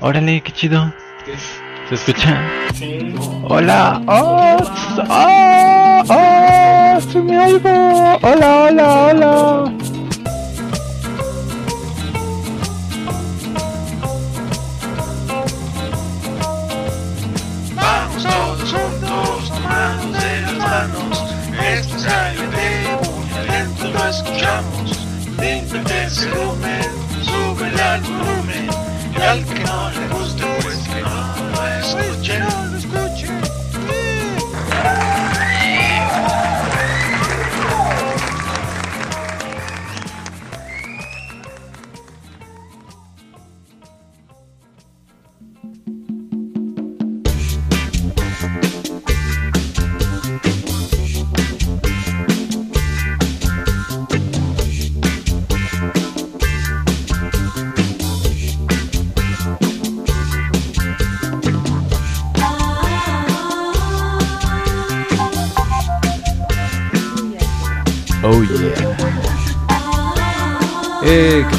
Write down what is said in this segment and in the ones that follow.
Órale, qué chido. ¿Se escucha? Hola. Oh, oh, oh, sí me oigo. Hola, hola, hola. Vamos todos juntos, tomados de las manos. Esto es ALT, muy adentro lo escuchamos. Límpiate ese lumen, sube al volumen. Al que no le guste, pues que no lo escuche.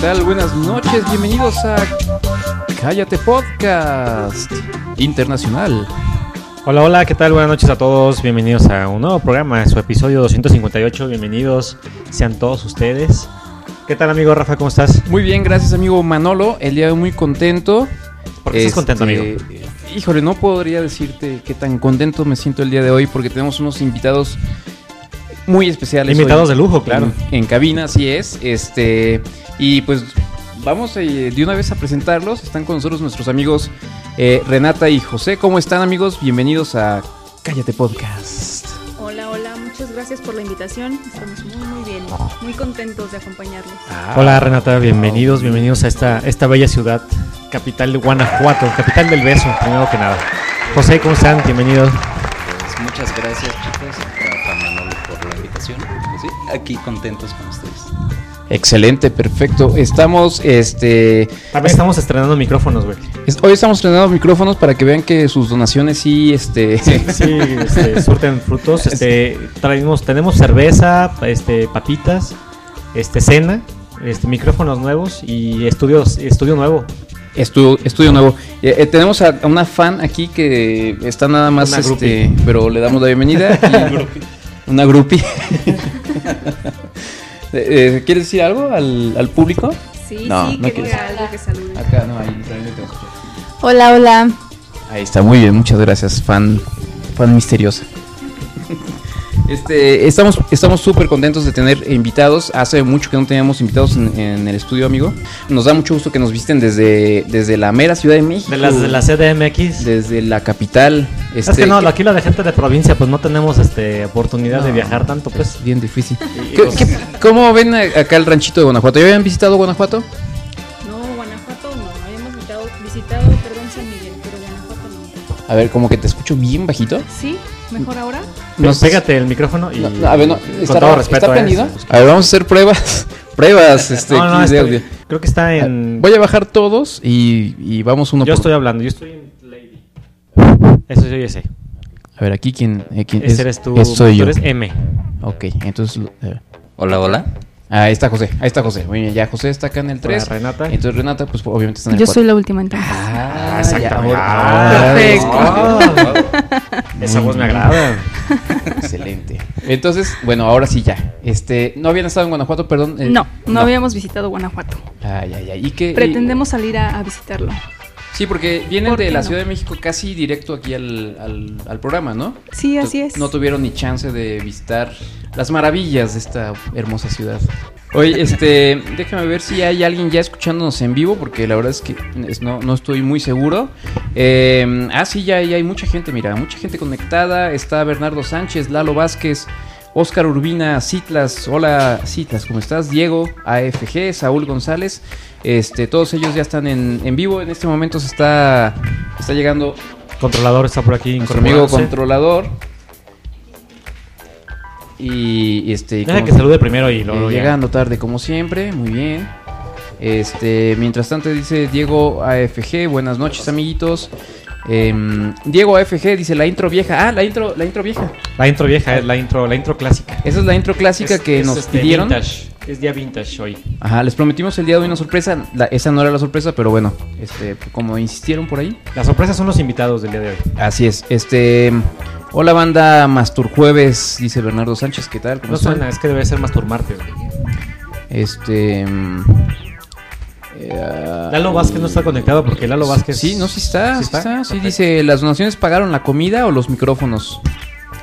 Tal? Buenas noches, bienvenidos a Cállate Podcast Internacional. Hola, hola, ¿qué tal? Buenas noches a todos. Bienvenidos a un nuevo programa, su episodio 258. Bienvenidos sean todos ustedes. ¿Qué tal, amigo Rafa? ¿Cómo estás? Muy bien, gracias, amigo Manolo. El día de hoy muy contento. ¿Por qué estás contento, Este, amigo? Híjole, no podría decirte qué tan contento me siento el día de hoy porque tenemos unos invitados muy especiales. Invitados de lujo, claro. En, en cabina, así es. Este, y pues vamos eh, de una vez a presentarlos. Están con nosotros nuestros amigos eh, Renata y José. ¿Cómo están, amigos? Bienvenidos a Cállate Podcast. Hola, hola, muchas gracias por la invitación. Estamos muy, muy bien, muy contentos de acompañarles. Ah, Hola, Renata. Bienvenidos, bienvenidos a esta, esta bella ciudad, capital de Guanajuato, capital del beso, primero que nada. José, ¿cómo están? Bienvenidos. Pues muchas gracias chicos, aquí contentos con ustedes. Excelente, perfecto. Estamos, este, También estamos estrenando micrófonos, güey. es- hoy estamos estrenando micrófonos para que vean que sus donaciones sí, este, Sí, este, surten frutos. Este, traemos, tenemos cerveza, este, papitas, este, cena, este, micrófonos nuevos y estudios, estudio nuevo. Estudio, estudio nuevo. Eh, eh, tenemos a, a una fan aquí que está nada más, Una este, pero le damos la bienvenida. una groupie. Eh, eh, ¿Quieres decir algo al, al público? Sí, No, sí, no que quieres. diga algo que salude. Acá, no, ahí también te escucho. Hola, hola. Ahí está, muy bien, muchas gracias, fan, fan misteriosa. Este, estamos estamos súper contentos de tener invitados. Hace mucho que no teníamos invitados en, en el estudio, amigo. Nos da mucho gusto que nos visiten desde, desde la mera Ciudad de México. De las de la CDMX. Desde la capital. es este, que no, aquí la de gente de provincia, pues no tenemos este oportunidad de viajar tanto, pues. Es bien difícil. Y, ¿Qué- pues, qué- cómo ven acá el ranchito de Guanajuato? ¿Ya habían visitado Guanajuato? No, Guanajuato no, habíamos visitado, visitado, perdón, San Miguel, pero Guanajuato no. A ver, como que te escucho bien bajito. ¿Sí? ¿Mejor ahora? No pégate el micrófono y No, a ver, no, con ¿está, todo respeto. ¿está ¿eh? prendido? A ver, vamos a hacer pruebas. pruebas, este, No, no, aquí de audio. creo que está en. Voy a bajar todos y, y vamos uno yo por estoy hablando, yo estoy en Lady. Eso soy ese. A ver, aquí quién, eh, quién Ese es- eres tú. soy tú yo. eres M. Ok, entonces. Hola, hola. Ahí está José, ahí está José. Muy bien, ya José está acá en el 3. Hola, Renata. Entonces Renata, pues obviamente está en el Yo 4. soy la última entonces. Ah, exactamente. ya, Ah, perfecto. Esa Muy voz me agrada. Excelente. Entonces, bueno, ahora sí ya. Este, no habían estado en Guanajuato, perdón. eh, No, no, habíamos visitado Guanajuato. Ay, ay, ay. ¿Y qué? y- Pretendemos salir a, a visitarlo. Sí, porque vienen ¿Por de la no? Ciudad de México casi directo aquí al, al, al programa, ¿no? Sí, así Tu- es. No tuvieron ni chance de visitar las maravillas de esta hermosa ciudad. Oye, este, déjame ver si hay alguien ya escuchándonos en vivo, porque la verdad es que no, no estoy muy seguro. Eh, ah, sí, ya, ya hay mucha gente, mira, mucha gente conectada. Está Bernardo Sánchez, Lalo Vázquez, Oscar Urbina, Citlas, hola Citlas, ¿cómo estás? Diego, AFG, Saúl González, este, todos ellos ya están en, en vivo. En este momento se está, está llegando Controlador está por aquí. nuestro amigo controlador. Y, y este. y Deja como- que salude primero y eh, luego llegando tarde como siempre, muy bien. Este, mientras tanto dice Diego AFG, buenas noches amiguitos. Em, Diego AFG dice la intro vieja. Ah, la intro, la intro vieja. La intro vieja es la intro, la intro clásica. Esa es la intro clásica Es- que es, nos este, pidieron. vintage. Es día vintage hoy. Ajá, les prometimos el día de hoy una sorpresa. La- esa no era la sorpresa, pero bueno, este, como insistieron por ahí. Las sorpresas son los invitados del día de hoy. Así es. Este. Hola banda Masturjueves, dice Bernardo Sánchez, ¿qué tal? ¿Cómo No suena, es que debe ser Masturmartes. güey. Este. Eh, Lalo Vázquez no está conectado porque Lalo Vázquez. Sí, no, sí está, ¿Sí sí está? está. Sí, Perfecto. dice, ¿las donaciones pagaron la comida o los micrófonos?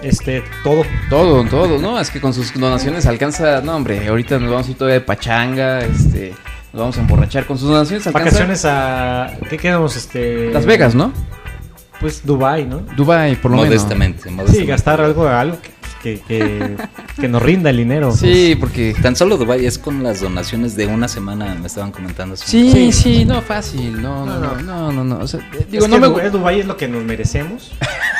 Este, todo. Todo, todo, ¿no? Es que con sus donaciones alcanza, no hombre, ahorita nos vamos a ir todavía de pachanga, este, nos vamos a emborrachar. Con sus donaciones alcanza Vacaciones a. ¿Qué quedamos? Este. Las Vegas, ¿no? Pues Dubai, ¿no? Dubai, por lo menos. modestamente, Sí, modestamente. gastar algo, algo que, que, que nos rinda el dinero. Sí, porque... Tan solo Dubai es con las donaciones de una semana, me estaban comentando. Sí, sí, no, fácil, no, no, No, no, no, no, no, o sea, digo, es no que me... Dubái- Dubái es lo que nos merecemos.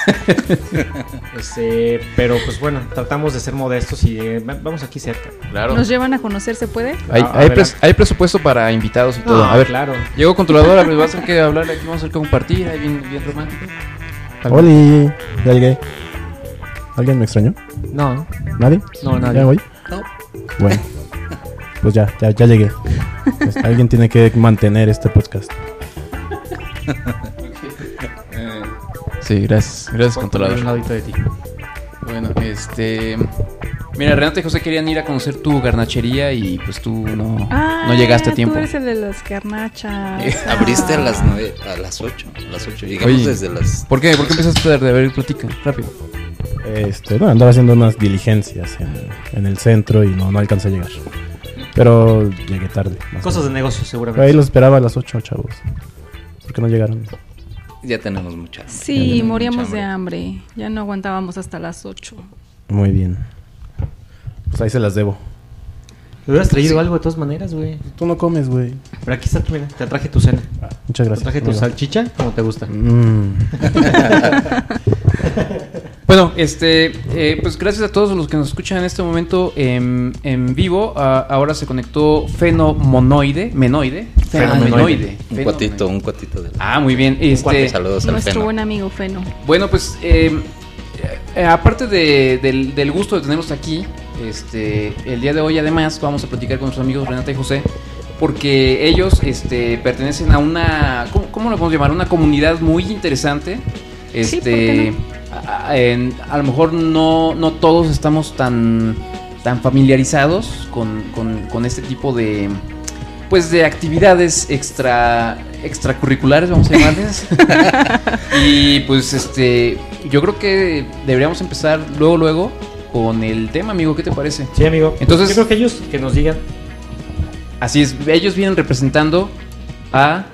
este, pero pues bueno, tratamos de ser modestos y eh, va- vamos aquí cerca. Claro. ¿Nos llevan a conocer, se puede? Hay, A- a hay, pres- hay presupuesto para invitados y todo. No, a ver, claro. llegó controladora, pues vas a tener que hablar, aquí vamos a hacer compartir, ahí bien, bien romántico. Oli, ya llegué. ¿Alguien me extrañó? No, ¿Nadie? no, nadie. ¿Ya voy? No. Bueno, pues ya, ya, ya llegué. Pues alguien tiene que mantener este podcast. Sí, gracias, gracias Un controlador. ladito de ti. Bueno, este. Mira, Renata y José querían ir a conocer tu garnachería y pues tú no, Ah, no llegaste a tiempo. Tú eres el de las garnachas. Eh, Abriste a las nueve, a las ocho, a las ocho. Llegamos Oye. desde las. ¿Por qué? ¿Por qué empezaste tarde? A ver, platica, rápido. Este, bueno, andaba haciendo unas diligencias en, en el centro y no, no alcancé a llegar. Pero llegué tarde. más Cosas o de negocio, seguramente. Ahí los esperaba a las 8, chavos. ¿Por qué no llegaron? Ya tenemos mucha. hambre, ya Sí, tenemos moríamos mucha de hambre. Ya no aguantábamos hasta las 8. Muy bien. Pues ahí se las debo. Me hubieras traído algo de todas maneras, güey. Tú no comes, güey. Pero aquí está, tu- mira, te traje tu cena. Muchas Te gracias. traje tu amigo. salchicha, como te gusta. Mm. Bueno, este, eh, pues gracias a todos los que nos escuchan en este momento en, en vivo. Ah, ahora se conectó Fenomonoide, Menoide, Fenomenoide. Un Fenomonoide. cuatito, un cuatito de. Ah, muy bien. Este, Saludos al Nuestro Feno. buen amigo Feno. Bueno, pues eh, eh, aparte de- del, del gusto de tenerlos aquí, este, el día de hoy además vamos a platicar con nuestros amigos Renata y José, porque ellos este, pertenecen a una, ¿cómo, cómo lo podemos llamar? Una comunidad muy interesante. Sí, ¿por Este, qué a, a- en- a lo mejor no, no todos estamos tan, tan familiarizados con, con- con este tipo de pues de actividades extra extracurriculares vamos a llamarles y pues este yo creo que deberíamos empezar luego luego con el tema amigo qué te parece Sí, amigo. Entonces- yo creo que ellos que nos digan. así es ellos vienen representando a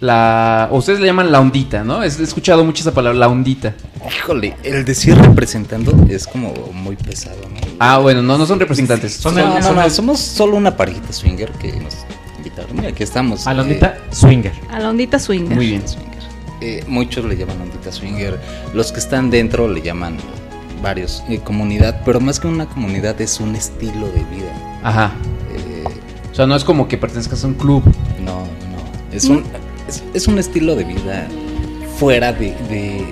la o ustedes le llaman la ondita no he escuchado mucho esa palabra la ondita Híjole, el decir representando es como muy pesado, ¿no? ah bueno no no son representantes Son no, el- no, son no, el- somos solo una parejita swinger que nos invitaron. Mira, aquí estamos. A la eh, ondita swinger. A la ondita swinger. muy bien swinger. Eh, muchos le llaman ondita swinger. Los que están dentro le llaman varios eh, comunidad, pero más que una comunidad es un estilo de vida. ajá Eh, o sea no es como que pertenezcas a un club no, no. Es un, es, es un estilo de vida fuera de, de,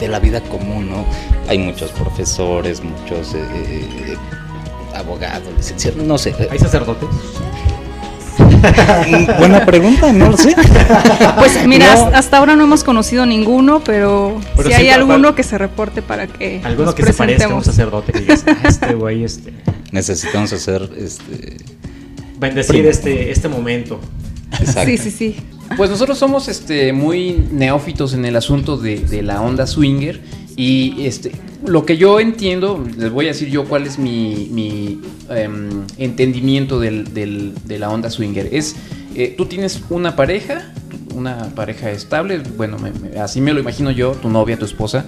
de la vida común, ¿no? Hay muchos profesores, muchos eh, eh, abogados, licenciados, no sé. ¿Hay sacerdotes? Buena pregunta, no lo sé. Pues mira, No. hasta- ahora no hemos conocido ninguno, pero, Pero si sí, hay alguno que se reporte para que Alguno nos que se parezca a un presentemos. sacerdote que digas, "Ah, este güey, este. Necesitamos hacer este. Bendecir este, este momento. Exacto. Sí, sí, sí. Pues nosotros somos este muy neófitos en el asunto de, la onda swinger y este lo que yo entiendo, les voy a decir yo cuál es mi, mi, em, entendimiento del- de la onda swinger. Es, eh, tú tienes una pareja, una pareja estable, bueno, me- así me lo imagino yo, tu novia, tu esposa,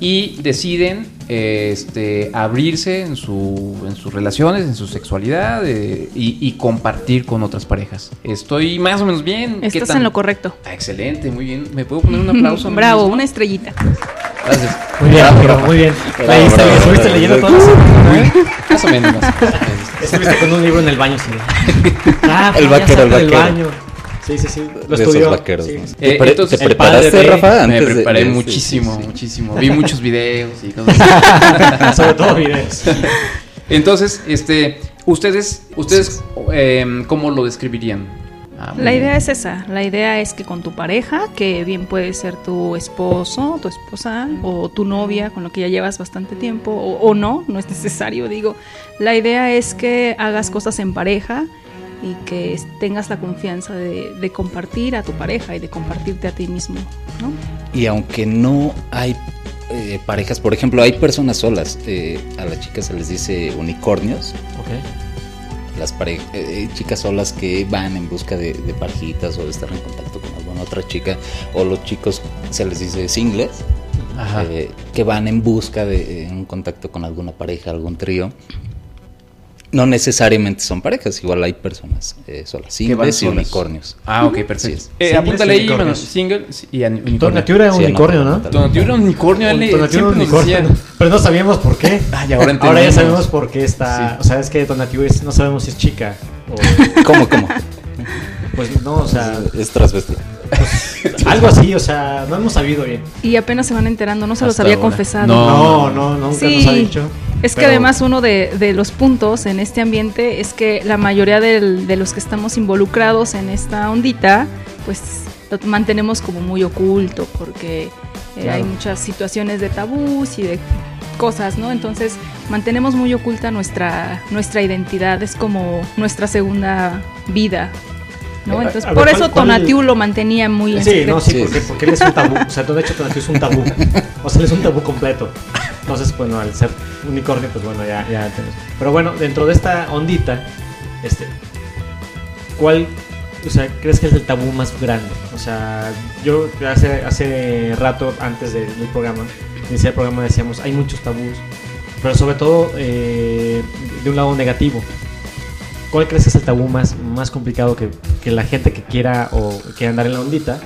y deciden eh, este, abrirse en, su, en sus relaciones, en su sexualidad eh, y, y compartir con otras parejas. Estoy más o menos bien. ¿Qué Estás tan- en lo correcto. Ah, excelente, muy bien. ¿Me puedo poner un aplauso? Bravo, mismo? una estrellita. Gracias. Muy bien, Bravo, Rafa. muy bien. Bravo, Ahí está, bravo, bien, estuviste bravo. leyendo semana, ¿eh? Más o menos. más o menos. Estuviste con un libro en el baño, sí. Ah, El vaquero, el vaquero. Sí, sí, sí. Lo de estudió. esos vaqueros. sí. ¿no? Eh, ¿Te, pre- entonces- te preparaste, padre, Rafa? Me Antes de- preparé de- muchísimo, sí, sí. muchísimo. Vi muchos videos y cosas así. Sobre todo videos. Entonces, este, ¿Ustedes, ustedes eh, cómo lo describirían? Ah, La bien. idea es esa, la idea es que con tu pareja, que bien puede ser tu esposo, tu esposa o tu novia con lo que ya llevas bastante tiempo, o, o no, no es necesario, digo, la idea es que hagas cosas en pareja y que tengas la confianza de, de compartir a tu pareja y de compartirte a ti mismo, ¿no? Y aunque no hay eh, parejas, por ejemplo, hay personas solas, eh, a las chicas se les dice unicornios, Ok. las eh, chicas solas que van en busca de, de parejitas o de estar en contacto con alguna otra chica, o los chicos se les dice singles, Ajá. eh, que van en busca de eh, un contacto con alguna pareja, algún trío. No necesariamente son parejas, igual hay personas eh, solas, singles y unicornios. Ah, ok, perfecto. es. Eh, Singles apúntale y ahí, mano. unicornios. Single y unicornio. Donatiu era Sí, unicornio, no, Donatiu era un unicornio, él nos unicornio, decía- pero no sabíamos por qué. Ay, ahora Ahora ya sabemos por qué está. Sí. O sea, es que Donatiu es, no sabemos si es chica. O, ¿Cómo, cómo? pues no, o sea, es transvesti. algo así, o sea, no hemos sabido bien. Y apenas se van enterando, no se los había ahora. confesado. No. No, no, nunca Sí. nos ha dicho. Es que Pero- además uno de, de los puntos en este ambiente es que la mayoría del- de los que estamos involucrados en esta ondita, pues lo mantenemos como muy oculto porque eh, Claro. hay muchas situaciones de tabús y de cosas, ¿no? Entonces mantenemos muy oculta nuestra, nuestra identidad, es como nuestra segunda vida, ¿no? Entonces a por ¿cuál- eso cuál- Tonatiu lo mantenía muy en Sí, secreto. no, sí, Sí. porque, porque él es un tabú. O sea, de hecho, Donatiu es un tabú. O sea, él es un tabú completo. Entonces, bueno, al ser unicornio, pues bueno, ya, ya tenemos. Pero bueno, dentro de esta ondita, este, ¿cuál, o sea, crees que es el tabú más grande? O sea, yo hace, hace rato, antes del, del programa, iniciar el programa, decíamos, hay muchos tabús, pero sobre todo eh, de un lado negativo. ¿Cuál crees que es el tabú más, más complicado que, que la gente que quiera o quiera andar en la ondita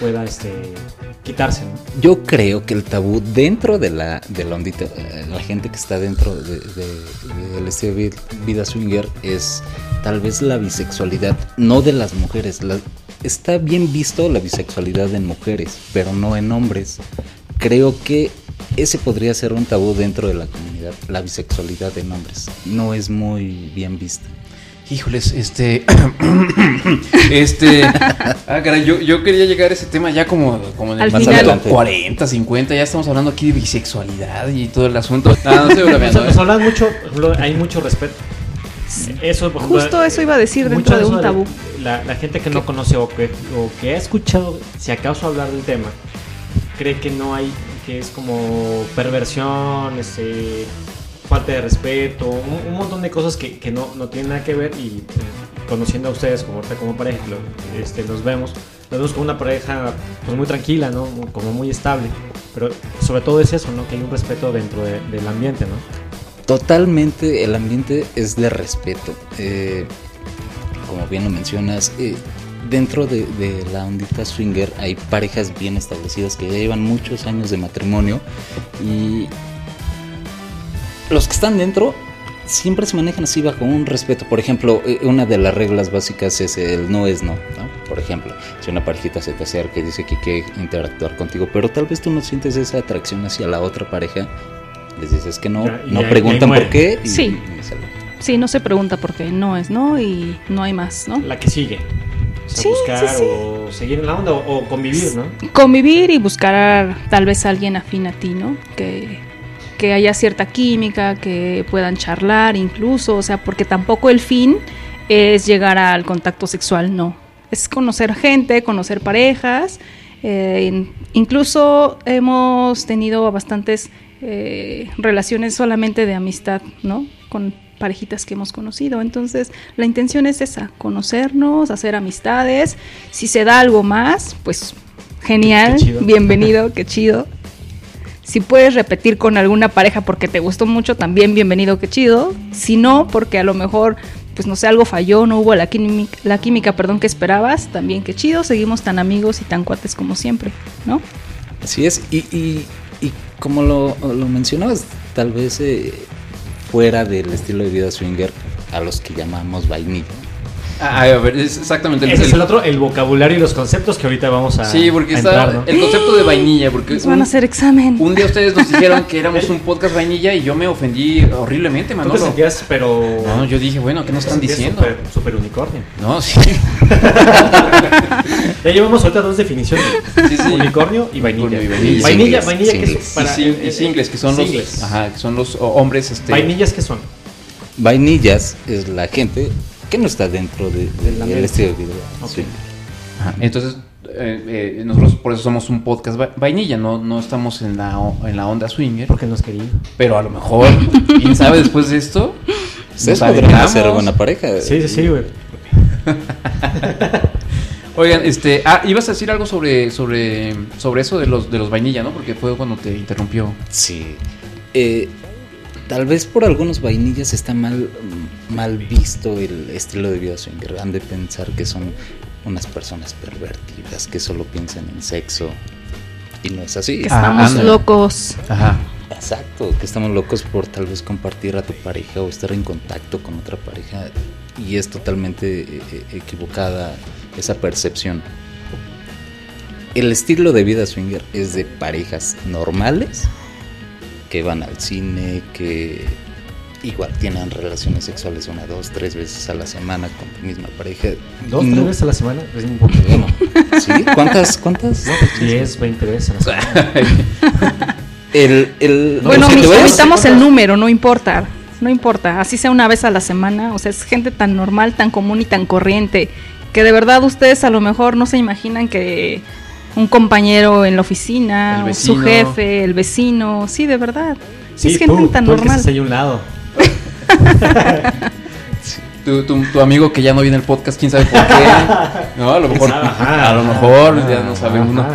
pueda este, quitarse? ¿no? Yo creo que el tabú dentro de la, de la ondita, eh, la gente que está dentro de- de- del estilo de vi- vida swinger es tal vez la bisexualidad, no de las mujeres. La- está bien visto la bisexualidad en mujeres, pero no en hombres. Creo que ese podría ser un tabú dentro de la comunidad, la bisexualidad en hombres. No es muy bien vista. Híjoles, este. este. Ah, caray, yo, yo quería llegar a ese tema ya como, como en el Al más final. adelante, 40, 50. Ya estamos hablando aquí de bisexualidad y todo el asunto. No, no estoy bromeando. nos ¿eh? hablan mucho, hay mucho respeto. Eso, Justo eso iba a decir mucho dentro de un tabú. La, la gente que no conoce o que, o que ha escuchado, si acaso hablar del tema, cree que no hay, que es como perversión, este, falta de respeto, un, un montón de cosas que, que no, no tienen nada que ver y eh, conociendo a ustedes como, como pareja, lo- este, los vemos, los vemos como una pareja pues, muy tranquila, ¿no? Como muy estable, pero sobre todo es eso, ¿no? Que hay un respeto dentro de- del ambiente, ¿no? Totalmente el ambiente es de respeto. Eh, como bien lo mencionas, eh, dentro de, de la ondita swinger hay parejas bien establecidas que ya llevan muchos años de matrimonio y los que están dentro siempre se manejan así bajo un respeto. Por ejemplo, eh, una de las reglas básicas es el no es no, ¿no? Por ejemplo, si una parejita se te acerca y dice que quiere interactuar contigo, pero tal vez tú no sientes esa atracción hacia la otra pareja, les dices que no, no ahí- preguntan por qué y, Sí. y Sí, no se pregunta por qué, no es no y no hay más, ¿no? La que sigue. O sea, Sí, buscar sí, sí. o seguir en la onda o, o convivir, ¿no? Convivir y buscar tal vez a alguien afín a ti, ¿no? Que, que haya cierta química, que puedan charlar incluso, o sea, porque tampoco el fin es llegar al contacto sexual, no. Es conocer gente, conocer parejas. eh, in- incluso hemos tenido bastantes eh, relaciones solamente de amistad, ¿no? Con parejitas que hemos conocido. Entonces, la intención es esa, conocernos, hacer amistades. Si se da algo más, pues genial, Qué bienvenido, qué chido. Si puedes repetir con alguna pareja porque te gustó mucho, también bienvenido, qué chido. Si no, porque a lo mejor, pues no sé, algo falló, no hubo la química, la química perdón, que esperabas, también qué chido. Seguimos tan amigos y tan cuates como siempre, ¿no? Así es, y, y, y como lo, lo mencionabas, tal vez eh, fuera del estilo de vida swinger, a los que llamamos vainilla, Ah, a ver, es exactamente Ese es el otro, el vocabulario y los conceptos que ahorita vamos a. Sí, porque a está entrar, ¿no? el concepto de vainilla, porque Nos van a hacer examen. un día ustedes nos dijeron que éramos un podcast vainilla y yo me ofendí horriblemente, Tú te Manolo. sentías, pero. No, yo dije, bueno, ¿qué nos están diciendo? Super, super unicornio. No, sí. Ya llevamos ahorita dos definiciones: Sí, sí. unicornio y vainilla. Unicornio y vainilla. Vainilla, vainilla, ¿qué singles. es? Para, y eh, singles, que son singles. los, ajá, que son los hombres, este, Vainillas, ¿qué son? Vainillas es la gente que no está dentro de- de- Del estilo de vida. Ok. Sí. Ajá, Entonces, eh, eh, nosotros por eso somos un podcast va- vainilla, no, no estamos en la, en la onda swinger, Porque no es querido. pero a lo mejor, quién sabe después de esto, Ustedes nos podrían ser buena pareja. Sí, sí, sí, güey. Oigan, este, ah, ibas a decir algo sobre, sobre, sobre eso de los, de los vainilla, ¿no? Porque fue cuando te interrumpió. Sí. Eh, tal vez por algunos vainillas está mal, mal visto el estilo de vida swinger. Han de pensar que son unas personas pervertidas, que solo piensan en sexo. Y no es así. Que Ah, estamos locos. Ajá. Exacto, que estamos locos por tal vez compartir a tu pareja o estar en contacto con otra pareja y es totalmente eh, eh, equivocada esa percepción. El estilo de vida swinger es de parejas normales que van al cine, que igual tienen relaciones sexuales una, dos, tres veces a la semana con tu misma pareja. Dos, tres veces a la semana. Es un poco. Bueno, ¿sí? ¿Cuántas? ¿Cuántas? 10, 20 veces a la semana. El, el, bueno, omitamos el número, no importa. No importa, así sea una vez a la semana, o sea, es gente tan normal, tan común y tan corriente, que de verdad ustedes a lo mejor no se imaginan que un compañero en la oficina, El su jefe, el vecino, sí, de verdad. Sí, es gente tú, tan tú el que normal. a un lado. Tu, tu- tu amigo que ya no viene al podcast, quién sabe por qué. No, a lo mejor, Ajá, a lo mejor, ajá, ya no sabemos. ¿no?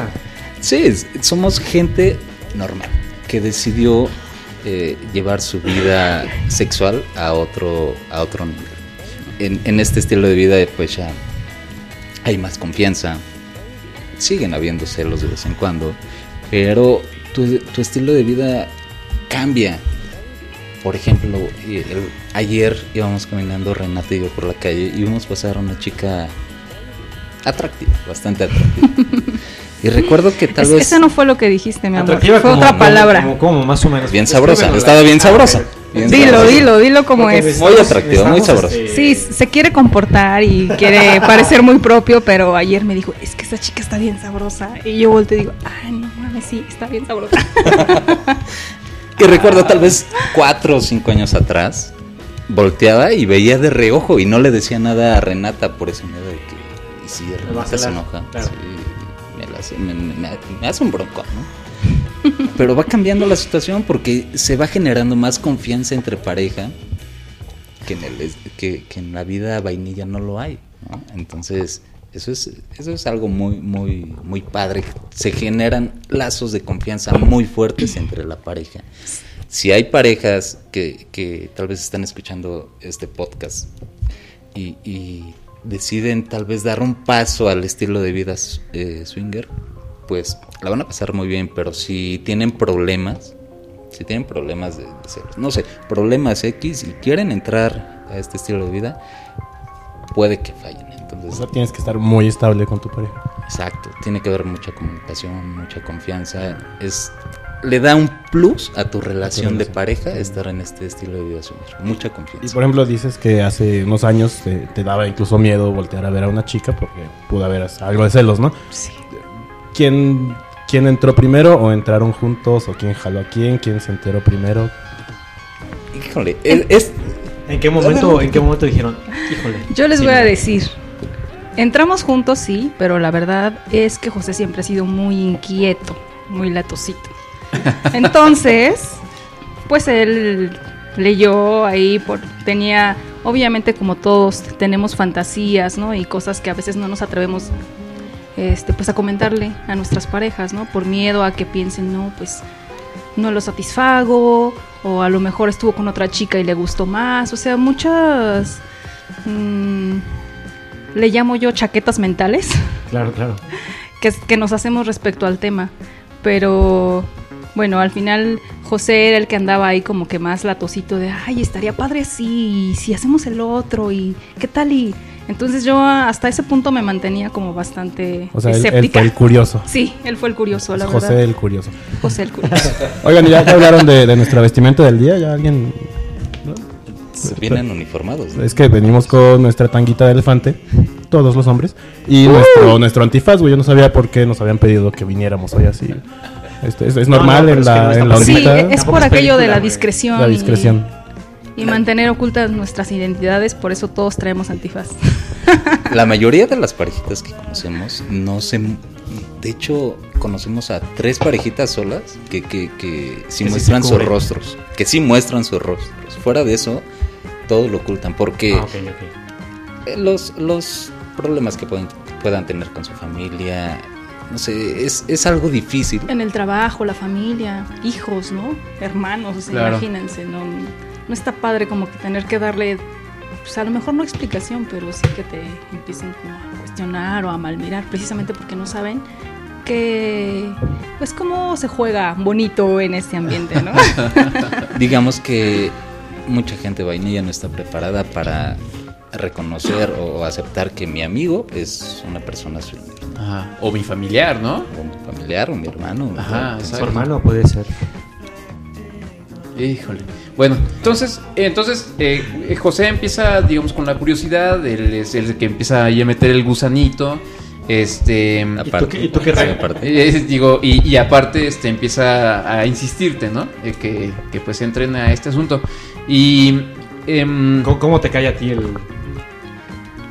Sí, es- somos gente normal que decidió eh, llevar su vida sexual a otro, a otro nivel. En, en este estilo de vida, pues ya hay más confianza, siguen habiendo celos de vez en cuando, pero tu, tu estilo de vida cambia. Por ejemplo, el- ayer íbamos caminando Renata y yo por la calle y vimos pasar a una chica atractiva, bastante atractiva. y recuerdo que tal Es- vez... Ese no fue lo que dijiste, mi amor. Atractiva Fue como- otra como- palabra. Como, como más o menos. Bien sabrosa, estaba bien Ah, sabrosa. Dilo, dilo, dilo como Porque es. Muy atractiva, muy sabrosa. Sí, se quiere comportar y quiere parecer muy propio, pero ayer me dijo, es que esa chica está bien sabrosa. Y yo volteo y digo, ay, no mames, sí, está bien sabrosa. Y recuerdo tal vez cuatro o cinco años atrás, volteaba y veía de reojo y no le decía nada a Renata por ese miedo de que y si Renata se enoja, claro. sí, me, la hace- me- me- me hace un bronco, ¿no? Pero va cambiando la situación porque se va generando más confianza entre pareja que en, la vida vainilla no lo hay, ¿no? Entonces, eso es, eso es algo muy, muy, muy padre. Se generan lazos de confianza muy fuertes entre la pareja. Si hay parejas que, que tal vez están escuchando este podcast y, y deciden tal vez dar un paso al estilo de vida eh, swinger, pues la van a pasar muy bien, pero si tienen problemas, si tienen problemas de, de celos, no sé, problemas X y quieren entrar a este estilo de vida, puede que fallen. O Entonces, sea, tienes que estar muy estable con tu pareja. exacto, tiene que haber mucha comunicación, mucha confianza. Es le da un plus a tu relación de relación. pareja estar en este estilo de vida. Mucha Y confianza. por ejemplo, dices que hace unos años te, te daba incluso miedo voltear a ver a una chica porque pudo haber algo de celos, ¿no? Sí. ¿Quién, ¿Quién entró primero o entraron juntos o quién jaló a quién? ¿Quién se enteró primero? Híjole, es, es- ¿En qué momento, en qué momento dijeron, híjole? Yo les sí, voy a no"? decir, entramos juntos, sí, pero la verdad es que José siempre ha sido muy inquieto, muy latosito. Entonces, pues él leyó ahí, por, tenía, obviamente como todos tenemos fantasías, ¿no? Y cosas que a veces no nos atrevemos, este, pues a comentarle a nuestras parejas, ¿no? Por miedo a que piensen, no, pues no lo satisfago, o a lo mejor estuvo con otra chica y le gustó más, o sea, muchas, mm, le llamo yo chaquetas mentales Claro, claro. que, que nos hacemos respecto al tema. Pero bueno, al final José era el que andaba ahí como que más latosito de, ay, estaría padre y si hacemos el otro, y qué tal y Entonces yo hasta ese punto me mantenía como bastante O sea, él, él escéptica. fue el curioso. Sí, él fue el curioso, la José verdad. el curioso. José el curioso. Oigan, ¿ya, ya hablaron de, de nuestra vestimenta del día? ¿Ya alguien...? Vienen uniformados. ¿no? Es que venimos con nuestra tanguita de elefante, todos los hombres, y nuestro, nuestro antifaz, güey. Yo no sabía por qué nos habían pedido que viniéramos hoy así. Este, es, es No, normal no, en es que la, no está en la. Sí, es por es aquello de la discreción. la y- discreción. Y, mantener ocultas nuestras identidades, por eso todos traemos antifaz. La mayoría de las parejitas que conocemos no se... De hecho, conocemos a tres parejitas solas que, que, que sí Que muestran sus rostros. Que sí muestran sus rostros. Fuera de eso, todo lo ocultan. Porque Ah, eh, los, los problemas que pueden, puedan tener con su familia, no sé, es, es algo difícil. En el trabajo, la familia, hijos, ¿no? Hermanos, Claro. imagínense, no, no está padre como que tener que darle, pues a lo mejor no explicación, pero sí que te empiecen como a cuestionar o a malmirar, precisamente porque no saben que, pues cómo se juega bonito en este ambiente, ¿no? Digamos que mucha gente vainilla no está preparada para reconocer o aceptar que mi amigo es una persona su- Ajá. O mi familiar, ¿no? o mi familiar o mi hermano. Ajá, o- hermano puede ser. Híjole. Bueno, entonces, entonces eh, José empieza, digamos, con la curiosidad, él es el que empieza ahí a meter el gusanito, este, Aparte, y tú qué eh, digo, y, y aparte, este, empieza a insistirte, ¿no? Eh, que, que pues entren a este asunto. Y, em, ¿Cómo, cómo te cae a ti el...?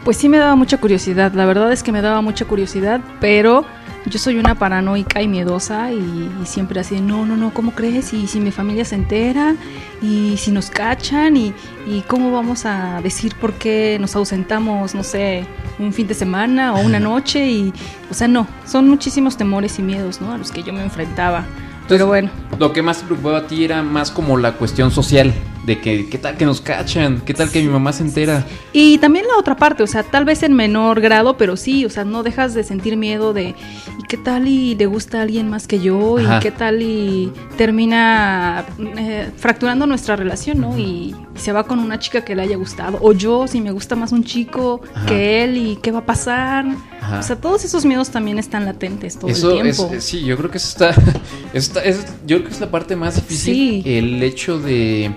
Pues sí me daba mucha curiosidad, la verdad es que me daba mucha curiosidad, pero yo soy una paranoica y miedosa y, y siempre así, no, no, no, ¿cómo crees? Y si mi familia se entera y si nos cachan y, y cómo vamos a decir por qué nos ausentamos, no sé, un fin de semana o una noche y, o sea, no, son muchísimos temores y miedos, ¿no? A los que yo me enfrentaba. Pero bueno, lo que más te preocupaba a ti era más como la cuestión social, de que, ¿qué tal que nos cachan? ¿Qué tal que mi mamá se entera? Y también la otra parte, o sea, tal vez en menor grado, pero sí, o sea, no dejas de sentir miedo de, ¿y qué tal y le gusta a alguien más que yo? Ajá. ¿Y qué tal y termina eh, fracturando nuestra relación, ¿no? Y, y se va con una chica que le haya gustado. O yo, si me gusta más un chico Ajá. que él, ¿y qué va a pasar? Ajá. O sea, todos esos miedos también están latentes todo Eso el tiempo. eh, sí, yo creo que eso está, eso está- es- yo creo que es la parte más difícil, Sí. el hecho de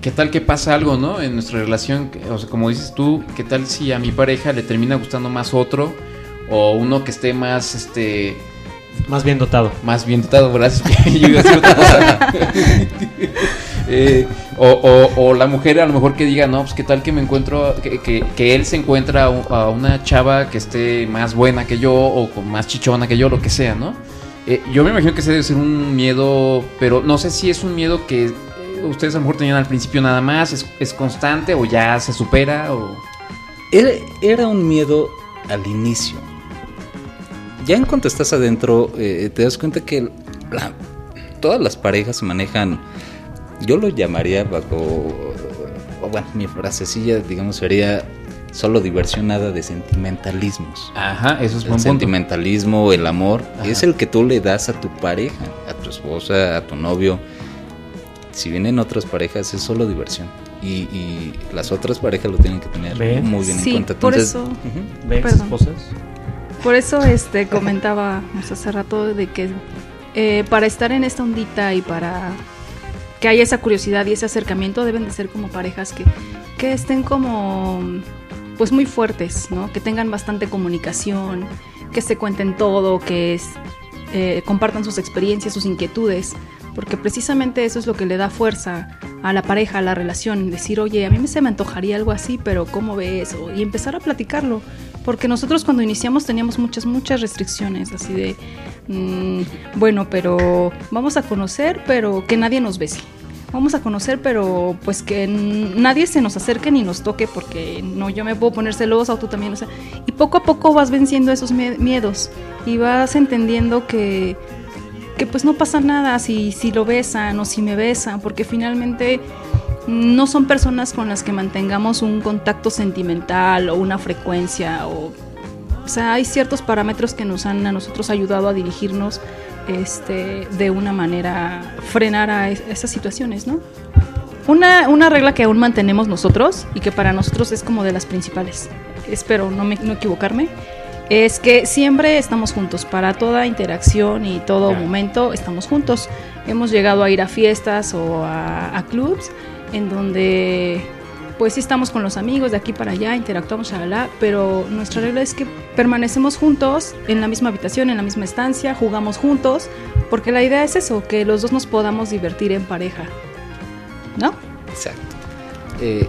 qué tal que pasa algo, ¿no? En nuestra relación, o sea, como dices tú, qué tal si a mi pareja le termina gustando más otro o uno que esté más, este, Más bien dotado. más bien dotado, gracias. Yo iba a decir otra cosa. Eh, o, o- o la mujer a lo mejor que diga, no, pues qué tal que me encuentro, que, que- que él se encuentra a, una chava que esté más buena que yo o con más chichona que yo, lo que sea, ¿no? Eh, yo me imagino que ese debe ser un miedo, pero no sé si es un miedo que ustedes a lo mejor tenían al principio nada más, es, es constante o ya se supera o... Era, era un miedo al inicio. Ya en cuanto estás adentro, eh, te das cuenta que la- todas las parejas se manejan. Yo lo llamaría bajo. o bueno, mi frasecilla, digamos, sería solo diversión, nada de sentimentalismos. Ajá, eso es El buen punto. sentimentalismo, el amor, Ajá. es el que tú le das a tu pareja, a tu esposa, a tu novio. Si vienen otras parejas, es solo diversión. Y, y las otras parejas lo tienen que tener muy bien Sí, en cuenta. por Entonces, eso- ujú. ¿Ves, esposas? Por eso este comentábamos hace rato de que eh, para estar en esta ondita y para que haya esa curiosidad y ese acercamiento deben de ser como parejas que, que estén como pues muy fuertes, ¿no? Que tengan bastante comunicación, que se cuenten todo, que es- eh, compartan sus experiencias, sus inquietudes, porque precisamente eso es lo que le da fuerza a la pareja, a la relación, decir, oye, a mí se me antojaría algo así, pero ¿cómo ves? Y empezar a platicarlo, porque nosotros cuando iniciamos teníamos muchas, muchas restricciones, así de, mm, bueno, pero vamos a conocer, pero que nadie nos bese. Vamos a conocer, pero pues que nadie se nos acerque ni nos toque, porque no, yo me puedo poner celosa o tú también, o sea, y poco a poco vas venciendo esos mie- miedos y vas entendiendo que, que pues no pasa nada si, si lo besan o si me besan, porque finalmente no son personas con las que mantengamos un contacto sentimental o una frecuencia o o sea, hay ciertos parámetros que nos han a nosotros ayudado a dirigirnos este, de una manera, frenar a es- esas situaciones, ¿no? Una, una regla que aún mantenemos nosotros y que para nosotros es como de las principales. espero no, me, no equivocarme, es que siempre estamos juntos, para toda interacción y todo momento estamos juntos. Hemos llegado a ir a fiestas o a, a clubs en donde pues sí estamos con los amigos de aquí para allá, interactuamos, shalala, pero nuestra regla es que permanecemos juntos en la misma habitación, en la misma estancia, jugamos juntos, porque la idea es eso, que los dos nos podamos divertir en pareja. ¿No? Exacto. Eh,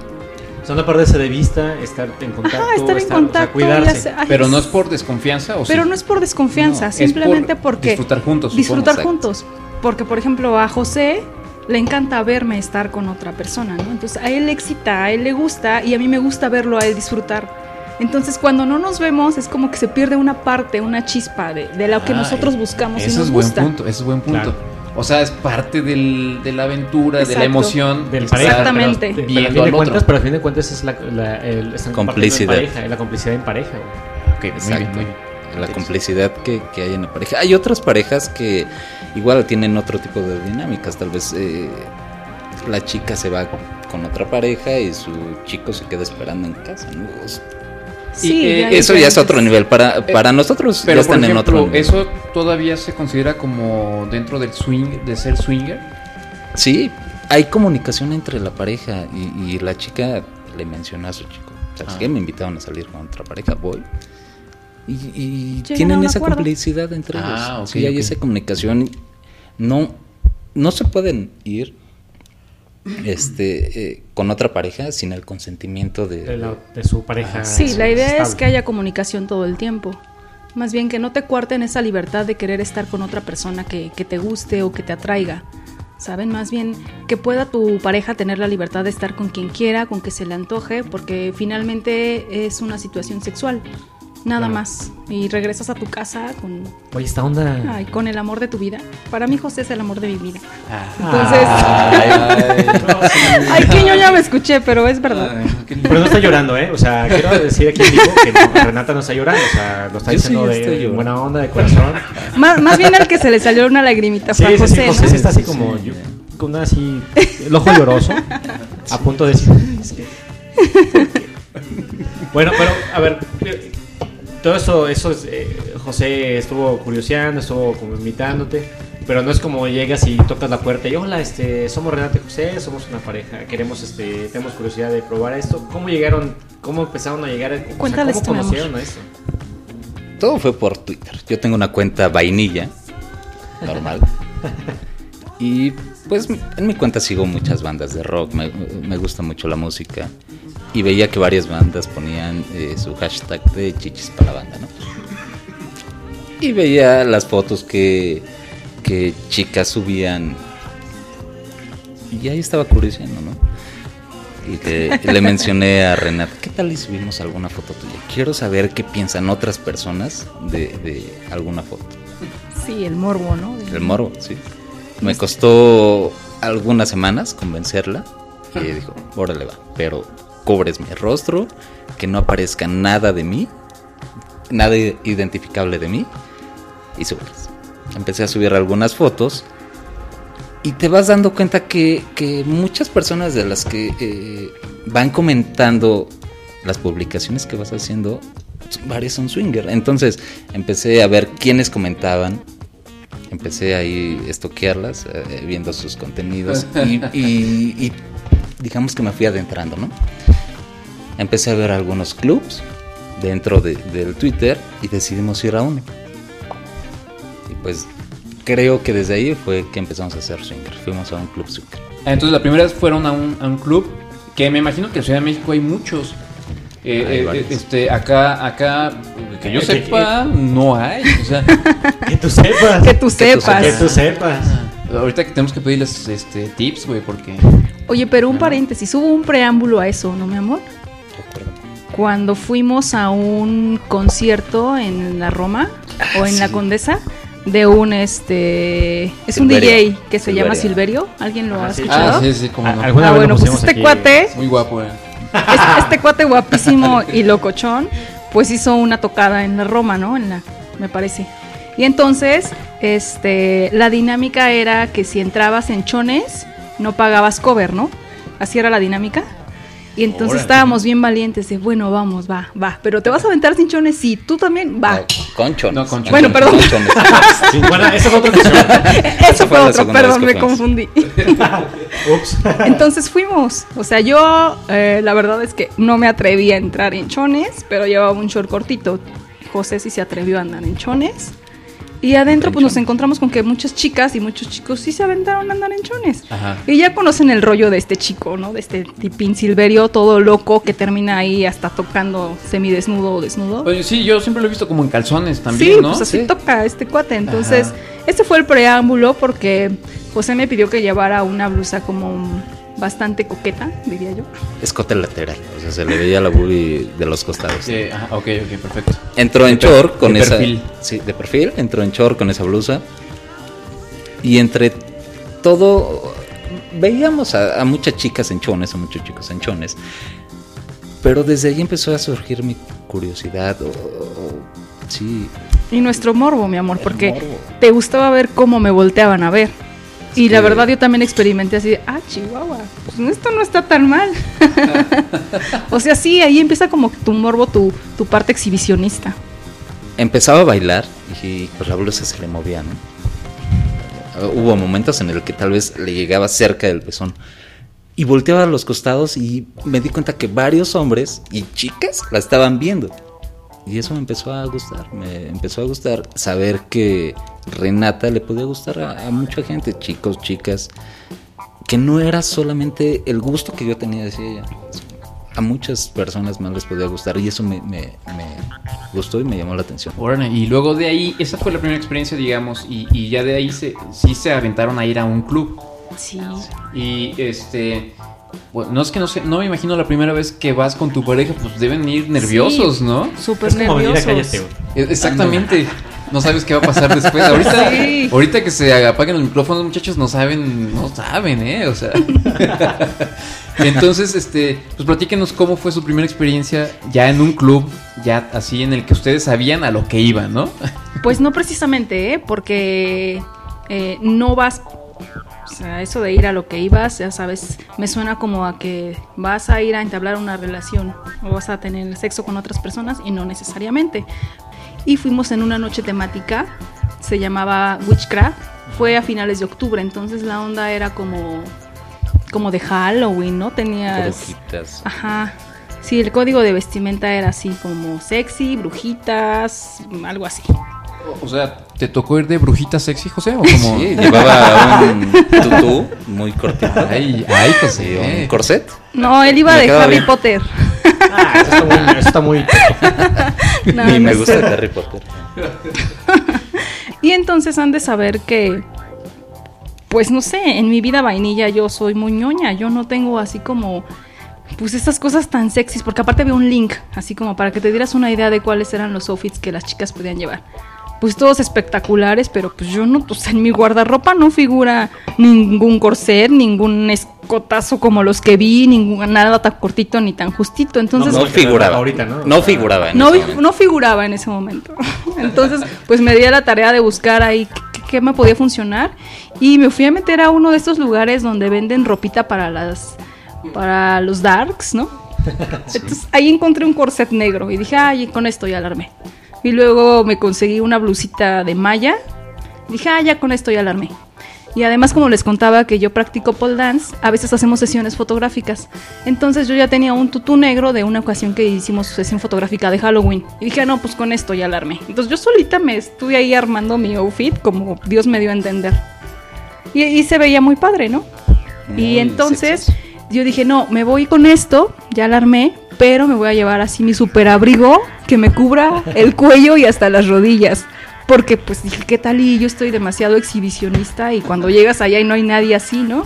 sea, no perderse de vista, estar en contacto, Ajá, estar en o sea, contacto, cuidarse. ya sé- ay, Pero no es por desconfianza o Pero sí? no es por desconfianza, No, simplemente por porque disfrutar juntos, supongo. disfrutar exacto. juntos. Porque, por ejemplo, a José le encanta verme estar con otra persona, ¿no? Entonces a él le excita, a él le gusta y a mí me gusta verlo a él disfrutar. Entonces cuando no nos vemos es como que se pierde una parte, una chispa de, de lo que Ah, nosotros buscamos y Eso nos es buen gusta. punto, eso es buen punto. Claro. O sea, es parte del- de la aventura, de la emoción. Del pareja, Exactamente. Pero, pero Viendo al fin de al cuentas, otro. pero al fin de cuentas es la, la el, están compartiendo Complicidad. En pareja, la complicidad en pareja. güey. Ok, muy Exacto. bien, muy bien. la complicidad que, que hay en la pareja. Hay otras parejas que igual tienen otro tipo de dinámicas. Tal vez eh, la chica se va con otra pareja y su chico se queda esperando en casa. ¿no? Sí, Y, eh, ya Eso ya es otro nivel. Para, para nosotros Pero ya por están en ejemplo, otro nivel. ¿eso todavía se considera como dentro del swing, de ser swinger? Sí, hay comunicación entre la pareja y, y la chica le menciona a su chico. ¿Sabes Ah. qué? Me invitaron a salir con otra pareja, voy. Y, y tienen esa acuerdo. complicidad entre ellos. Ah, ok, sí, hay esa comunicación. No, no se pueden ir este, eh, con otra pareja sin el consentimiento de... De, la- de su pareja. Sí, la idea es que haya comunicación todo el tiempo. Más bien que no te cuarten esa libertad de querer estar con otra persona que, que te guste o que te atraiga. ¿Saben? Más bien que pueda tu pareja tener la libertad de estar con quien quiera, con que se le antoje, porque finalmente es una situación sexual. Nada Claro. más. Y regresas a tu casa con, Oye, esta onda. ay, con el amor de tu vida. Para mí José es el amor de mi vida. Ah. Entonces, ay, que yo ya me escuché, pero es verdad. Pero no está llorando, ¿eh? O sea, quiero decir aquí vivo que no, Renata no está llorando. O sea, lo está Yo sí diciendo de, estoy de llorando. buena onda, de corazón. Más, más bien el que se le salió una lagrimita Sí, fue a José, José está así como. yo- con una así. El ojo lloroso. A punto de decir. "Es que- Bueno, pero, a ver. Todo eso, eso es, eh, José estuvo curioseando, estuvo como invitándote. Pero no es como llegas y tocas la puerta y hola, este, somos Renata y José, somos una pareja, queremos, este, tenemos curiosidad de probar esto. ¿Cómo llegaron, cómo empezaron a llegar? o sea, Cuéntales ¿Cómo conocieron a esto? Todo fue por Twitter. Yo tengo una cuenta vainilla, normal. y pues en mi cuenta sigo muchas bandas de rock, me, me gusta mucho la música. Y veía que varias bandas ponían eh, su hashtag de chichis para la banda, ¿no? Y veía las fotos que, que chicas subían. Y ahí estaba curioseando, ¿no? Y le, le mencioné a Renata, ¿qué tal y subimos alguna foto tuya? Quiero saber qué piensan otras personas de, de alguna foto. Sí, el morbo, ¿no? El moro, sí. Me costó algunas semanas convencerla. Y dijo, órale va, pero cubres mi rostro, que no aparezca nada de mí, nada identificable de mí, y subirlas. Empecé a subir algunas fotos y te vas dando cuenta que, que muchas personas de las que eh, van comentando las publicaciones que vas haciendo, varias son swinger. Entonces empecé a ver quiénes comentaban, empecé ahí estoquearlas, eh, viendo sus contenidos y digamos que me fui adentrando, ¿no? Empecé a ver algunos clubs dentro de- del Twitter y decidimos ir a uno. Y pues creo que desde ahí fue que empezamos a hacer swinger. Fuimos a un club swinger. Entonces la primera vez fueron a un, a un club que me imagino que en Ciudad de México hay muchos. Eh, Hay eh, varios. este, acá, acá, que yo Que- sepa, no hay. O sea, Que tú sepas. Que tú sepas. Que tú sepas. ahorita que tenemos que pedirles este, tips, güey, porque... Oye, pero un paréntesis, hubo un preámbulo a eso, ¿no, mi amor? Recuerdo. Cuando fuimos a un concierto en la Roma o en la. Condesa de un este es un. DJ que se llama Silverio. ¿alguien lo ha sí. escuchado? Ah, sí, sí, cómo no. Alguna Ah, vez lo bueno, pues este aquí. cuate Muy guapo, eh. Este, este cuate guapísimo y locochón, pues hizo una tocada en la Roma, ¿no? En la, me parece. Y entonces, este, la dinámica era que si entrabas en chones, no pagabas cover, ¿no? Así era la dinámica. Y entonces Órale. estábamos bien valientes de, bueno, vamos, va, va. Pero te vas a aventar sin chones, sí, tú también, va. No, con chones. No, con chones. Bueno, perdón. Con chones. Sí, bueno, esa fue otra opción. Eso fue otro, perdón, me confundí. Ups. Entonces fuimos. O sea, yo eh, la verdad es que no me atreví a entrar en chones, pero llevaba un short cortito. José sí se atrevió a andar en chones. Y adentro pues nos encontramos con que muchas chicas y muchos chicos sí se aventaron a andar en chones. Ajá. Y ya conocen el rollo de este chico, ¿no? De este tipín silverio todo loco que termina ahí hasta tocando semidesnudo o desnudo. Oye, sí, yo siempre lo he visto como en calzones también, sí, ¿no? pues así Sí. toca este cuate. Entonces, Ajá. este fue el preámbulo porque José me pidió que llevara una blusa como bastante coqueta, diría yo. Escote lateral. O sea, se le veía la boobie de los costados. Sí, ajá, ok, ok, perfecto. Entró en short con de esa. perfil. Sí, de perfil. Entró en short con esa blusa. Y entre todo. Veíamos a, a muchas chicas en chones, a muchos chicos en chones. Pero desde ahí empezó a surgir mi curiosidad. O, o- sí. Y nuestro morbo, mi amor, El porque morbo. te gustaba ver cómo me volteaban a ver. Y la verdad yo también experimenté así, de, ah, Chihuahua, pues esto no está tan mal. o sea, sí, ahí empieza como tu morbo, tu, tu parte exhibicionista. Empezaba a bailar y pues la blusa se le movía, ¿no? Hubo momentos en el que tal vez le llegaba cerca del pezón. Y volteaba a los costados y me di cuenta que varios hombres y chicas la estaban viendo. Y eso me empezó a gustar, me empezó a gustar saber que Renata le podía gustar a, a mucha gente, chicos, chicas, que no era solamente el gusto que yo tenía hacia ella. A muchas personas más les podía gustar y eso me, me- me gustó y me llamó la atención. Órale, y luego de ahí, esa fue la primera experiencia, digamos, y, y ya de ahí se, sí se aventaron a ir a un club. Sí. Y este. Bueno, no es que no sé, no me imagino la primera vez que vas con tu pareja, pues deben ir nerviosos, Sí. ¿no? Súper Es como venir a nerviosos. E- Exactamente. No sabes qué va a pasar después. Ahorita, Sí. ahorita que se apaguen los micrófonos, muchachos, no saben, no saben, ¿eh? O sea. Entonces, este, pues platíquenos cómo fue su primera experiencia ya en un club, ya así en el que ustedes sabían a lo que iban, ¿no? Pues no precisamente, ¿eh? porque eh, no vas, o sea, eso de ir a lo que ibas, ya sabes, me suena como a que vas a ir a entablar una relación o vas a tener sexo con otras personas y no necesariamente. Y fuimos en una noche temática, se llamaba Witchcraft, fue a finales de octubre, entonces la onda era como, como de Halloween, ¿no? Tenías... Brujitas. Ajá. Sí, el código de vestimenta era así como sexy, brujitas, algo así. O sea, ¿te tocó ir de brujita sexy, José? ¿O como... Sí, llevaba un tutú muy cortito. Ay, ay, Sí, José. un corset. No, él iba de Harry bien. Potter. Ah, eso está muy. Eso está muy No, Ni no me gusta. Harry Potter. Y entonces han de saber que, pues no sé, en mi vida vainilla yo soy muy ñoña. Yo no tengo así como, pues estas cosas tan sexys. Porque aparte había un link, así como para que te dieras una idea de cuáles eran los outfits que las chicas podían llevar. Pues todos espectaculares, pero pues yo no, pues en mi guardarropa no figura ningún corset, ningún escotazo como los que vi, ningún, nada tan cortito ni tan justito. Entonces, No figuraba. Ahorita, ¿no? No figuraba. en no, ese vi- momento. no figuraba en ese momento. Entonces, pues me di a la tarea de buscar ahí qué, qué me podía funcionar y me fui a meter a uno de estos lugares donde venden ropita para las para los darks, ¿no? Entonces ahí encontré un corset negro y dije, ay, con esto ya alarmé. Y luego me conseguí una blusita de malla. Dije, ah, ya con esto ya alarmé. Y además, como les contaba que yo practico pole dance, a veces hacemos sesiones fotográficas. Entonces yo ya tenía un tutú negro de una ocasión que hicimos sesión fotográfica de Halloween. Y dije, ah, no, pues con esto ya alarmé. Entonces yo solita me estuve ahí armando mi outfit como Dios me dio a entender. Y, y se veía muy padre, ¿no? y entonces yo dije, no, me voy con esto, ya alarmé, pero me voy a llevar así mi super abrigo que me cubra el cuello y hasta las rodillas. Porque pues dije, ¿qué tal? Y yo estoy demasiado exhibicionista y cuando llegas allá y no hay nadie así, ¿no?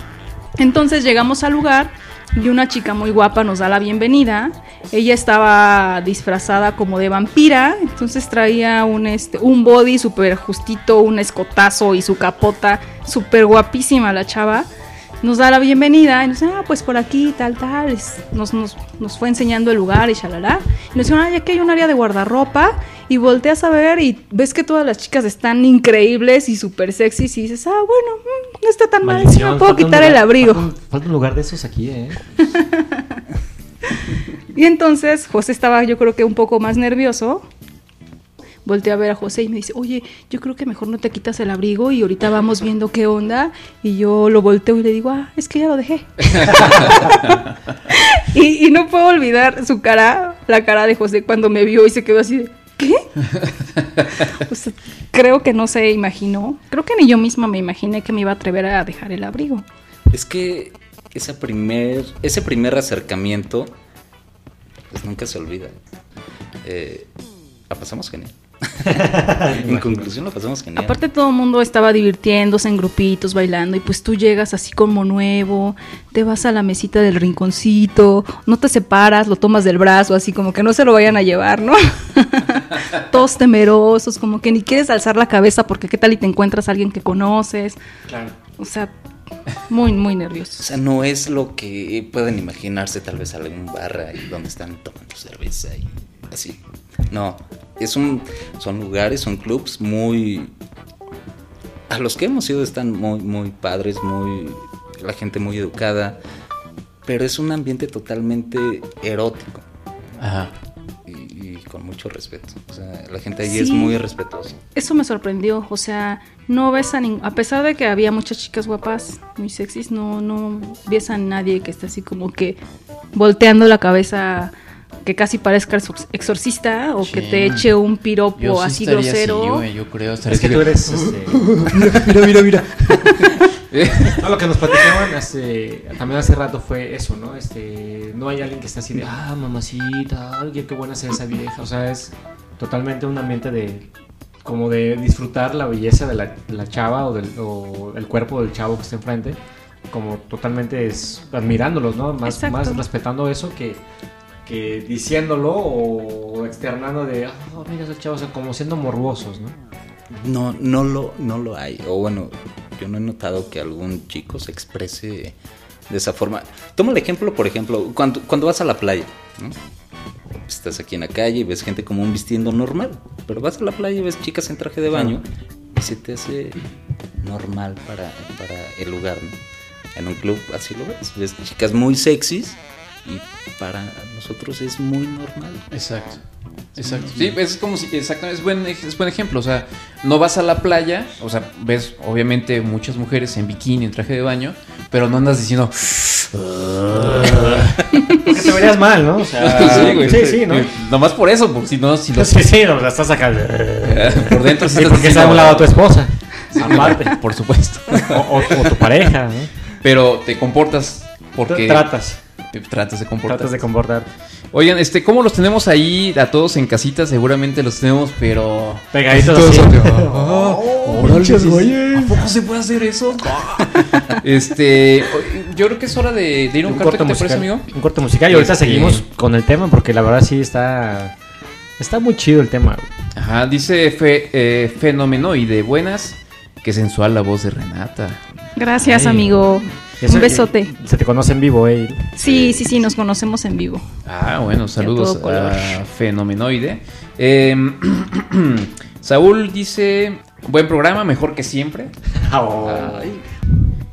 Entonces llegamos al lugar y una chica muy guapa nos da la bienvenida. Ella estaba disfrazada como de vampira, entonces traía un, este, un body súper justito, un escotazo y su capota, súper guapísima la chava. Nos da la bienvenida y nos dice, ah, pues por aquí, tal, tal. Nos, nos, nos fue enseñando el lugar y shalala. Y nos dijeron, ah, aquí hay un área de guardarropa. Y volteas a ver y ves que todas las chicas están increíbles y súper sexys. Y dices, ah, bueno, mm, no está tan mal. Sí me puedo quitar el abrigo. Falta un, falta un lugar de esos aquí, ¿eh? Y entonces José estaba yo creo que un poco más nervioso. Volteé a ver a José y me dice, oye, yo creo que mejor no te quitas el abrigo y ahorita vamos viendo qué onda. Y yo lo volteo y le digo, ah, es que ya lo dejé. y, no puedo olvidar su cara, la cara de José cuando me vio y se quedó así de, ¿qué? O creo que no se imaginó, creo que ni yo misma me imaginé que me iba a atrever a dejar el abrigo. Es que esa primer, ese primer acercamiento, pues nunca se olvida. Eh, la pasamos genial. en conclusión, la pasamos genial. Aparte todo el mundo estaba divirtiéndose en grupitos, bailando, y pues tú llegas así como nuevo, te vas a la mesita del rinconcito, no te separas, lo tomas del brazo, así como que no se lo vayan a llevar, ¿no? Todos temerosos, como que ni quieres alzar la cabeza porque qué tal y te encuentras a alguien que conoces. Claro. O sea, muy, muy O nerviosos. sea, no es lo que pueden imaginarse tal vez algún bar ahí donde están tomando cerveza y así. No, es un, son lugares, son clubs muy... A los que hemos ido están muy, muy padres, muy... La gente muy educada, pero es un ambiente totalmente erótico Ajá. y, y con mucho respeto. O sea, la gente allí es muy respetuosa. Eso me sorprendió, o sea, no ves a ningún... A pesar de que había muchas chicas guapas, muy sexys, no, no ves a nadie que esté así como que volteando la cabeza que casi parezca exor- exorcista o que te eche un piropo Yo sí así grosero. así, güey, yo creo. estaría Es que tú eres. Este, Mira, mira, mira, mira. no, lo que nos platicaban hace, también hace rato fue eso, ¿no? Este, no hay alguien que esté así de, ah, mamacita, alguien qué buena es esa vieja. O sea, es totalmente un ambiente de, como de disfrutar la belleza de la, de la chava o, del, o el cuerpo del chavo que está enfrente. Como totalmente es, admirándolos, ¿no? Más, Exacto. más respetando eso que, que diciéndolo o externando de, ah, mira ese chavo, o sea, como siendo morbosos, ¿no? No, no lo, no lo hay. O bueno, yo no he notado que algún chico se exprese de esa forma. Toma el ejemplo, por ejemplo, cuando, cuando vas a la playa, ¿no? Estás aquí en la calle y ves gente común vistiendo normal, pero vas a la playa y ves chicas en traje de baño y se te hace normal para, para el lugar, ¿no? En un club así lo ves, ves chicas muy sexys y para nosotros es muy normal. Exacto. Exacto. Sí, es como si, exacto, es buen, es buen ejemplo. O sea, no vas a la playa, o sea, ves obviamente muchas mujeres en bikini, en traje de baño, pero no andas diciendo. Porque te verías mal, ¿no? O sea, güey. sí, sí, ¿no? Nomás por eso, porque si no, si no Sí, sí, o sea, estás acá. por dentro sí porque está a un lado tu esposa. Aparte. Por supuesto. O, o- o tu pareja, ¿no? Pero te comportas porque Tratas. Tratas de comportar. Tratas de comportar. Oigan, este, ¿cómo los tenemos ahí a todos en casita? Seguramente los tenemos, pero. Pegaditos así. sí, sí. ¿A poco se puede hacer eso? este, yo creo que es hora de, de ir a un, Un corte, corte ¿qué te parece, amigo? Un corte musical. Y ahorita Este- seguimos con el tema porque la verdad sí está. Está muy chido el tema. Ajá, dice fe, eh, Fenomenoide, buenas. Qué sensual la voz de Renata. Gracias, Ay. amigo. Eso- Un besote. Se te conoce en vivo, eh. Sí, sí, sí, nos conocemos en vivo. Ah, bueno, saludos color. a Fenomenoide. Eh, Saúl dice, buen programa, mejor que siempre. Ay.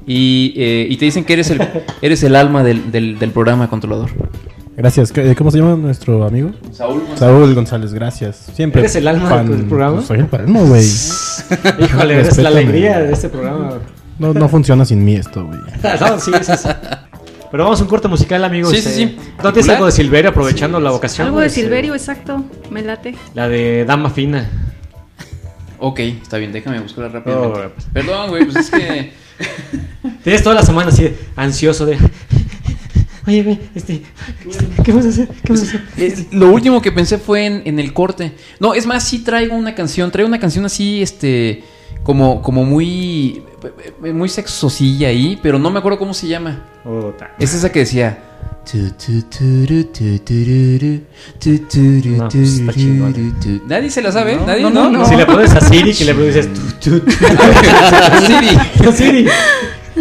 Y, eh, y te dicen que eres el, eres el alma del, del- del programa controlador. Gracias. ¿Qué- ¿Cómo se llama nuestro amigo? Saúl. Saúl González, gracias. Siempre. ¿Eres el alma del programa? Pues soy el palmo, güey. Híjole, eres la alegría de este programa. No, no funciona sin mí esto, güey. no, sí, sí, sí. Pero vamos a un corte musical, amigos. Sí, sí, Este, sí. ¿No tienes algo de Silverio aprovechando la vocación? Algo de Silverio, exacto. Me late. La de Dama Fina. Ok, está bien, déjame buscarla rápidamente. Oh, pues. Perdón, güey, pues es que... Tienes toda la semana así, ansioso de. Oye, ve, este, este, ¿qué vas a hacer? ¿Qué vas a hacer? Eh, Lo último que pensé fue en, en el corte. No, es más, sí traigo una canción. Traigo una canción así, este. Como, como muy. Muy sexosilla ahí, pero no me acuerdo cómo se llama. Puta. Es esa que decía. No, pues está. Nadie se la sabe, No, nadie, no. Si le pones a Siri, que le tú. Siri. Siri,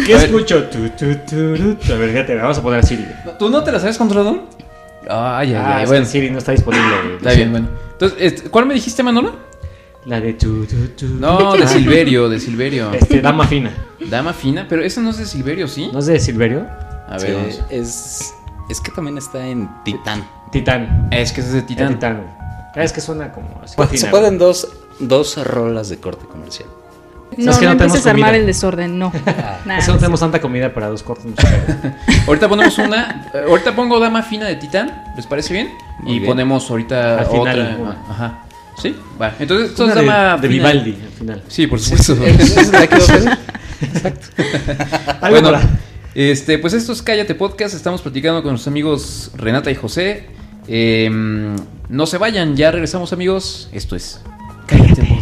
¿qué A escucho? A ver, fíjate, vamos a poner a Siri. ¿Tú no te la sabes, controlador? Ay, ay, Ah, ay. Bueno, Siri no está disponible. está bien, bueno. Entonces, este, ¿cuál me dijiste, Manolo? La de tú, tú, tú. No, de Silverio, de Silverio. Este, Dama Fina. Dama fina, pero esa no es de Silverio, ¿sí? ¿No es de Silverio? A Sí, ver, vamos. es, Es que también está en Titán. Titán. Es que es de Titán. Titán. Es que suena como así. Pues, se pueden dos, dos rolas de corte comercial. No, no, no tenemos empieces a armar el desorden, no. Nah, Es que no tenemos tanta comida para dos cortes. Ahorita ponemos una. eh, ahorita pongo Dama Fina de Titán. ¿Les parece bien? Muy y bien. ponemos ahorita Al final, otra. una. Ajá. ¿Sí? Va. Entonces, esto es Dama de, de. Vivaldi al final. Sí, por supuesto. Algo bueno, este, pues esto es Cállate Podcast. Estamos platicando con nuestros amigos Renata y José. Eh, no se vayan, ya regresamos, amigos. Esto es Cállate Podcast.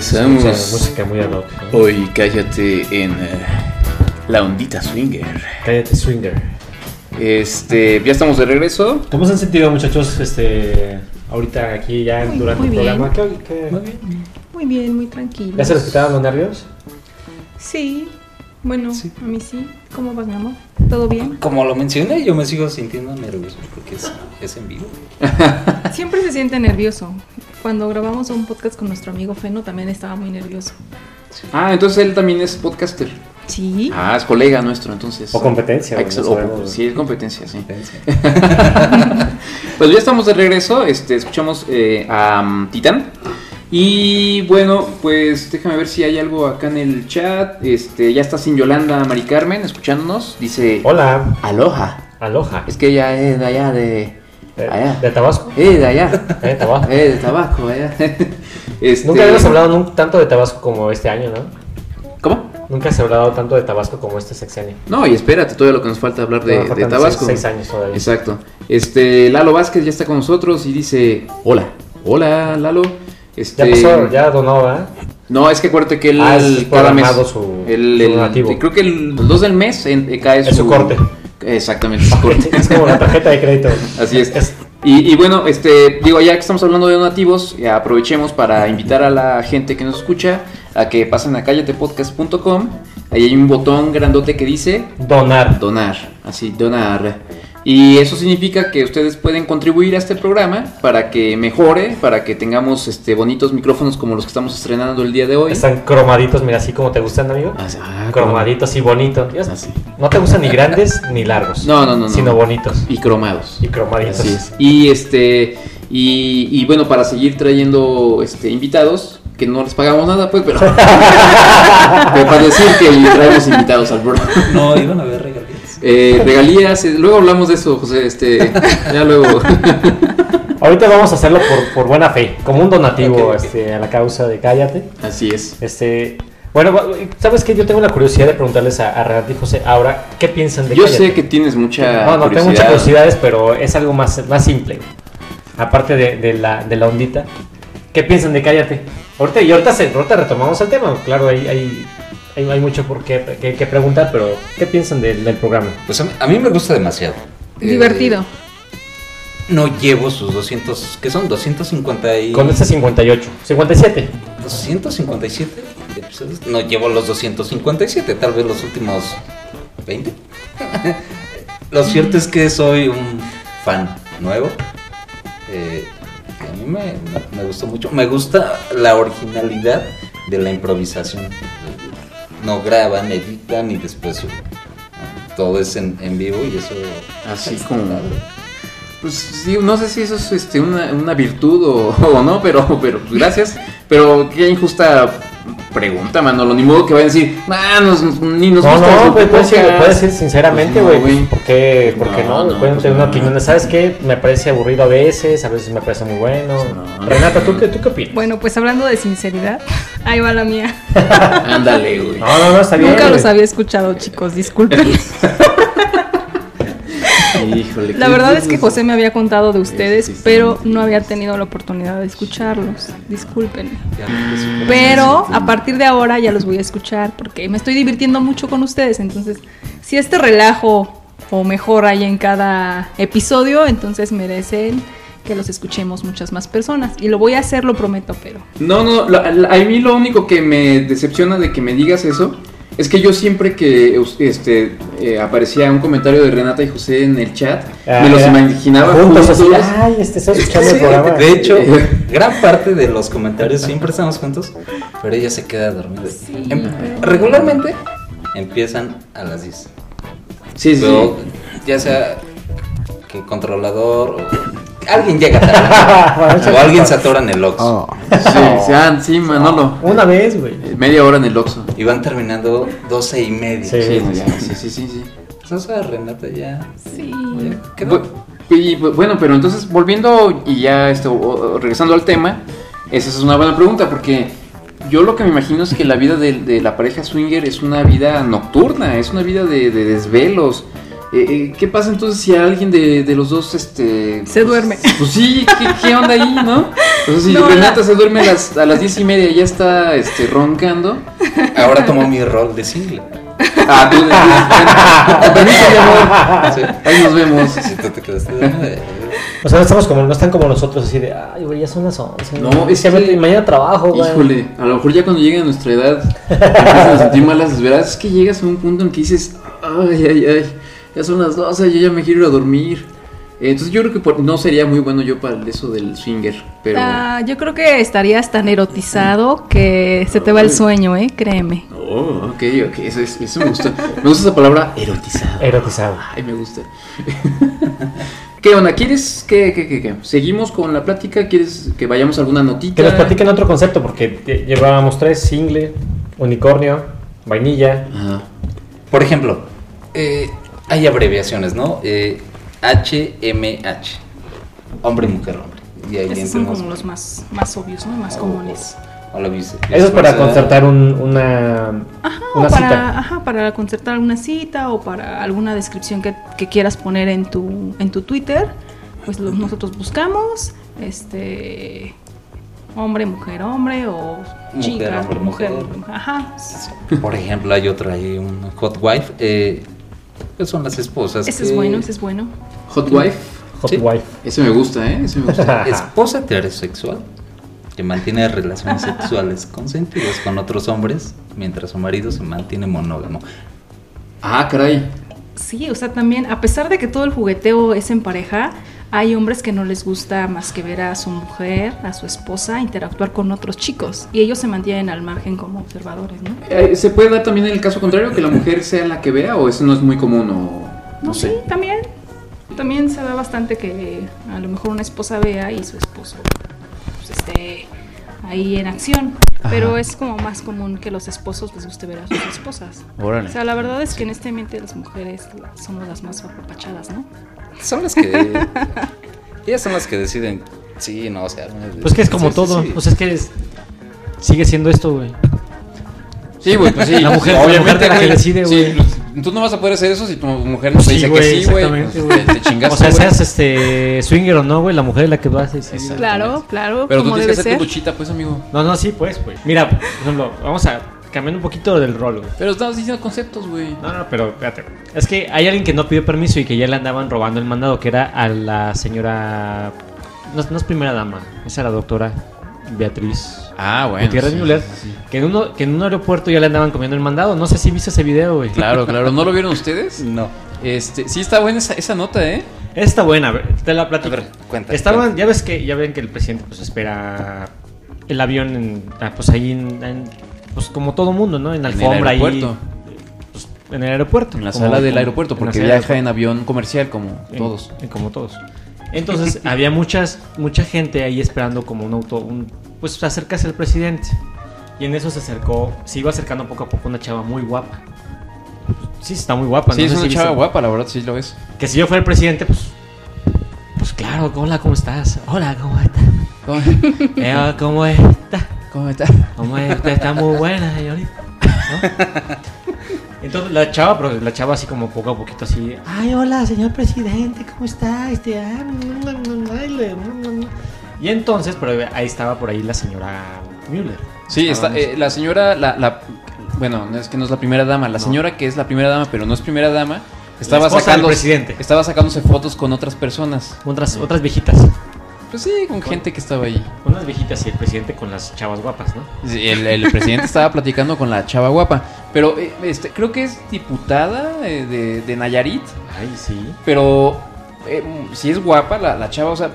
Regresamos. Mucha música muy ad hoc. ¿no? Hoy cállate en eh, la ondita swinger. Cállate, Swinger. Este, ya estamos de regreso. ¿Cómo se han sentido, muchachos, este, ahorita aquí ya Muy- durante muy el bien. programa? ¿Qué, qué- Muy bien, muy tranquilo. ¿Ya se les quitaron los nervios? Sí. Bueno, a mí sí. ¿Cómo vas, mi amor? ¿Todo bien? Como lo mencioné, yo me sigo sintiendo nervioso porque es, es en vivo. Siempre se siente nervioso. Cuando grabamos un podcast con nuestro amigo Feno también estaba muy nervioso. Ah, entonces él también es podcaster. Sí. Ah, es colega nuestro, entonces. O competencia, Ah, no ex- o- sí, es competencia, sí. Pues ya estamos de regreso, este, escuchamos eh, a um, Titán. Y bueno, pues déjame ver si hay algo acá en el chat. Este, ya está sin Yolanda Mari Carmen escuchándonos. Dice Hola, Aloha. Aloha. Es que ella es de allá de. ¿De, allá. de Tabasco? Eh, de allá. Eh, de Tabasco. Eh, de Tabasco, allá. Este- Nunca habíamos hablado tanto de Tabasco como este año, ¿no? ¿Cómo? Nunca se ha hablado tanto de Tabasco como este sexenio. No, y espérate, todo lo que nos falta hablar de, Tabasco. Seis, seis años todavía. Exacto. Este, Lalo Vázquez ya está con nosotros y dice, hola, hola Lalo. Este, Ya pasó, ya donó, ¿verdad? No, es que acuérdate que él Ah, cada mes, su- el, su el- donativo. creo que el 2 del mes en- eh, cae Es su corte. Exactamente, su corte. Es como la tarjeta de crédito. Así es. Es- Y, y bueno, este, digo, ya que estamos hablando de donativos, eh, aprovechemos para invitar a la gente que nos escucha a que pasen a callatepodcast.com. Ahí hay un botón grandote que dice Donar. donar, así, donar. Y eso significa que ustedes pueden contribuir a este programa para que mejore, para que tengamos este bonitos micrófonos como los que estamos estrenando el día de hoy. Están cromaditos, mira, así como te gustan, amigo. Ah, ah, cromaditos y bonitos. Ya- Así. No te gustan ni grandes ni largos. No, no, no, no. Sino bonitos. Y cromados. Y cromaditos. Así es. Y este y, y bueno, para seguir trayendo este invitados, que no les pagamos nada, pues, pero, pero para decir que traemos invitados al programa. No, iban a ver. Eh, regalías, eh, luego hablamos de eso, José, este, ya luego. Ahorita vamos a hacerlo por, por buena fe, como un donativo. Este, a la causa de Cállate. Así es. Este, bueno, ¿sabes qué? Yo tengo la curiosidad de preguntarles a, a Renata y José ahora, ¿qué piensan de Yo Cállate? sé que tienes mucha No, no, tengo muchas curiosidad. curiosidades, pero es algo más, más simple. Aparte de, de la, de la ondita. ¿Qué piensan de Cállate? Ahorita, y ahorita, se, ahorita retomamos el tema. Claro, hay, hay, hay, hay mucho por qué, que, que preguntar, pero ¿qué piensan del, del programa? Pues a mí, a mí me gusta demasiado. Eh, Divertido. no llevo sus 200, ¿qué son? 250 y... Con este 58, 57. 257 episodios. No llevo los 257, tal vez los últimos 20. Lo cierto es que soy un fan nuevo. Eh, que a mí me, me gustó mucho. Me gusta la originalidad de la improvisación. No graban, editan y después uh, todo es en, en vivo y eso... Así como-. Pues sí, no sé si eso es este, una, una virtud o, o no, pero, pero pues, gracias. Pero qué injusta pregunta, Manolo. Ni modo que vayan a decir, "Ah, nos- ni nos No, gusta no, pues, puedes decir, podcast". puedes decir sinceramente, Pues no, güey. ¿Por qué, por qué No, Pueden pues tener una no. opinión ¿sabes qué? Me parece aburrido a veces, a veces me parece muy bueno. No. Renata, ¿tú qué, ¿tú qué opinas? Bueno, pues hablando de sinceridad, ahí va la mía. Ándale, güey. No, no, no, está bien. Nunca los güey. había escuchado, chicos, disculpen. Híjole, La verdad es que José me había contado de ustedes, sí, sí. pero no había tenido la oportunidad de escucharlos. Disculpen. Pero a partir de ahora ya los voy a escuchar porque me estoy divirtiendo mucho con ustedes. Entonces, si este relajo o mejor hay en cada episodio, entonces merecen que los escuchemos muchas más personas. Y lo voy a hacer, lo prometo, pero... No, no, la- la- a mí lo único que me decepciona de que me digas eso es que yo siempre que este eh, aparecía un comentario de Renata y José en el chat, Ah, me los imaginaba Juntos, así, ay, este escuchando el Sí, programa. de hecho, gran parte de los comentarios siempre estamos juntos, pero ella se queda dormida. Em- regularmente empiezan a las 10. Sí, sí. Pero ya sea que controlador o alguien llega tarde o alguien se atora en el Oxxo Sí, sí, ah, sí, Manolo. Una vez, güey. Media hora en el Oxxo. y van terminando 12 y media. Sí. Sí, sí, sí, sí, sí. Pues, Renata ya. Sí. ya quedó. Bu- y, bu- bueno, pero entonces volviendo y ya esto, regresando al tema, esa es una buena pregunta porque yo lo que me imagino es que la vida de, de la pareja swinger es una vida nocturna, es una vida de, de desvelos. Eh, eh, ¿Qué pasa entonces si alguien de, de los dos este, Se pues, duerme. Pues sí, ¿qué, qué onda ahí, no? Entonces si No, Renata la- se duerme a las, a las diez y media y ya está este, roncando. Ahora tomó mi rol de single. Ah, tú mi amor. Sí. Ahí nos vemos. Si tú te quedaste de- O sea, no estamos como, no están como nosotros así de, ay, güey, ya son las 11. No, es ya que- mañana trabajo, güey. Híjole, a lo mejor ya cuando lleguen a nuestra edad empiezan a sentir malas desveladas. Es que llegas a un punto en que dices, ay, ay, ay, ya son las 12, yo ya me quiero ir a dormir. Eh, Entonces yo creo que por- no sería muy bueno yo para eso del swinger, pero... Ah, yo creo que estarías tan erotizado que se te va el sueño, ¿eh? Créeme. Oh, ok, ok, eso, es- eso me gusta. Me gusta esa palabra erotizado. Erotizado. Ay, me gusta. ¿Qué onda? ¿Quieres que, que, que, que? seguimos con la plática? ¿Quieres que vayamos a alguna notita? Que nos platiquen otro concepto, porque lle- llevábamos tres, single, unicornio, vainilla. Ajá. Por ejemplo, eh, hay abreviaciones, ¿no? Eh, HMH. Hombre, mujer, hombre. Y ahí Esos son como los más, más obvios, ¿no? Más comunes. o la vice- Eso es para viceversa. concertar un- una, Ajá, una o para, cita. ajá, para concertar alguna cita o para alguna descripción que, que quieras poner en tu, en tu Twitter, pues lo- nosotros buscamos, este, hombre, mujer, hombre o Mujer, chica, hombre, mujer, mujer. ajá. Por ejemplo, hay otra ahí, un hot wife. Eh, son las esposas. Ese es bueno, ese es bueno. Hot wife. Hot Sí. wife. Ese me gusta, ¿eh? Ese me gusta. Esposa heterosexual que mantiene relaciones sexuales consentidas con otros hombres mientras su marido se mantiene monógamo. Ah, caray. Sí, o sea, también, a pesar de que todo el jugueteo es en pareja, hay hombres que no les gusta más que ver a su mujer, a su esposa, interactuar con otros chicos. Y ellos se mantienen al margen como observadores, ¿no? Eh, ¿Se puede dar también el caso contrario, que la mujer sea la que vea o eso no es muy común o no sí, sé? también. También se ve bastante que a lo mejor una esposa vea y su esposo pues, esté ahí en acción. Pero es como más común que los esposos les guste ver a sus esposas. Órale. O sea, la verdad es que en este ambiente las mujeres somos las más apapachadas, ¿no? Son las que. ellas son las que deciden. Sí, no, o sea. Pues que es como sí, sí, todo. sí. Pues es que es- sigue siendo esto, güey. Sí, güey, pues sí. La mujer- la mujer es la que güey. decide, Sí, güey. tú no vas a poder hacer eso si tu mujer no te dice que sí, güey. exactamente, Pues, güey. Te, te chingaste, O sea, güey. seas este swinger o no, güey, la mujer es la que va a decir. Claro, claro, Pero tú tienes que hacer ser. tu luchita, pues, amigo. No, no, sí, pues, güey. Mira, por ejemplo, vamos a cambiar un poquito del rol, güey. Pero estamos diciendo conceptos, güey. No, no, pero espérate. Es que hay alguien que no pidió permiso y que ya le andaban robando el mandado, que era a la señora. No, no es primera dama, esa era la doctora Beatriz Ah, bueno. Gutiérrez sí, Müller. sí, sí. Que, en uno, que en un aeropuerto ya le andaban comiendo el mandado. No sé si viste ese video, güey. Claro, claro. ¿No lo vieron ustedes? No. Este, sí está buena esa, esa nota, ¿eh? Está buena, a ver, te la platico. A ver, cuenta, Estaban, cuenta. ya ves que, ya ven que el presidente pues espera el avión en, ah, pues ahí en, en- pues como todo mundo, ¿no? En la En el alfombra ahí. aeropuerto. pues, en el aeropuerto. En la como- sala del aeropuerto, en porque del viaja en avión comercial como En- todos. en como todos. Entonces había muchas, mucha gente ahí esperando como un auto, un, pues acercarse al presidente. Y en eso se acercó, se iba acercando poco a poco una chava muy guapa. Sí, está muy guapa. Sí, no es una si chava viste- guapa, la verdad, sí lo es. Que si yo fuera el presidente, pues, pues claro, hola, ¿cómo estás? Hola, ¿cómo estás? ¿Cómo, Eh, ¿Cómo está? Cómo está? ¿Cómo es? Usted está muy buena, señorita. ¿No? Entonces la chava, pero la chava así como poco a poquito así, ay, hola, señor presidente, ¿cómo está? Este, ah, mm, mm, mm, ay, le- mm, mm". Y entonces, pero ahí estaba por ahí la señora Müller. Sí, está, eh, la señora, la, la- bueno, no es que no es la primera dama, la No. señora que es la primera dama, pero no es primera dama, estaba sacando, presidente. estaba sacándose fotos con otras personas. otras, otras viejitas. Pues sí, con gente que estaba ahí. Unas viejitas y el presidente con las chavas guapas, ¿no? Sí, El, el presidente estaba platicando con la chava guapa, pero eh, este, creo que es diputada eh, de, de Nayarit, Ay, sí. pero eh, si es guapa la, la chava, o sea,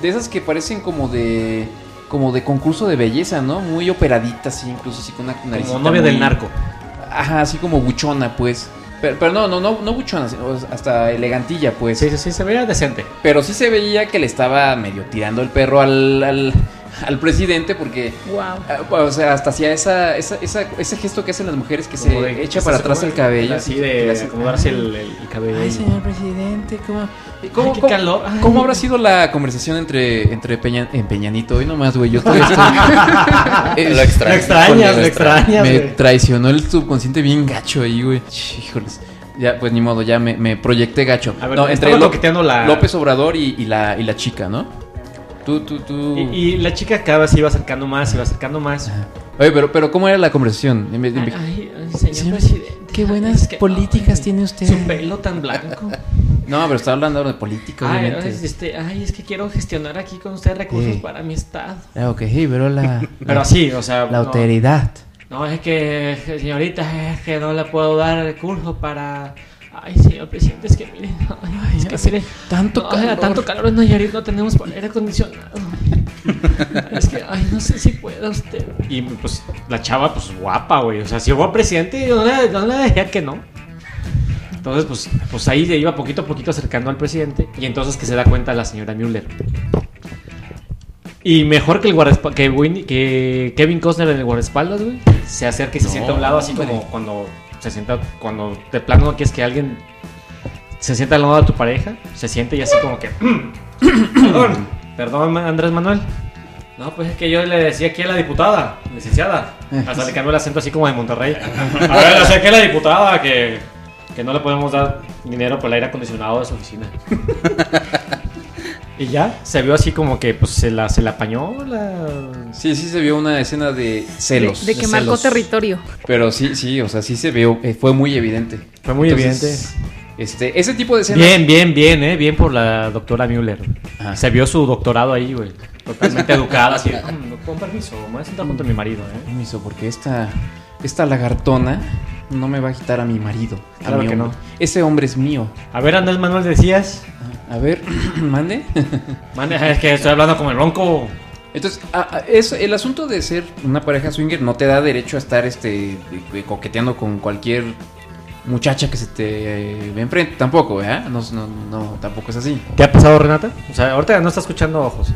de esas que parecen como de como de concurso de belleza, ¿no? Muy operaditas, sí, incluso así con una naricita Como novia del narco. Ajá, así como buchona, pues. Pero, pero no, no, no, no buchona, sino hasta elegantilla, pues. Sí, sí, sí, se veía decente. Pero sí se veía que le estaba medio tirando el perro al, al, al presidente porque, Wow. ah, o sea, hasta hacía esa, esa, esa- ese gesto que hacen las mujeres que se de- echa para atrás el cabello. Así de acomodarse el, el- el cabello. Ay, señor presidente, ¿cómo, cómo, Ay, qué cómo- calor. Ay. cómo habrá sido la conversación entre, entre Peña, en Peñanito? Hoy nomás, güey, yo todavía estoy... Lo extrañas, lo extrañas. Me güey. traicionó el subconsciente bien gacho ahí, güey. Híjoles. Ya, pues ni modo, ya me, me proyecté gacho. A ver, no, entre Ló- la- López Obrador y, y la, y la chica, ¿no? Tú, tú, tú. Y, y la chica cada vez se iba acercando más, se iba acercando más. Oye, pero, pero ¿cómo era la conversación? Ay, señor Señor, presidente. qué buenas es que, políticas ay, tiene usted. Su pelo tan blanco. No, pero está hablando de política, Ay, obviamente. ay, este, ay, es que quiero gestionar aquí con usted recursos Sí. para mi estado. Ah, ok, sí, pero la. Pero la- así, o sea. La no- autoridad. No, es que, señorita, es que no le puedo dar recursos para. Ay, señor presidente, es que mire. Ay, es que hace mire. tanto no, ay, calor. tanto calor en Nayarit no tenemos para aire acondicionado. es que, ay, no sé si pueda usted. Y pues la chava, pues guapa, güey. O sea, si llegó al presidente, no le, no le decía que no. Entonces, pues, pues ahí se iba poquito a poquito acercando al presidente. Y entonces que se da cuenta la señora Müller. Y mejor que el guardaespaldas, que, Winnie- que Kevin Costner en el guardaespaldas, güey, se acerca y se No, sienta a un lado así hombre. como cuando se sienta, cuando de plano no quieres que alguien se sienta al lado de tu pareja, se siente y así como que... perdón, perdón Andrés Manuel. No, pues es que yo le decía aquí a la diputada, licenciada. Hasta le cambió el acento así como de Monterrey. A ver, le decía aquí a la diputada que, que no le podemos dar dinero por el aire acondicionado de su oficina. Y ya, se vio así como que pues se la, se la apañó la... Sí, sí se vio una escena de celos. De, de que marcó celos. territorio. Pero sí, sí, o sea, sí se vio, eh, fue muy evidente. Fue muy Entonces, Este, ese tipo de escenas. Bien, bien, bien, eh, bien por la doctora Müller. Ajá. Se vio su doctorado ahí, güey. Totalmente educada, así. "Mm, Con permiso, me voy a sentar junto a mi marido, eh. Permiso, porque esta, esta lagartona no me va a quitar a mi marido. a Claro mi que hombre. no. Ese hombre es mío. A ver, Andrés Manuel, decías. A ver, mande. Mande, es que estoy hablando como el ronco. Entonces, a- a- es, el asunto de ser una pareja swinger no te da derecho a estar este coqueteando con cualquier muchacha que se te eh, ve enfrente. Tampoco, ¿verdad? No, no, no, tampoco es así. ¿Te ha pasado, Renata? O sea, ahorita no está escuchando ojos.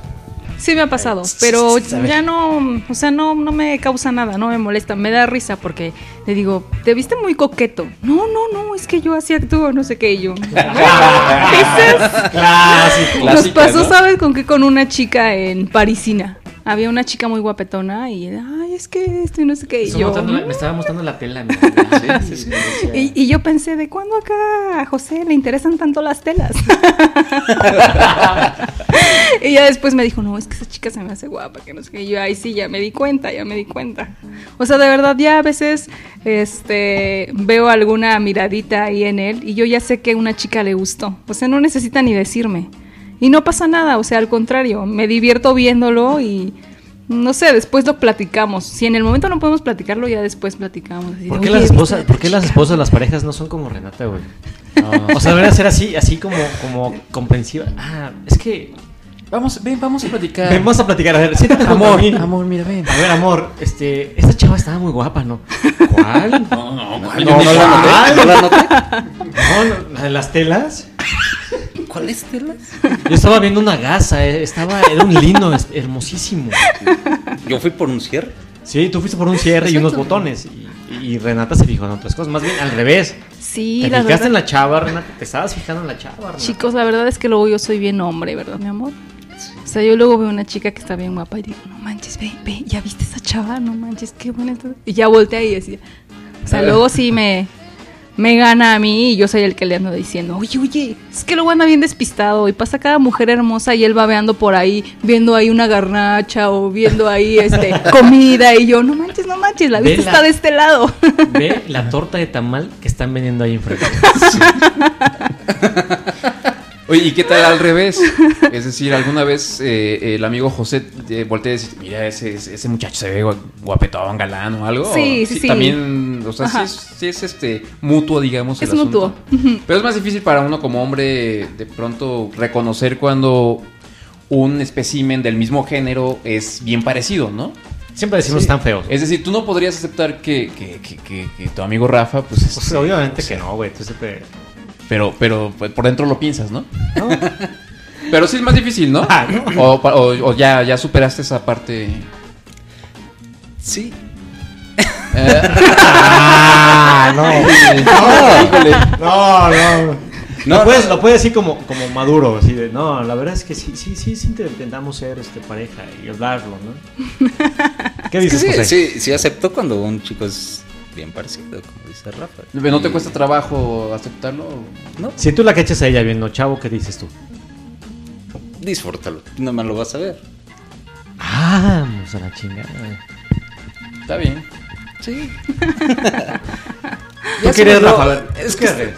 Sí me ha pasado, pero ya no, o sea, no, no me causa nada, no me molesta, me da risa porque le digo, te viste muy coqueto. No, no, no, es que yo así actúo, no sé qué, y yo. Clásico. Nos pasó, ¿no? ¿sabes con qué? Con una chica en Parisina. Había una chica muy guapetona y, ay, es que esto y no sé qué. Y yo, mostrando la- me estaba mostrando la tela. mi- Sí, sí, y, y yo pensé, ¿de cuándo acá a José le interesan tanto las telas? y ya después me dijo, no, es que esa chica se me hace guapa, que no sé qué. Y yo, ay, sí, ya me di cuenta, ya me di cuenta. O sea, de verdad, ya a veces este, veo alguna miradita ahí en él y yo ya sé que una chica le gustó. O sea, no necesita ni decirme. Y no pasa nada, o sea, al contrario, me divierto viéndolo y no sé, después lo platicamos. Si en el momento no podemos platicarlo, ya después platicamos. Así de, ¿Por qué, "Oye, las esposas, ¿viste ¿Por qué las esposas de las parejas no son como Renata, güey? O sea, deberían ser así, así como, como comprensiva. Ah, es que. Vamos, ven, vamos a platicar. Ven, vamos a platicar. A ver, siéntate amor, mí. amor, mira, ven. A ver, amor, este, esta chava estaba muy guapa, ¿no? ¿Cuál? No, No, no, no la noté. No la noté. no, las telas. ¿Cuáles telas? Yo estaba viendo una gasa, eh, estaba, era un lino es- hermosísimo. Yo fui por un cierre. Sí, tú fuiste por un cierre y unos botones. Y, y Renata se fijó en otras cosas. Más bien al revés. Sí, te la fijaste verdad. en la chava, Renata. Te estabas fijando en la chava, Renata. Chicos, la verdad es que luego yo soy bien hombre, ¿verdad, mi amor? O sea, yo luego veo una chica que está bien guapa y digo, no manches, ve, ve, ¿ya viste esa chava? No manches, qué buena está. Y ya voltea y decía. O sea, luego sí me, me gana a mí y yo soy el que le ando diciendo, oye, oye, es que luego anda bien despistado y pasa cada mujer hermosa y él va veando por ahí, viendo ahí una garnacha o viendo ahí este comida y yo, no manches, no manches, la vista está de este lado. Ve la torta de tamal que están vendiendo ahí enfrente. Oye, ¿y qué tal al revés? Es decir, alguna vez eh, el amigo José eh, voltea y dice, mira, ese, ese muchacho se ve gua- guapetón, galán o algo. Sí, O sí, sí. También, o sea, sí es, sí es, este mutuo, digamos. Es el asunto. mutuo. Pero es más difícil para uno como hombre de pronto reconocer cuando un espécimen del mismo género es bien parecido, ¿no? Siempre decimos Sí. tan feos. Es decir, tú no podrías aceptar que, que, que- que- que tu amigo Rafa, pues, es- Pues, obviamente que no, güey. Tú siempre... pero, pero pues, por dentro lo piensas, ¿no? No. Pero sí es más difícil, ¿no? Ah, no. O, pa- o- o ya, ya superaste esa parte. Sí. Eh, Ah, no. No, no. No, lo, puedes, no. lo puedes decir como, como maduro, así de, no, la verdad es que sí, sí, sí, sí intentamos ser este, pareja y hablarlo, ¿no? ¿Qué Es que dices, sí, José? sí, sí acepto cuando un chico es bien parecido, como dice Rafa. ¿No te Y- cuesta trabajo aceptarlo? No, Si tú la cachas a ella viendo, chavo, ¿qué dices tú? disfrútalo. No me lo vas a ver. Ah, pues a la chingada. Está bien. Sí. ¿Tú querías, Rafa? A es ¿tú que-?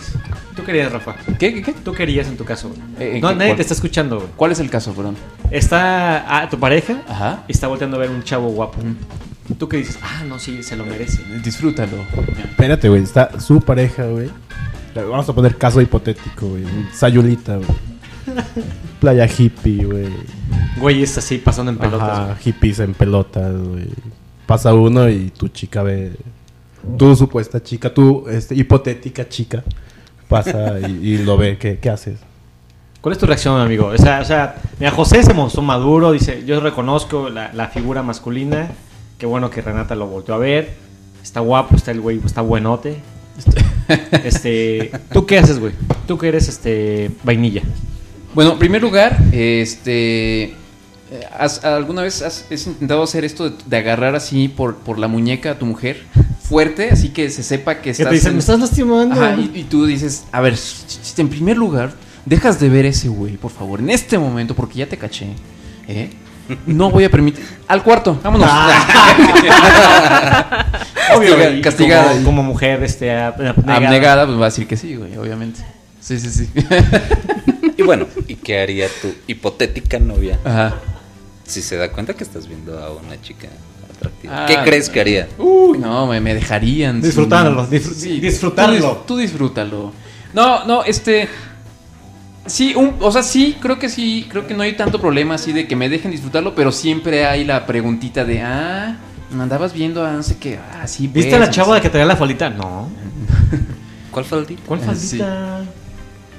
¿Tú querías, Rafa? ¿Qué? ¿Qué? qué? ¿Tú querías en tu caso? Eh, no, ¿qué- nadie cuál? te está escuchando, güey. ¿Cuál es el caso, perdón? Está ah, tu pareja Ajá. y está volteando a ver un chavo guapo. ¿Tú qué dices? Ah, no, sí, se lo merece. Disfrútalo. Espérate, güey. Está su pareja, güey. Vamos a poner caso hipotético, güey. Sayulita, güey. Playa hippie, güey. Güey, es así, pasando en pelotas. Ajá, güey. hippies en pelotas, güey. Pasa uno y tu chica ve. Tu supuesta chica, tu este, hipotética chica, pasa y, y lo ve. ¿Qué, qué haces? ¿Cuál es tu reacción, amigo? O sea, o sea, mira, José se mostró maduro, dice, yo reconozco la, la figura masculina, qué bueno que Renata lo volteó a ver, está guapo, está el güey, está buenote. Este, ¿tú qué haces, güey? Tú que eres este vainilla. Bueno, en primer lugar, este. ¿has- ¿Alguna vez has, has intentado hacer esto de, de agarrar así por, por la muñeca a tu mujer fuerte, así que se sepa que estás. te dicen, en- me estás lastimando. Ajá, y, y tú dices, a ver, en primer lugar, dejas de ver ese güey, por favor, en este momento, porque ya te caché. ¿eh? No voy a permitir. Al cuarto, vámonos. Obvio, Castiga- y castigada. Como, como mujer, este, abnegada. Abnegada, pues va a decir que sí, güey, obviamente. Sí, sí, sí. Y bueno, ¿y qué haría tu hipotética novia Ajá. si se da cuenta que estás viendo a una chica atractiva? Ah, ¿Qué crees que haría? Uy, no, me, me dejarían. sin- Disfrutarlo, disfr- Sí, disfrutarlo. Tú, dis- tú disfrútalo. No, no, este. Sí, un, o sea, sí, creo que sí, creo que no hay tanto problema así de que me dejen disfrutarlo, pero siempre hay la preguntita de, ah, me andabas viendo a no sé qué, ah, sí, ¿Viste pues, a la no chava sé". que traía la faldita? No. ¿Cuál día? ¿Cuál Ah, faldita?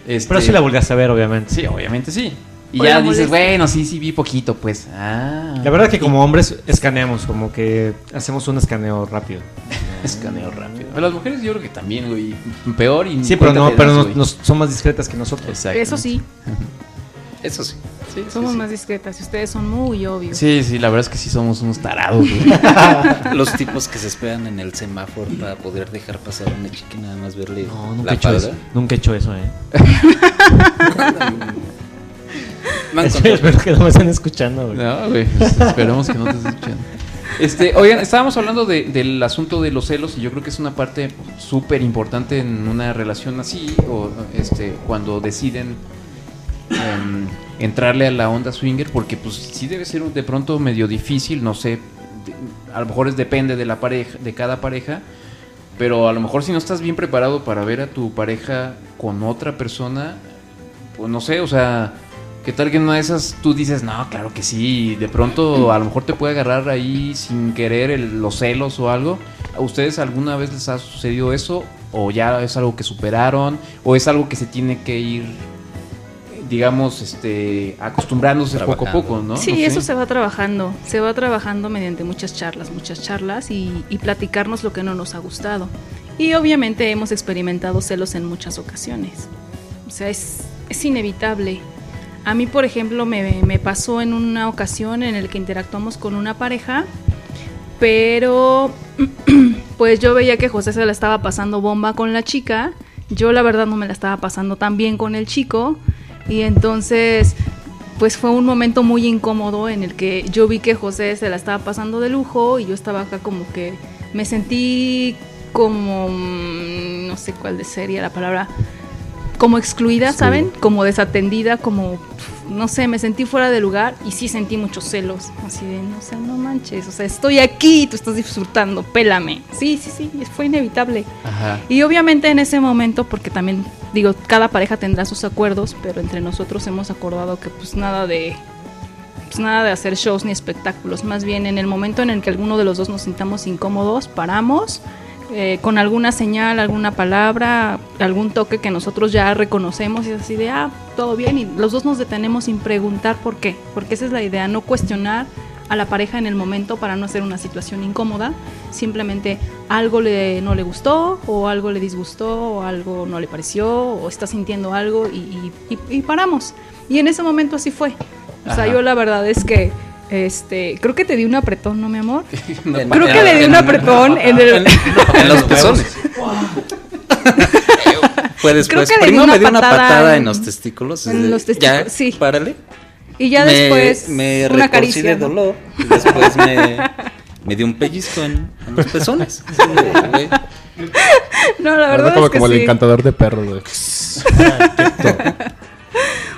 Este, Pero sí la volviste a ver, obviamente. Sí, obviamente sí. Y ya dices, bueno, sí, sí vi poquito, pues. Ah. La verdad que como hombres escaneamos, como que hacemos un escaneo rápido. Escaneo rápido. Pero las mujeres yo creo que también, güey. Peor y Sí, pero no, pero das, nos, güey. nos- son más discretas que nosotros. Exacto. Eso sí, Eso sí. Sí, sí, somos sí. más discretas y ustedes son muy obvios. Sí, sí, la verdad es que sí somos unos tarados, güey. Los tipos que se esperan en el semáforo para poder dejar pasar a una chica y nada más verle No, nunca la he hecho eso. Nunca he hecho eso, eh. Han Espero, contado. espero que no me estén escuchando, güey. No, güey, pues, esperemos que no te estés escuchando. Este, oigan, estábamos hablando de- del asunto de los celos y yo creo que es una parte súper importante en una relación así, o este, cuando deciden em, entrarle a la onda swinger, porque pues sí debe ser de pronto medio difícil, no sé, de- a lo mejor es depende de la pareja, de cada pareja, pero a lo mejor si no estás bien preparado para ver a tu pareja con otra persona, pues no sé, o sea, ¿qué tal que en una de esas tú dices, no, claro que sí, y de pronto a lo mejor te puede agarrar ahí sin querer el- los celos o algo? ¿A ustedes alguna vez les ha sucedido eso? ¿O ya es algo que superaron? ¿O es algo que se tiene que ir, digamos, este, acostumbrándose poco a poco, ¿no? Sí, No sé. eso se va trabajando. Se va trabajando mediante muchas charlas, muchas charlas y, y platicarnos lo que no nos ha gustado. Y obviamente hemos experimentado celos en muchas ocasiones. O sea, es, es inevitable. A mí, por ejemplo, me, pasó en una ocasión en el que interactuamos con una pareja, pero pues yo veía que José se la estaba pasando bomba con la chica. Yo la verdad no me la estaba pasando tan bien con el chico. Y entonces pues fue un momento muy incómodo en el que yo vi que José se la estaba pasando de lujo y yo estaba acá como que me sentí como mm, no sé cuál sería la palabra como excluida, Sí. ¿saben? Como desatendida, como no sé, me sentí fuera de lugar y sí sentí muchos celos, así de, no sé, no manches, o sea, estoy aquí, y tú estás disfrutando, pélame. Sí, sí, sí, fue inevitable. Ajá. Y obviamente en ese momento, porque también digo, cada pareja tendrá sus acuerdos, pero entre nosotros hemos acordado que pues nada de pues nada de hacer shows ni espectáculos, más bien en el momento en el que alguno de los dos nos sintamos incómodos, paramos, eh, con alguna señal, alguna palabra, algún toque que nosotros ya reconocemos y es así de, ah, todo bien, y los dos nos detenemos sin preguntar por qué, porque esa es la idea, no cuestionar a la pareja en el momento para no hacer una situación incómoda, simplemente algo le, no le gustó o algo le disgustó o algo no le pareció o está sintiendo algo y, y- y- y paramos. Y en ese momento así fue. O sea, Ajá. yo la verdad es que, este, creo que te di un apretón, ¿no, mi amor? Creo que le di un apretón en el... En los pezones. Fue después. Primero una me dio una patada en- en los testículos. en los testículos, Ya, sí. párale. Y ya Me- después me una caricia. de dolor. Y después me, me dio un pellizco en, en los pezones. Güey. No, la verdad como, es que como el encantador de perros, güey.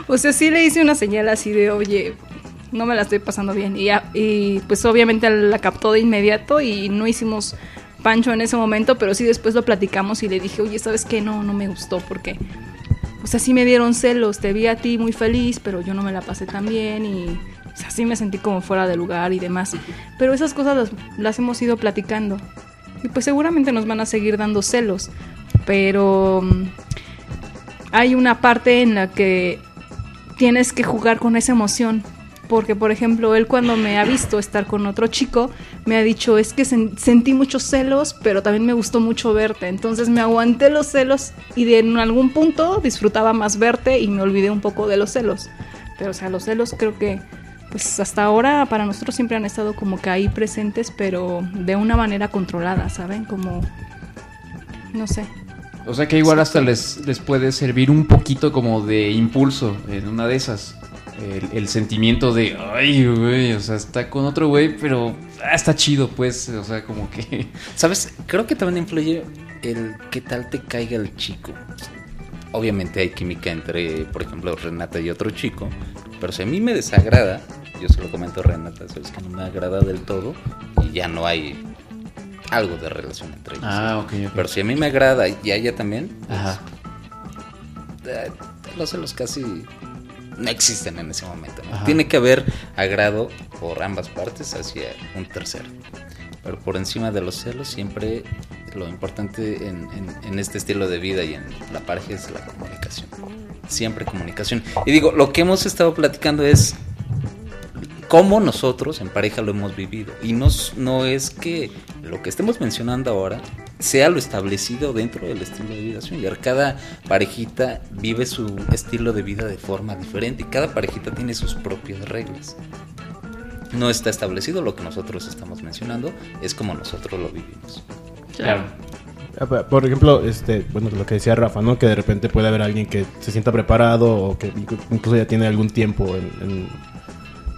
O sea, sí le hice una señal así de, oye, no me la estoy pasando bien. Y, pues obviamente la captó de inmediato y no hicimos pancho en ese momento, pero sí después lo platicamos y le dije, oye, ¿sabes qué? No, no me gustó porque, o sea, sí me dieron celos, te vi a ti muy feliz, pero yo no me la pasé tan bien y, o sea, sí me sentí como fuera de lugar y demás. Pero esas cosas las, las hemos ido platicando. Y pues seguramente nos van a seguir dando celos, pero mm, hay una parte en la que tienes que jugar con esa emoción. Porque, por ejemplo, él cuando me ha visto estar con otro chico, me ha dicho, es que sen- sentí muchos celos, pero también me gustó mucho verte. Entonces me aguanté los celos y de en algún punto disfrutaba más verte y me olvidé un poco de los celos. Pero, o sea, los celos creo que, pues hasta ahora para nosotros siempre han estado como que ahí presentes, pero de una manera controlada, ¿saben? Como, no sé. O sea que igual hasta les, les puede servir un poquito como de impulso en una de esas. El, el sentimiento de, ay, güey, o sea, está con otro güey, pero ah, está chido, pues, o sea, como que... ¿Sabes? Creo que también influye el qué tal te caiga el chico. Obviamente hay química entre, por ejemplo, Renata y otro chico, pero si a mí me desagrada, yo se lo comento a Renata, sabes que no me agrada del todo y ya no hay algo de relación entre ellos. Ah, ok, ok. Pero si a mí me agrada y a ella también, pues, Ajá. eh, los celos casi no existen en ese momento. ¿no? Tiene que haber agrado por ambas partes hacia un tercero. Pero por encima de los celos siempre lo importante en, en- en este estilo de vida y en la pareja es la comunicación. Siempre comunicación. Y digo, lo que hemos estado platicando es cómo nosotros en pareja lo hemos vivido. Y no, no es que lo que estemos mencionando ahora sea lo establecido dentro del estilo de vida swinger. Cada parejita vive su estilo de vida de forma diferente y cada parejita tiene sus propias reglas. No está establecido lo que nosotros estamos mencionando, es como nosotros lo vivimos. Claro. Ah, Por ejemplo, este, bueno, lo que decía Rafa, ¿no? Que de repente puede haber alguien que se sienta preparado o que inclu- incluso ya tiene algún tiempo en, en-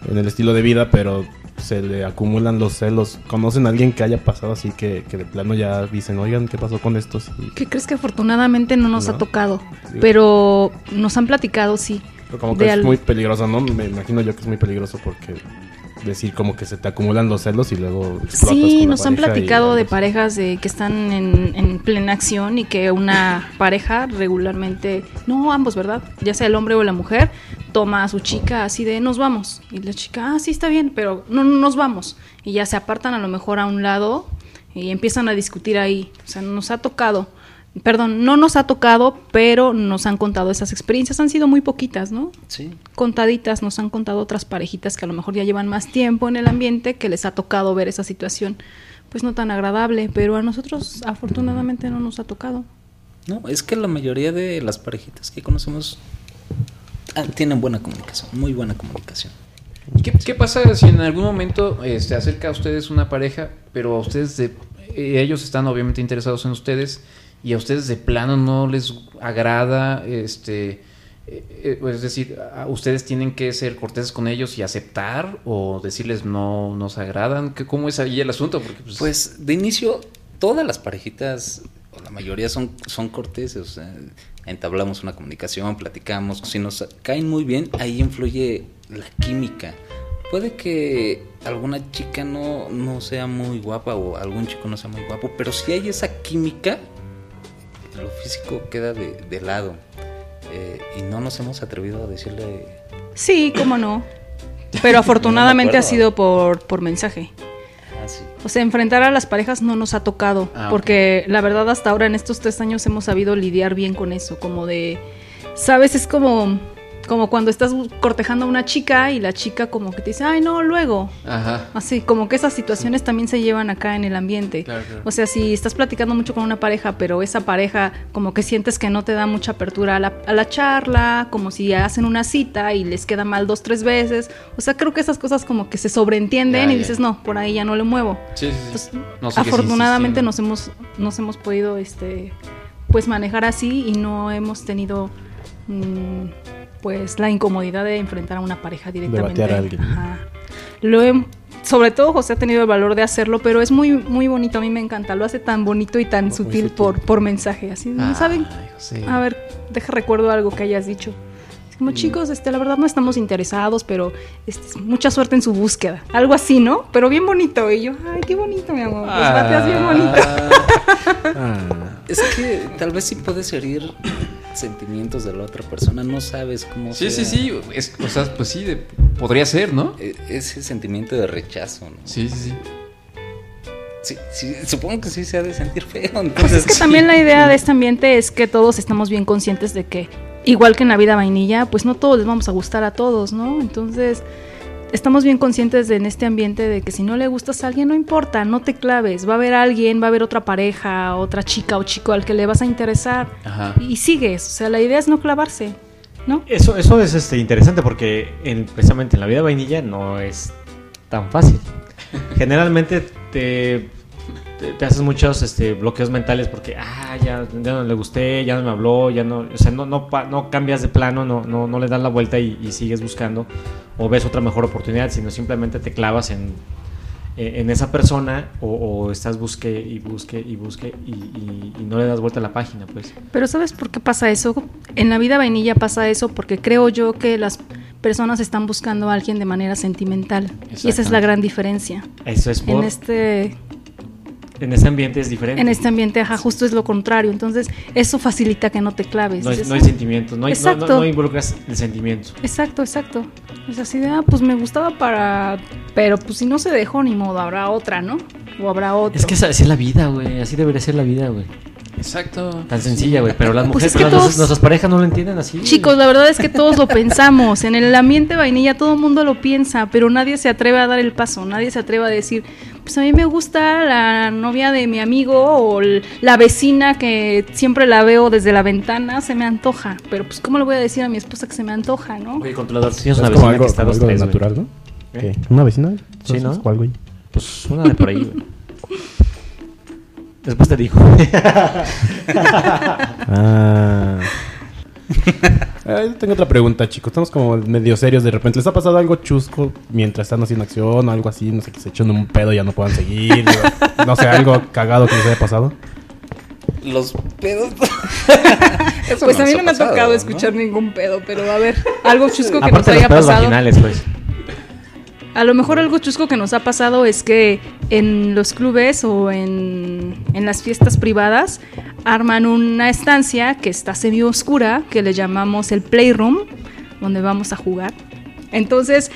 en el estilo de vida, pero se le acumulan los celos. ¿Conocen a alguien que haya pasado así que, que de plano ya dicen, oigan, ¿qué pasó con estos? Y ¿Qué crees que afortunadamente no nos ¿No? ha tocado? Pero nos han platicado, sí. como que es al- muy peligroso, ¿no? Me imagino yo que es muy peligroso porque decir como que se te acumulan los celos y luego explotas Sí, con la nos han y platicado de parejas de que están en, en plena acción y que una pareja regularmente, no ambos, ¿verdad? Ya sea el hombre o la mujer, toma a su chica así de nos vamos. Y la chica, ah, sí está bien, pero no, no nos vamos. Y ya se apartan a lo mejor a un lado y empiezan a discutir ahí. O sea, nos ha tocado. Perdón, no nos ha tocado, pero nos han contado esas experiencias. Han sido muy poquitas, ¿no? Sí. contaditas, nos han contado otras parejitas que a lo mejor ya llevan más tiempo en el ambiente, que les ha tocado ver esa situación, pues no tan agradable, pero a nosotros afortunadamente no nos ha tocado. No, es que la mayoría de las parejitas que conocemos ah, tienen buena comunicación, muy buena comunicación. ¿Y qué, qué pasa si en algún momento eh, se acerca a ustedes una pareja, pero a ustedes de, eh, ellos están obviamente interesados en ustedes y a ustedes de plano no les agrada, este, eh, eh, es decir, ustedes tienen que ser corteses con ellos y aceptar o decirles no nos agradan? ¿Qué- ¿Cómo es ahí el asunto? Porque, pues, Pues de inicio, todas las parejitas, o la mayoría son, son corteses, entablamos una comunicación, platicamos, si nos caen muy bien, ahí influye la química. Puede que alguna chica no, no sea muy guapa o algún chico no sea muy guapo, pero si hay esa química, lo físico queda de, de lado. Eh, y no nos hemos atrevido a decirle... Sí, cómo no. Pero afortunadamente ha sido por, por mensaje. "Ah, sí". O sea, enfrentar a las parejas no nos ha tocado, Ah, porque la verdad hasta ahora en estos tres años hemos sabido lidiar bien con eso, como de, sabes, es como, como cuando estás cortejando a una chica y la chica como que te dice, ay no, luego. Ajá. Así, como que esas situaciones también se llevan acá en el ambiente. Claro, claro. O sea, si estás platicando mucho con una pareja, pero esa pareja como que sientes que no te da mucha apertura a la, a la charla, como si hacen una cita y les queda mal dos, tres veces. O sea, creo que esas cosas como que se sobreentienden Ya, y ya. dices, no, por ahí ya no le muevo. Sí, sí, sí. Entonces, No afortunadamente nos hemos, nos hemos podido este, pues manejar así y no hemos tenido mm, pues la incomodidad de enfrentar a una pareja directamente. batear a alguien. Ajá. Lo he- sobre todo José ha tenido el valor de hacerlo, pero es muy, muy bonito, a mí me encanta, lo hace tan bonito y tan sutil, sutil. Por, por mensaje, así, ¿no ¿saben? José. A ver, deja recuerdo algo que hayas dicho. Como chicos, este, la verdad no estamos interesados, pero este, mucha suerte en su búsqueda. Algo así, ¿no? Pero bien bonito. Y yo, ay, qué bonito, mi amor. Pues bateas bien bonito. Ah, Es que tal vez sí puedes herir sentimientos de la otra persona, no sabes cómo Sí, sí, sea, sí. Es, o sea, pues sí, de- podría ser, ¿no? e- Ese sentimiento de rechazo, ¿no? Sí, sí, sí. Sí, sí, supongo que sí se ha de sentir feo. Pues es que también la idea de este ambiente es que todos estamos bien conscientes de que, igual que en la vida vainilla, pues no todos les vamos a gustar a todos, ¿no? Entonces, estamos bien conscientes de, en este ambiente de que si no le gustas a alguien, no importa, no te claves. Va a haber alguien, va a haber otra pareja, otra chica o chico al que le vas a interesar. Ajá. Y sigues. O sea, la idea es no clavarse, ¿no? Eso, eso es este, interesante porque en, precisamente en la vida vainilla no es tan fácil. Generalmente te, te, te haces muchos este, bloqueos mentales porque ah, ya, ya no le gusté, ya no me habló, ya no, o sea, no, no, no cambias de plano, no, no, no le das la vuelta y, y sigues buscando o ves otra mejor oportunidad, sino simplemente te clavas en, en esa persona o, o estás busque y busque y busque y, y- y no le das vuelta a la página, pues. Pero ¿sabes por qué pasa eso? En la vida vainilla pasa eso porque creo yo que las personas están buscando a alguien de manera sentimental. Y esa es la gran diferencia. Eso es por, En este, en ese ambiente es diferente. en este ambiente, ajá, justo es lo contrario. Entonces, eso facilita que no te claves. No hay, Dices, no hay "Ah, sentimientos, no, hay- no- no- Exacto. no involucras el sentimiento. Exacto, exacto. Es así de, ah, pues me gustaba para... Pero pues si no se dejó, ni modo, habrá otra, ¿no? O habrá otro. Es que esa- así es la vida, güey. Así debería ser la vida, güey. Exacto. Tan sencilla, güey. Pero las Pues mujeres, es que pero las- todos- nuestras parejas no lo entienden así. Chicos, la verdad es que todos lo pensamos. En el ambiente vainilla todo el mundo lo piensa, pero nadie se atreve a dar el paso. Nadie se atreve a decir, pues a mí me gusta la novia de mi amigo o la vecina que siempre la veo desde la ventana, se me antoja. Pero pues, ¿cómo le voy a decir a mi esposa que se me antoja, no? Oye, controlador, tienes es una vecina algo, que está dos, algo tres, natural, ¿no? ¿Eh? ¿Qué? ¿Una vecina? Sí, ¿no? ¿Cuál, güey? Pues una de por ahí, güey. Después te digo. Ah. Tengo otra pregunta, chicos. Estamos como medio serios de repente. ¿Les ha pasado algo chusco mientras están haciendo acción o algo así? No sé, que se echen un pedo y ya no puedan seguir. o- no sé, algo cagado que les haya pasado. los pedos. Pues a nos mí no me ha pasado, tocado ¿no? escuchar ningún pedo, pero a ver, algo chusco que nos Aparte los haya pedos pasado. vaginales, pues. A lo mejor algo chusco que nos ha pasado es que en los clubes o en, en las fiestas privadas arman una estancia que está semi oscura, que le llamamos el playroom, donde vamos a jugar. Entonces,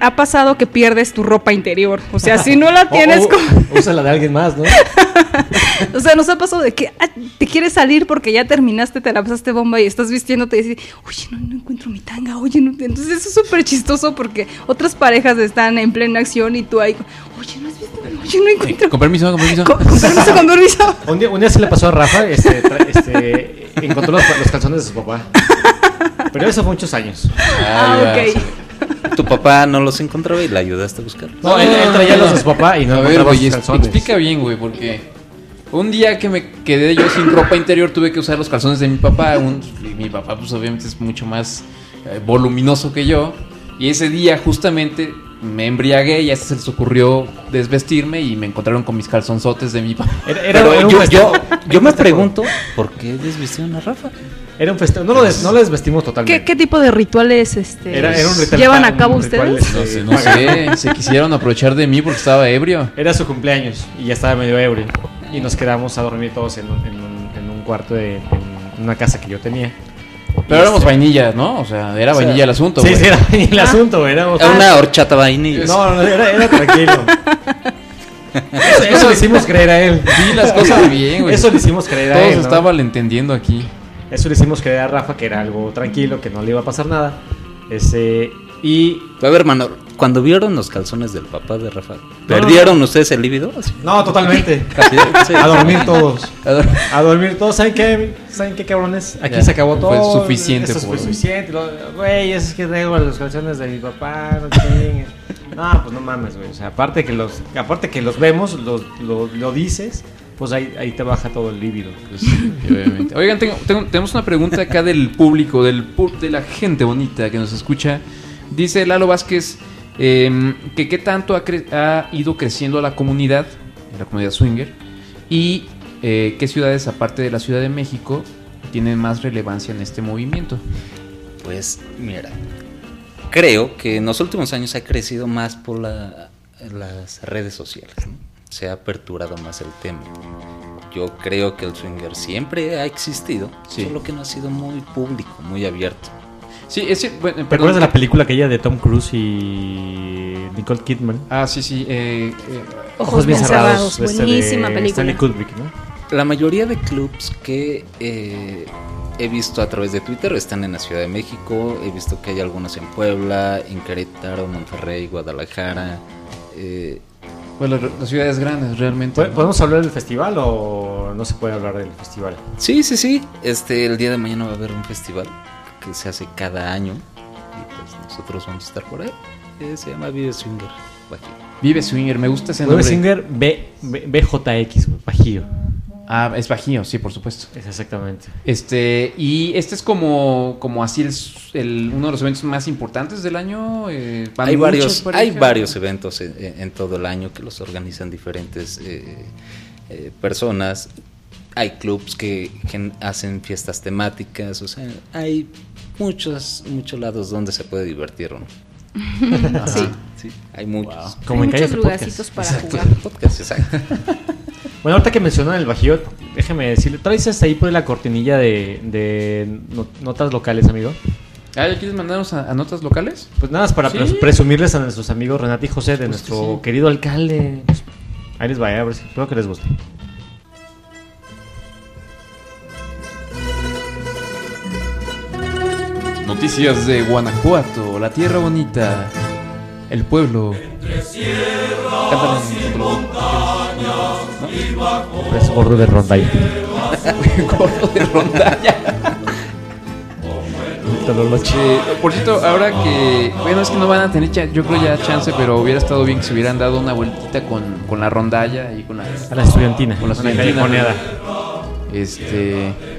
ha pasado que pierdes tu ropa interior. O sea, si no la tienes O- o- como... Usa la de alguien más, ¿no? O sea, nos ha pasado de que ah, te quieres salir porque ya terminaste, te la pasaste bomba y estás vistiéndote y dices, oye, no, no encuentro mi tanga, oye, no. Entonces eso es súper chistoso porque otras parejas están en plena acción y tú ahí, oye, no has visto, oye, no encuentro. Con permiso, con permiso. Con, con permiso, con permiso. Un día, un día se le pasó a Rafa, este, este, encontró los, los calzones de su papá. Pero eso fue muchos años. Ah, Ay, ok. Tu papá no los encontraba y la ayudaste a buscar. No, él, él traía los de su papá y no a ver, encontraba sus es- calzones. explica bien, güey, porque un día que me quedé yo sin ropa interior tuve que usar los calzones de mi papá. Un- y mi papá, pues obviamente es mucho más eh, voluminoso que yo. Y ese día justamente me embriagué y a este se les ocurrió desvestirme y me encontraron con mis calzonzotes de mi papá. Era, era- Pero era yo, festejo. yo, yo me pregunto, ¿por qué desvistieron a Rafa? Era un festejo. No lo, des- no lo desvestimos totalmente. ¿Qué, qué tipo de rituales este, Era, era un ritual llevan a cabo ustedes? No sé, no sé, se quisieron aprovechar de mí porque estaba ebrio. Era su cumpleaños y ya estaba medio ebrio. Y nos quedamos a dormir todos en un, en un- en un cuarto de en una casa que yo tenía. Pero éramos vainilla, ¿no? O sea, era O sea, vainilla el asunto, Sí, güey. sí, era el asunto. Éramos, Era una horchata vainilla. no, no, era, era tranquilo. Eso, eso le hicimos creer a él. Sí, las cosas bien, güey. Eso le hicimos creer a él. se ¿no? está malentendiendo aquí. Eso le hicimos creer a Rafa que era algo tranquilo, que no le iba a pasar nada. Ese, y. A ver, hermano, cuando vieron los calzones del papá de Rafa, ¿perdieron ustedes el líbido? No, totalmente. Sí. A dormir todos. A dormir todos. ¿Saben qué? ¿Saben qué, cabrones? Aquí Ya, se acabó fue todo. suficiente Eso fue suficiente. Güey, es que traigo las canciones de mi papá. No pues no mames, güey. O sea, aparte que los, aparte que los vemos, los, lo, lo dices, pues ahí, ahí te baja todo el líbido. pues, sí, obviamente. Oigan, tengo- tengo- tenemos una pregunta acá del público, del pu- de la gente bonita que nos escucha. Dice Lalo Vázquez eh, que qué tanto ha, cre- ha ido creciendo la comunidad, la comunidad swinger, y eh, qué ciudades, aparte de la Ciudad de México, tienen más relevancia en este movimiento. Pues mira, creo que en los últimos años ha crecido más por la- las redes sociales. ¿no? Se ha aperturado más el tema. Yo creo que el swinger siempre ha existido, Sí. solo que no ha sido muy público, muy abierto. Sí, ese, bueno, ¿Te acuerdas de la película aquella de Tom Cruise y Nicole Kidman? Ah, sí, sí. eh, eh, Ojos bien cerrados. este de Buenísima película. Stanley Kubrick, ¿no? La mayoría de clubs que eh, he visto a través de Twitter están en la Ciudad de México. He visto que hay algunos en Puebla, en Querétaro, Monterrey, Guadalajara. eh, pues las, ciudades grandes, realmente. ¿Pod- ¿Podemos hablar del festival o no se puede hablar del festival? sí, sí, sí. Este, el día de mañana va a haber un festival que se hace cada año. Y pues nosotros vamos a estar por ahí. Eh, se llama Vive Swinger. Bajío. Vive Swinger, me gusta ese nombre. Singer B, B- BJX, Bajío. Ah, es Bajío, sí, por supuesto. Es exactamente. Este, y este es como, como así el, el- uno de los eventos más importantes del año. eh, Hay varios, hay varios eventos en, en- en todo el año que los organizan diferentes eh, eh, personas. Hay clubs que, que hacen fiestas temáticas, o sea, hay muchos, muchos lados donde se puede divertir, ¿no? Sí. Sí, hay muchos. Como Hay en calles muchos lugarcitos para jugar. Podcast, exacto. Bueno, ahorita que mencionan el Bajío, déjeme decirle, ¿traes hasta ahí por la cortinilla de, de no- notas locales, amigo? Ah, ¿ya quieres mandarnos a, a notas locales? Pues nada más para Sí. presumirles a nuestros amigos Renati y José de Pues nuestro sí. querido alcalde. Ahí les va, eh, a ver si espero que les guste. Noticias de Guanajuato, la tierra bonita, el pueblo. Cántale, Es gordo de rondalla. Gordo de rondalla. Eh, por cierto, ahora que. Bueno, es que no van a tener, yo creo ya chance, pero hubiera estado bien que se hubieran dado una vueltita con, con la rondalla y con la. A la estudiantina. Con la estudiantina. callejoneada. Este.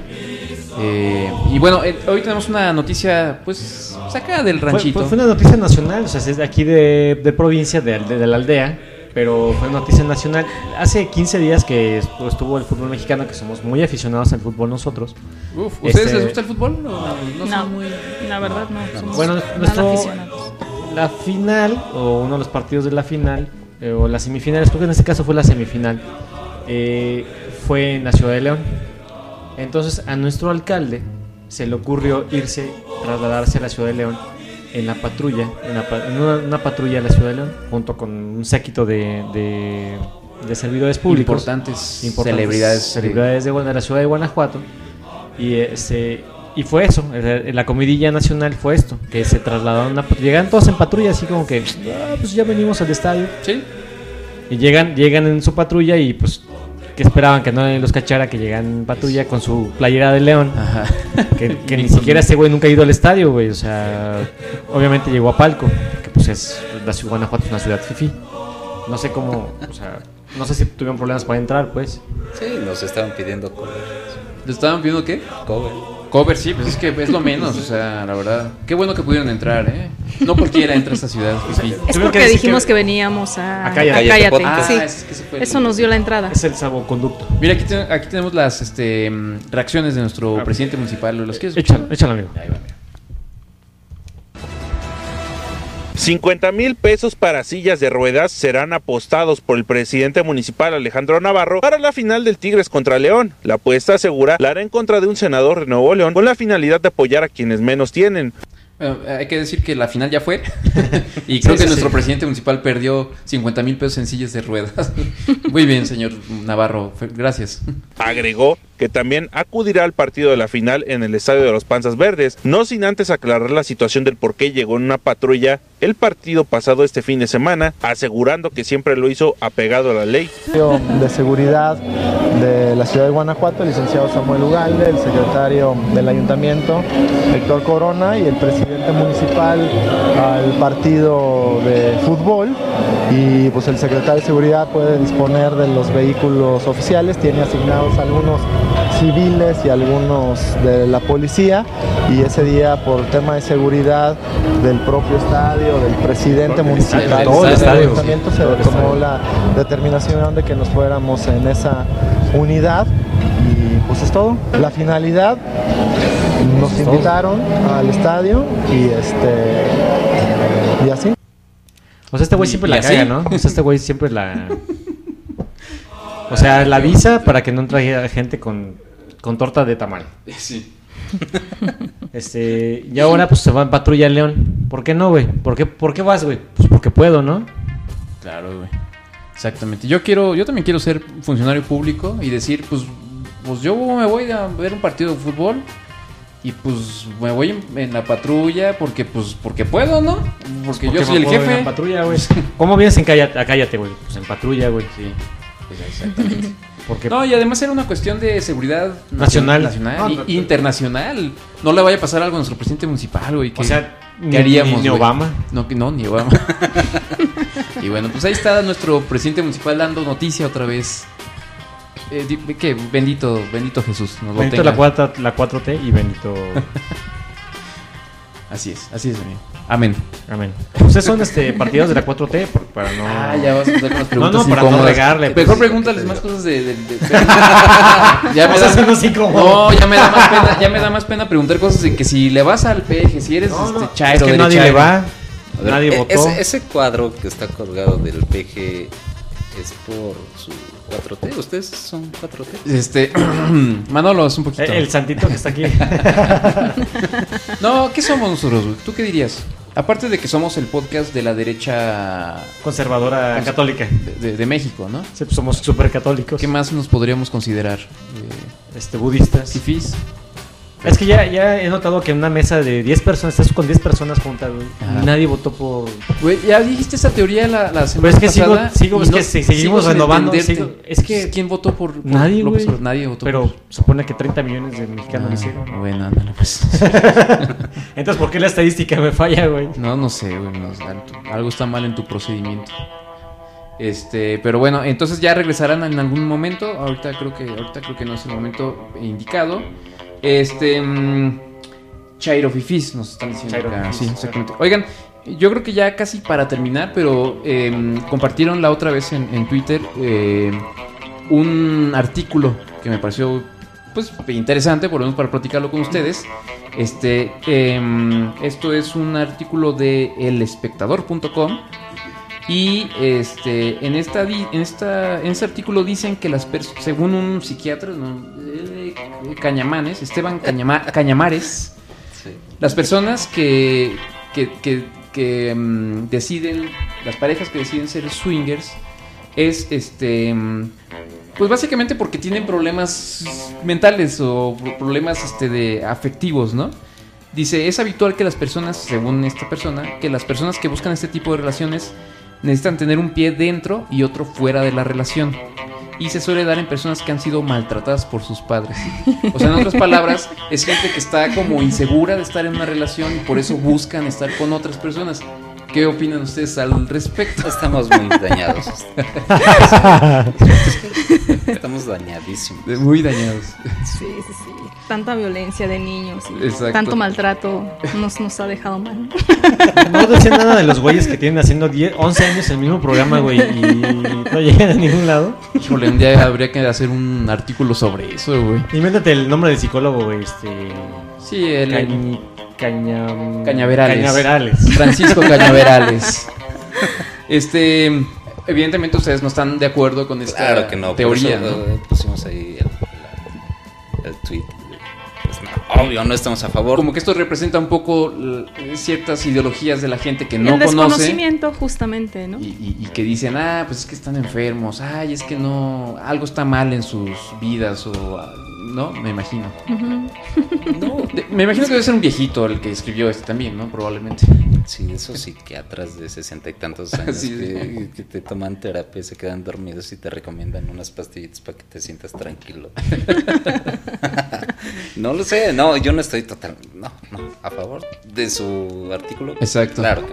Eh, y bueno, eh, hoy tenemos una noticia, pues, saca del ranchito. fue- fue una noticia nacional, o sea, es de aquí de, de provincia, de, de- de la aldea, pero fue noticia nacional. Hace 15 días que estu- estuvo el fútbol mexicano, que somos muy aficionados al fútbol nosotros. Uf, ¿Ustedes Este- les gusta el fútbol? no No, son muy- la verdad no. somos Bueno, nuestro, aficionados. la final, o uno de los partidos de la final, eh, o las semifinales, creo que en este caso fue la semifinal, eh, fue en la ciudad de León. Entonces a nuestro alcalde se le ocurrió irse, trasladarse a la ciudad de León en la patrulla, en, la en una, una patrulla de la ciudad de León, junto con un séquito de, de- de servidores públicos. Importantes, importantes celebridades. celebridades de, la ciudad de Guanajuato. Y, este, y fue eso, la comidilla nacional fue esto, que se trasladaron, a, llegan todos en patrulla, así como que, "Ah, pues ya venimos al estadio. Sí. Y llegan, llegan en su patrulla y pues, que esperaban que no los cachara, que llegan en patrulla con su playera de león. Ajá. Que, que ni siquiera ese güey nunca ha ido al estadio, güey. O sea, obviamente llegó a Palco, que pues es, la ciudad de Guanajuato es una ciudad fifi. No sé cómo, o sea, no sé si tuvieron problemas para entrar, pues. Sí, nos estaban pidiendo cover. ¿Le estaban pidiendo qué? Cover. Cover, sí, pues es que es lo menos, o sea, la verdad. Qué bueno que pudieron entrar, ¿eh? No cualquiera entra a esta ciudad. fifi. Es Tuvieron que porque dijimos que- que, veníamos a, a Cállate. a Cállate sí. Ah, es que el- Eso nos dio la entrada. Es el salvoconducto. Mira, aquí, te- aquí tenemos las este, reacciones de nuestro presidente municipal. ¿Los quieres? Échalo, échalo, amigo. 50 mil pesos para sillas de ruedas serán apostados por el presidente municipal Alejandro Navarro para la final del Tigres contra León. La apuesta asegura la hará en contra de un senador de Nuevo León con la finalidad de apoyar a quienes menos tienen. Bueno, hay que decir que la final ya fue. y creo Sí, que sí, nuestro sí. presidente municipal perdió 50 mil pesos en sillas de ruedas. Muy bien, señor Navarro. Gracias. Agregó que también acudirá al partido de la final en el estadio de los Panzas Verdes, no sin antes aclarar la situación del por qué llegó en una patrulla el partido pasado este fin de semana, asegurando que siempre lo hizo apegado a la ley. de Seguridad de la ciudad de Guanajuato, el licenciado Samuel Ugalde, el secretario del ayuntamiento, Héctor Corona, y el presidente municipal al partido de fútbol. Y pues el secretario de Seguridad puede disponer de los vehículos oficiales, tiene asignados algunos civiles y algunos de la policía. Y ese día, por tema de seguridad del propio estadio, del presidente municipal, estadio, todo el el estadio, ayuntamiento, se tomó la determinación de que nos fuéramos en esa unidad y pues es todo. La finalidad nos invitaron al estadio y este y así. O sea, este güey siempre y la así. caga, ¿no? O sea, este güey siempre la... O sea, la avisa para que no traiga gente con, con torta de tamal. Sí. Este, y ahora pues se va en patrulla León. ¿Por qué no, güey? ¿Por qué, ¿Por qué vas, güey? Pues porque puedo, ¿no? Claro, güey. Exactamente. Yo quiero, yo también quiero ser funcionario público y decir, pues, pues yo me voy a ver un partido de fútbol y pues me voy en, en la patrulla porque, pues, porque puedo, ¿no? Porque yo soy el jefe. En patrulla, güey. ¿Cómo vienes en cállate, a cállate, güey? Pues en patrulla, güey. Sí, pues, exactamente. Porque No, y además era una cuestión de seguridad Nacional. nacional No, y no, internacional. No le vaya a pasar algo a nuestro presidente municipal, güey. que- O sea, ¿qué ni- haríamos, ni- ni? Obama. No, que no, ni Obama. y bueno, pues ahí está nuestro presidente municipal dando noticia otra vez. Eh, que bendito, bendito Jesús. Nos lo bendito tenga. la, cuarta, la 4T y bendito... Así es, así es, amigo. Amén. Amén. ¿Ustedes son este, partidos de la 4T? Por- Para no... Ah, ya vas a hacer unas No, preguntas no, para no regarle, pues, Mejor pregúntales más cosas de... de- de- ya me da... son así como- No, ya me da más pena, ya me da más pena preguntar cosas de que si le vas al peje, si eres No, este no, chairo, es que nadie le va. Ver, Nadie e- votó. Ese, ese cuadro que está colgado del PG es por su 4T. ¿Ustedes son 4T? Este, Manolo, es un poquito. Eh, El santito que está aquí. No, ¿qué somos nosotros? ¿Tú qué dirías? Aparte de que somos el podcast de la derecha Conservadora católica. de, de- de México, ¿no? Sí, pues somos súper católicos. ¿Qué más nos podríamos considerar? Eh, Este, budistas. ¿Fifís? Es que ya, ya he notado que en una mesa de 10 personas, estás con 10 personas juntas, güey. Ajá. Nadie votó por. Güey, ya dijiste esa teoría la, la semana Pero es que sigo- pasada sigo- es que se- seguimos renovando, sigo- es que- ¿Quién votó por, por Nadie, López güey. Obrador? Nadie votó Pero por... supone que 30 millones de mexicanos lo Ah, hicieron. bueno, ándale, pues. Entonces, ¿por qué la estadística me falla, güey? No, no sé, güey. no algo está mal en tu procedimiento. Este, pero bueno, entonces ya regresarán en algún momento. Ahorita creo que, ahorita creo que no es el momento indicado. Este, mm, Chairo Fifis nos están diciendo. Acá. Sí, exactamente. Oigan, yo creo que ya casi para terminar, pero em, compartieron la otra vez en, en Twitter eh, un artículo que me pareció pues interesante, por lo menos para platicarlo con ustedes. Este, em, esto es un artículo de elespectador.com y este, en esta, en esta, en este artículo dicen que las personas, según un psiquiatra, Eh, Cañamanes, Esteban Cañama- Cañamares, Sí. las personas que, que, que- que, mm, deciden, las parejas que deciden ser swingers, es este. mm, Pues básicamente porque tienen problemas mentales o pro- problemas este, de afectivos, ¿no? Dice, es habitual que las personas, según esta persona, que las personas que buscan este tipo de relaciones necesitan tener un pie dentro y otro fuera de la relación. Y se suele dar en personas que han sido maltratadas por sus padres. O sea, en otras palabras, es gente que está como insegura de estar en una relación y por eso buscan estar con otras personas. ¿Qué opinan ustedes al respecto? Estamos muy dañados. Estamos dañadísimos. Muy dañados. Sí, sí, sí. Tanta violencia de niños y Exacto. tanto maltrato nos, nos ha dejado mal. No decían nada de los güeyes que tienen haciendo 10, 11 años el mismo programa, güey, y no llegan a ningún lado. Híjole, un día habría que hacer un artículo sobre eso, güey. Invéntate el nombre del psicólogo, güey, este... Sí, el, Caña... Cañaverales. Cañaverales. Francisco Cañaverales. Este, evidentemente ustedes no están de acuerdo con esta Claro que no. por teoría, eso, ¿no? eh, pusimos ahí el, el tweet. Pues no. obvio, no estamos a favor. Como que esto representa un poco l- ciertas ideologías de la gente que no el conoce. desconocimiento, justamente, ¿no? Y, y- y que dicen, ah, pues es que están enfermos, ay, es que no, algo está mal en sus vidas o, ¿no? Me imagino. De- me imagino que debe ser un viejito el que escribió este también, ¿no? Probablemente. Sí, esos psiquiatras de sesenta y tantos años Sí, que, que te toman terapia, se quedan dormidos y te recomiendan unas pastillitas para que te sientas tranquilo. no lo sé, no, yo no estoy total, no, no, a favor de su artículo. Exacto. Claro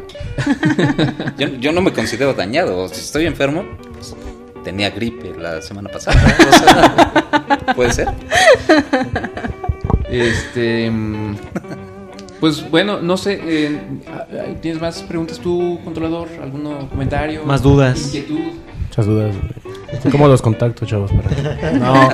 yo, yo no me considero dañado, si estoy enfermo, pues, tenía gripe la semana pasada. o sea, Puede ser. Este. mm, Pues bueno, no sé. eh, ¿Tienes más preguntas tú, controlador? ¿Algún comentario? Más dudas. Inquietud. Muchas dudas. güey. ¿Cómo los contacto, chavos? Para... No.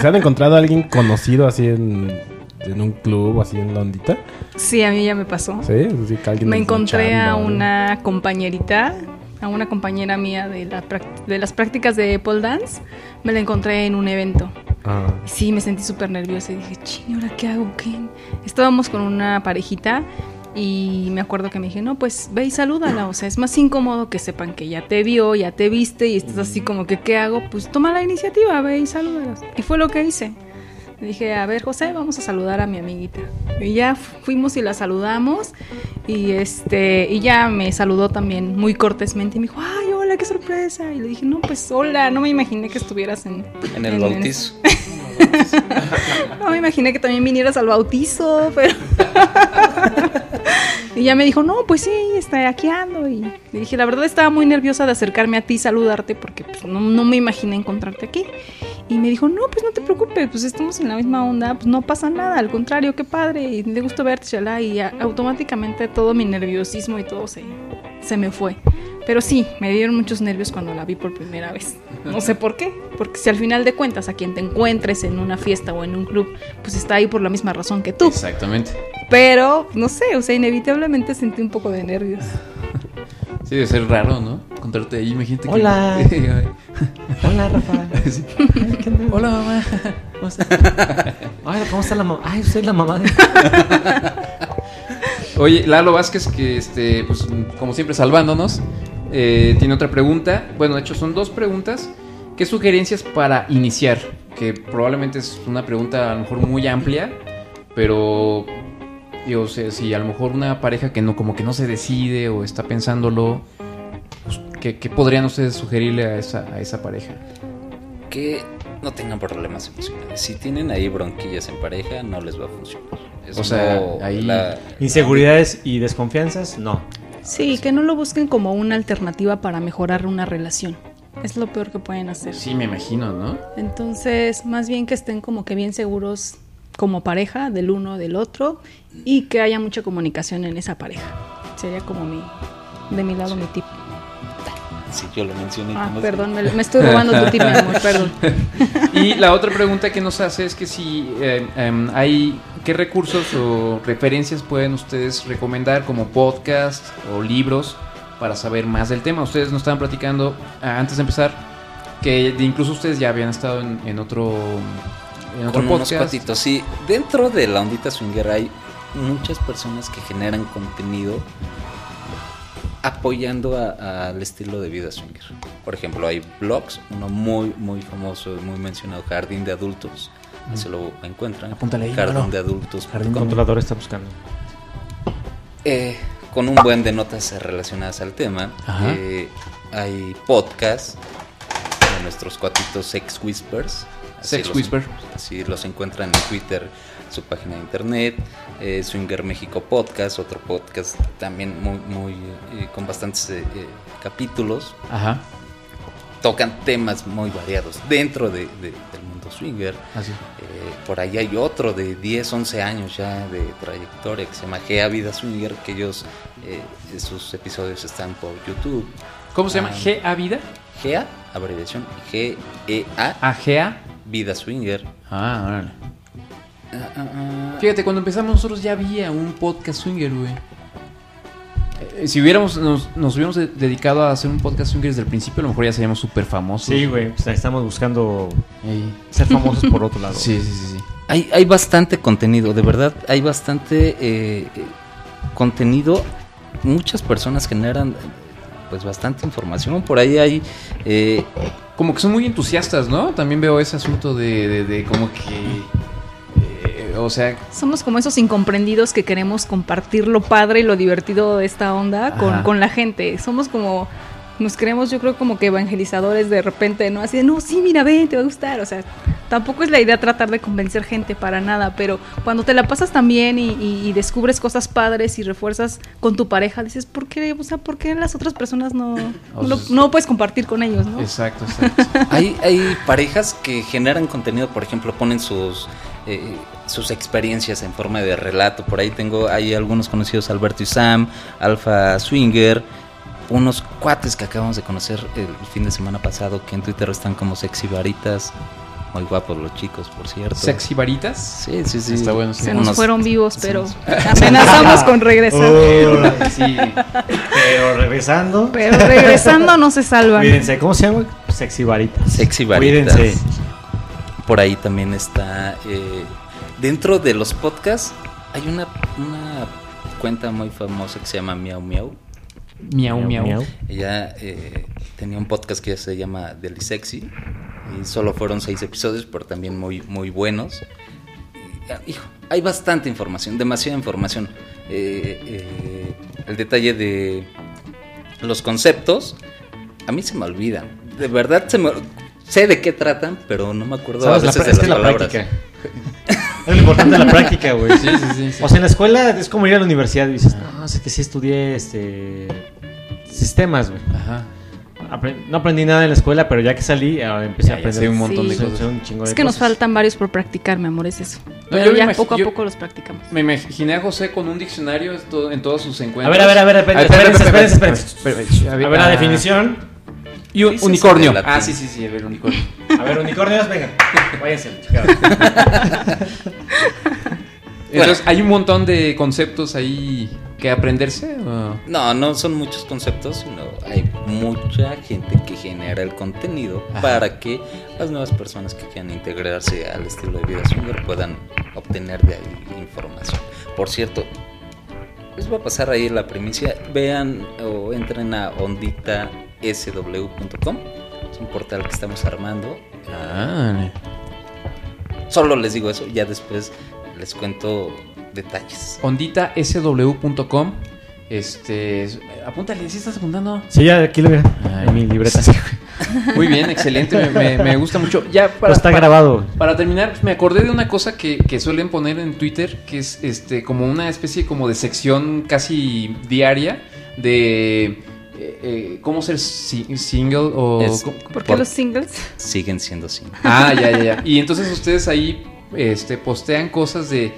¿Se han encontrado a alguien conocido así en, en un club, así en la ondita? Sí, a mí ya me pasó. Sí, así que alguien Me encontré a una compañerita, a una compañera mía de, la de las prácticas de pole dance. Me la encontré en un evento. Ah, Sí, me sentí súper nerviosa y dije, ching, ¿ahora qué hago? ¿Qué? Estábamos con una parejita y me acuerdo que me dije, no, pues ve y salúdala. O sea, es más incómodo que sepan que ya te vio, ya te viste y estás así como que, ¿qué hago? Pues toma la iniciativa, ve y salúdala. Y fue lo que hice. Le dije, a ver, José, vamos a saludar a mi amiguita. Y ya fuimos y la saludamos y este y ya me saludó también muy cortésmente y me dijo, ay, hola, qué sorpresa. Y le dije, no, pues hola, no me imaginé que estuvieras en, En el bautizo. no me imaginé que también vinieras al bautizo, pero. y ya me dijo, no, pues sí, está aquí ando. Y le dije, la verdad estaba muy nerviosa de acercarme a ti y saludarte porque pues, no, no me imaginé encontrarte aquí. Y me dijo, no, pues no te preocupes, pues estamos en la misma onda, pues no pasa nada, al contrario, qué padre, y le gusto verte, chalá. Y automáticamente todo mi nerviosismo y todo se, se me fue. Pero sí, me dieron muchos nervios cuando la vi por primera vez. No sé por qué, porque si al final de cuentas a quien te encuentres en una fiesta o en un club, pues está ahí por la misma razón que tú. Exactamente. Pero, no sé, o sea, inevitablemente sentí un poco de nervios. Sí, debe ser raro, ¿no? Encontrarte ahí, imagínate. que- Hola. Hola, Rafa. Sí. Hola, mamá. ¿Cómo estás? Ay, ¿cómo está la mamá? Ay, soy la mamá de... Oye, Lalo Vázquez, que este, pues, como siempre salvándonos, eh, tiene otra pregunta. Bueno, de hecho son dos preguntas. ¿Qué sugerencias para iniciar? Que probablemente es una pregunta a lo mejor muy amplia, pero yo sé, si a lo mejor una pareja que no, como que no se decide o está pensándolo, pues, ¿qué, qué podrían ustedes sugerirle a esa, a esa pareja? que no tengan problemas emocionales. Si tienen ahí bronquillas en pareja, no les va a funcionar. Eso O sea, no- ahí- la- Inseguridades y desconfianzas, no. Sí, que no lo busquen como una alternativa para mejorar una relación. Es lo peor que pueden hacer. Sí, me imagino, ¿no? Entonces, más bien que estén como que bien seguros como pareja del uno del otro y que haya mucha comunicación en esa pareja. Sería como mi, de mi lado mi tip. Sí, yo lo mencioné. Ah, perdón, me, me estoy robando tu tip, amor, perdón. Y la otra pregunta que nos hace es que si eh, em, hay qué recursos o referencias pueden ustedes recomendar como podcast o libros para saber más del tema. Ustedes nos estaban platicando ah, antes de empezar que incluso ustedes ya habían estado en, en otro en otro Con unos podcast. cuatitos. Sí, dentro de la ondita swinger hay muchas personas que generan contenido apoyando al estilo de vida swinger. Por ejemplo, hay blogs, uno muy, muy famoso, muy mencionado, Jardín de Adultos. Se lo encuentran. Apúntale ahí, Jardín de Adultos. El controlador está buscando. Eh, con un buen de notas relacionadas al tema. Ajá. Eh, hay podcasts de nuestros cuatitos Sex Whispers. Sex los- Whisper. Así los encuentran en Twitter, su página de internet. Eh, Swinger México Podcast, otro podcast también muy, muy eh, con bastantes eh, capítulos. Ajá. Tocan temas muy variados dentro de- de- del mundo swinger. Así. Eh, por ahí hay otro de 10, 11 años ya de trayectoria que se llama Gea Vida Swinger, que ellos, sus episodios están por YouTube. ¿Cómo se llama? Ah. G A vida. Gea, abreviación, G-E-A, Agea. Vida Swinger. Ah, órale. Ah, ah, ah. Fíjate, cuando empezamos nosotros ya había un podcast swinger, güey. Eh, si hubiéramos, nos, nos hubiéramos de- dedicado a hacer un podcast swinger desde el principio, a lo mejor ya seríamos súper famosos. Sí, güey. pues, estamos buscando ser famosos por otro lado. Sí, sí, sí, sí. hay, hay bastante contenido, de verdad, hay bastante eh, eh, contenido. Muchas personas generan pues bastante información. Por ahí hay eh, Como que son muy entusiastas, ¿no? También veo ese asunto de, de- de como que... o sea, Somos como esos incomprendidos que queremos compartir lo padre y lo divertido de esta onda con, con la gente. Somos como, nos creemos yo creo como que evangelizadores de repente, ¿no? Así de, no, sí, mira, ven, te va a gustar. O sea, tampoco es la idea tratar de convencer gente para nada, pero cuando te la pasas tan bien y, y- y descubres cosas padres y refuerzas con tu pareja, dices, ¿por qué? O sea, ¿por qué las otras personas no, no, lo- no puedes compartir con ellos, no? exacto, exacto. hay, hay parejas que generan contenido, por ejemplo, ponen sus eh, sus experiencias en forma de relato. Por ahí tengo, hay algunos conocidos, Alberto y Sam, Alfa Swinger, unos cuates que acabamos de conocer el fin de semana pasado que en Twitter están como sexy varitas. Muy guapos los chicos, por cierto. Sexy varitas. Sí, sí, sí. Está bueno, sí. Se nos fueron vivos, pero amenazamos con regresar. Oh, Sí. pero regresando. Pero regresando no se salvan. Cuídense, ¿cómo se llama? Sexy varitas. Sexy varitas. Cuídense. Por ahí también está. eh, dentro de los podcasts hay una, una cuenta muy famosa que se llama Miau Miau. Miau, miau. Ella eh, tenía un podcast que se llama Deli Sexy. Y solo fueron seis episodios, pero también muy, muy buenos. Y, ah, hijo, hay bastante información, demasiada información. Eh, eh, el detalle de los conceptos, a mí se me olvidan. De verdad, se me, sé de qué tratan, pero no me acuerdo a ¿Sabes? La, veces pra- de es las que la palabras. práctica. Es lo importante de la práctica, güey. Sí, sí, sí, sí. O sea, en la escuela es como ir a la universidad y dices, no, es que sí estudié este sistemas, güey. Ajá. Apre- no aprendí nada en la escuela, pero ya que salí, ah, empecé Ya, a ya aprender sé un montón de sé- cosas. sé un chingo de Es que nos faltan varios por practicar, mi amor, es eso. No, Pero yo me ya poco a yo- poco los practicamos. Me imaginé a José con un diccionario en todos sus A encuentros. ver, a ver, a ver, espérense, espérense, espérense. A A ver la ah, definición. Y un unicornio. Ah, sí, sí, sí, a ver, unicornio. A ver, unicornios, vengan. Váyanse. Entonces, ¿hay un montón de conceptos ahí que aprenderse? o? No, no son muchos conceptos, sino hay mucha gente que genera el contenido Ajá. para que las nuevas personas que quieran integrarse al estilo de vida swinger puedan obtener de ahí información. Por cierto, les voy a pasar ahí la primicia. Vean o entren a onditasw.com. Es un portal que estamos armando. Ah, Solo les digo eso, ya después les cuento detalles. onditasw.com. Este. es- Apúntale, ¿sí estás apuntando? Sí, ya aquí lo veo. Ay, En mi libreta. sí. Muy bien, excelente, me, me- me gusta mucho. Ya Pero para, está para- grabado. Para terminar, pues, me acordé de una cosa que, que suelen poner en Twitter, que es este como una especie como de sección casi diaria de eh, eh, cómo ser si- single o Es- cómo- ¿Por qué Por- los singles? Siguen siendo así. Ah, ya, ya, ya. Y entonces ustedes ahí este, postean cosas de.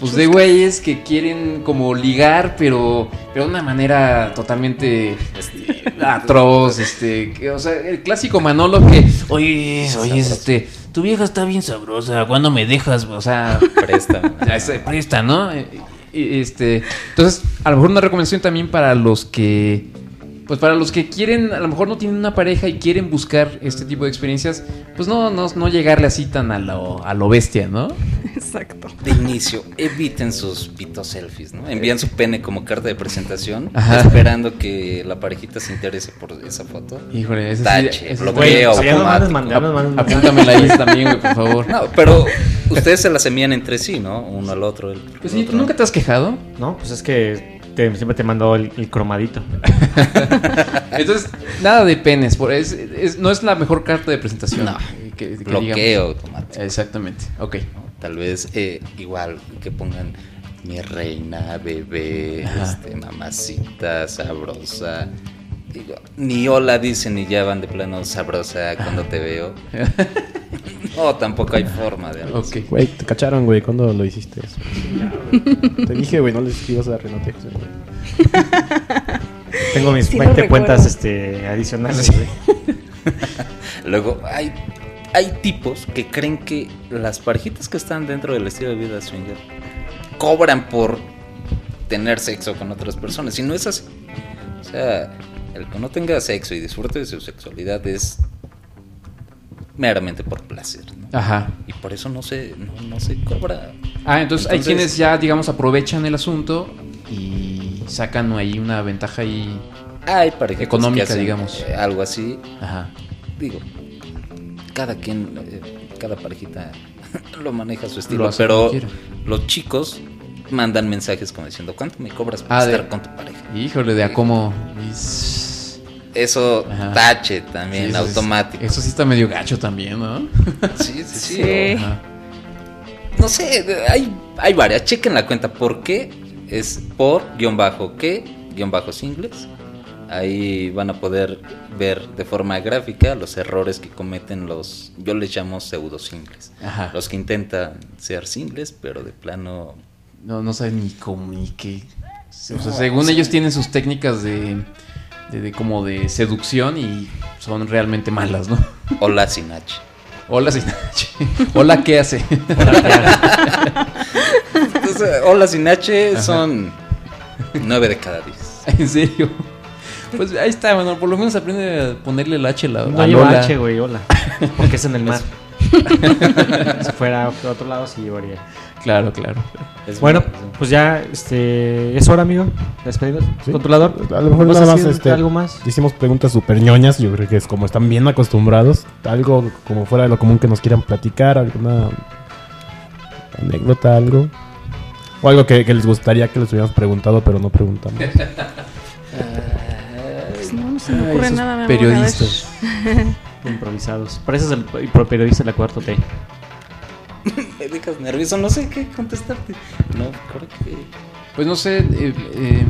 Pues de güeyes que quieren como ligar, pero, pero de una manera totalmente este, atroz, este, que, o sea, el clásico Manolo que, oye, oye, este, tu vieja está bien sabrosa, ¿cuándo me dejas? O sea, se presta, ¿no? Este, entonces, a lo mejor una recomendación también para los que, pues para los que quieren, a lo mejor no tienen una pareja y quieren buscar este tipo de experiencias, pues no, no, no llegarle así tan a lo, a lo bestia, ¿no? Exacto. De inicio, eviten sus pitos selfies, ¿no? Envían su pene como carta de presentación, Ajá. esperando que la parejita se interese por esa foto. Híjole, ese sí- Tache, ese- bloqueo. Nos mandas- Apúntamela ahí también, güey, por favor. No, pero ustedes se las envían entre sí, ¿no? Uno al otro. el- Pues el sí, otro. ¿tú nunca te has quejado? No, pues es que te- siempre te mandó el, el cromadito. Entonces, nada de penes, por, es, es- no es la mejor carta de presentación. No. que- que Bloqueo digamos. automático. Exactamente, ok. Tal vez eh, igual que pongan mi reina, bebé, este, mamacita, sabrosa. Digo, ni hola dicen ni ya van de plano sabrosa cuando te veo. No, tampoco hay forma de algo así. Ok. Güey, te cacharon, güey, ¿cuándo lo hiciste eso? te dije, güey, no les escribas a Renate. José, güey. Tengo mis Sí lo 20 recuerdo. cuentas este, adicionales. güey. Luego, hay, hay tipos que creen que las parejitas que están dentro del estilo de vida swinger cobran por tener sexo con otras personas. Y no es así. O sea, el que no tenga sexo y disfrute de su sexualidad es meramente por placer. ¿no? Ajá. Y por eso no se, no, no se cobra. Ah, entonces, hay quienes ya, digamos, aprovechan el asunto y sacan ahí una ventaja ahí. Hay Económica, que hacen, digamos. eh, algo así. Ajá. Digo, cada quien, eh, cada parejita lo maneja a su estilo. Lo pero los chicos mandan mensajes como diciendo, ¿cuánto me cobras por Ah, de- estar con tu pareja? Híjole, de a cómo. es- Eso Ajá. tache también, Sí, eso es- automático. Eso sí está medio gacho también, ¿no? Sí, sí, sí. No sé, hay, hay varias. Chequen la cuenta. ¿Por qué? Es por guion bajo qué, guion bajo singles. Ahí van a poder ver de forma gráfica los errores que cometen los, yo les llamo pseudo singles. Ajá. Los que intentan ser singles, pero de plano... No, no saben ni cómo ni qué. O sea, según ellos tienen sus técnicas de, de, de como de seducción y son realmente malas, ¿no? Hola sin H. Hola, Sinachi. Hola, ¿qué hace? Entonces, hola sin H son nueve de cada diez. ¿En serio? Pues ahí está, bueno, por lo menos aprende a ponerle el H la No a lleva Lola. H, güey, hola. Porque es en el mar. Si fuera a otro lado, sí llevaría. Claro, claro. Es Bueno, pues ya, este, es hora, amigo. Despedidos. Sí. Controlador. A lo mejor ¿vas a nada más este, algo más? hicimos preguntas súper ñoñas. Yo creo que es como están bien acostumbrados. Algo como fuera de lo común que nos quieran platicar. Alguna anécdota, algo. O algo que, que les gustaría que les hubiéramos preguntado, pero no preguntamos. Pues no, no se me Ay, ocurre esos nada. periodistas. Improvisados. Pareces el el periodista de la cuarta T. Me dejas nervioso, no sé qué contestarte. No, creo que... Pues no sé, eh, eh,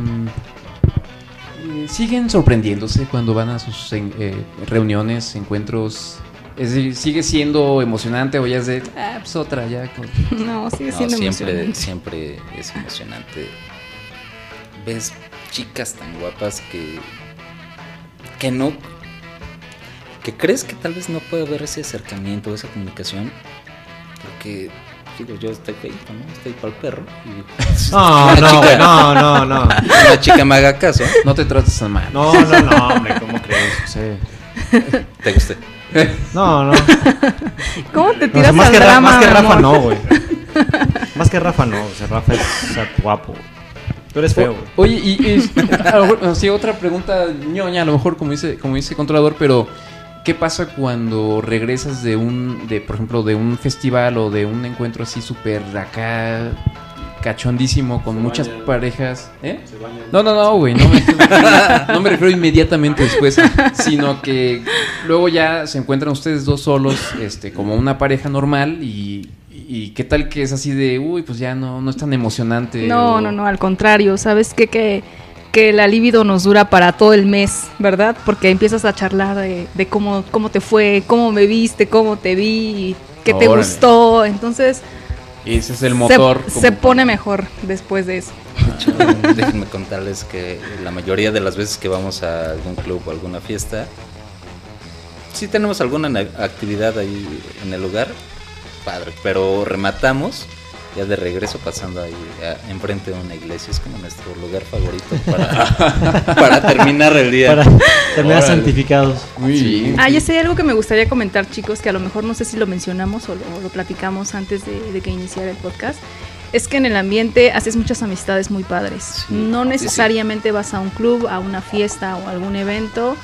eh, siguen sorprendiéndose cuando van a sus en- eh, reuniones, encuentros. Es decir, sigue siendo emocionante o ya es de, ah, pues otra, ya. con- No, sigue No, siendo siempre, emocionante. siempre es emocionante. Ves chicas tan guapas que. que no. Que crees que tal vez no puede haber ese acercamiento, esa comunicación. Porque, digo, yo estoy feito, ¿no? Estoy para el perro. Y No, no, chica- no, no, no. Una chica me haga caso. No te trates tan mal. No, no, no, hombre, ¿cómo crees? ¿Te gusté? No, no. ¿Cómo te No, o sea, tiras más, al que Ra- drama, más que Rafa amor? no, güey. Más que Rafa no. O sea, Rafa es o sea, guapo. Tú eres feo, güey. Oye, y, y- a lo mejor, sí, otra pregunta ñoña, a lo mejor como dice, como dice controlador, pero ¿qué pasa cuando regresas de un, de por ejemplo, de un festival o de un encuentro así súper acá cachondísimo con muchas parejas? ¿Eh? No, no, no, güey, no me, no me refiero inmediatamente después, sino que luego ya se encuentran ustedes dos solos, este, como una pareja normal y, y qué tal que es así de, uy, pues ya no, no es tan emocionante. No, o- no, no, al contrario, ¿sabes qué? Que, que la libido nos dura para todo el mes, ¿verdad? Porque empiezas a charlar de, de cómo, cómo te fue, cómo me viste, cómo te vi, qué te Órale. gustó, entonces Ese es el se- motor. se, como- pone mejor después de eso. Hecho, déjenme contarles que la mayoría de las veces que vamos a algún club o alguna fiesta, sí tenemos alguna na- actividad ahí en el lugar, padre, pero rematamos ya de regreso pasando ahí a- enfrente de una iglesia, es como nuestro lugar favorito para, para terminar el día. Para terminar Órale. santificados. Muy bien. Ah, ya sé algo que me gustaría comentar, chicos, que a lo mejor no sé si lo mencionamos o lo, o lo platicamos antes de, de que iniciara el podcast. Es que en el ambiente haces muchas amistades muy padres. Sí, no sí, sí. necesariamente vas a un club, a una fiesta o algún evento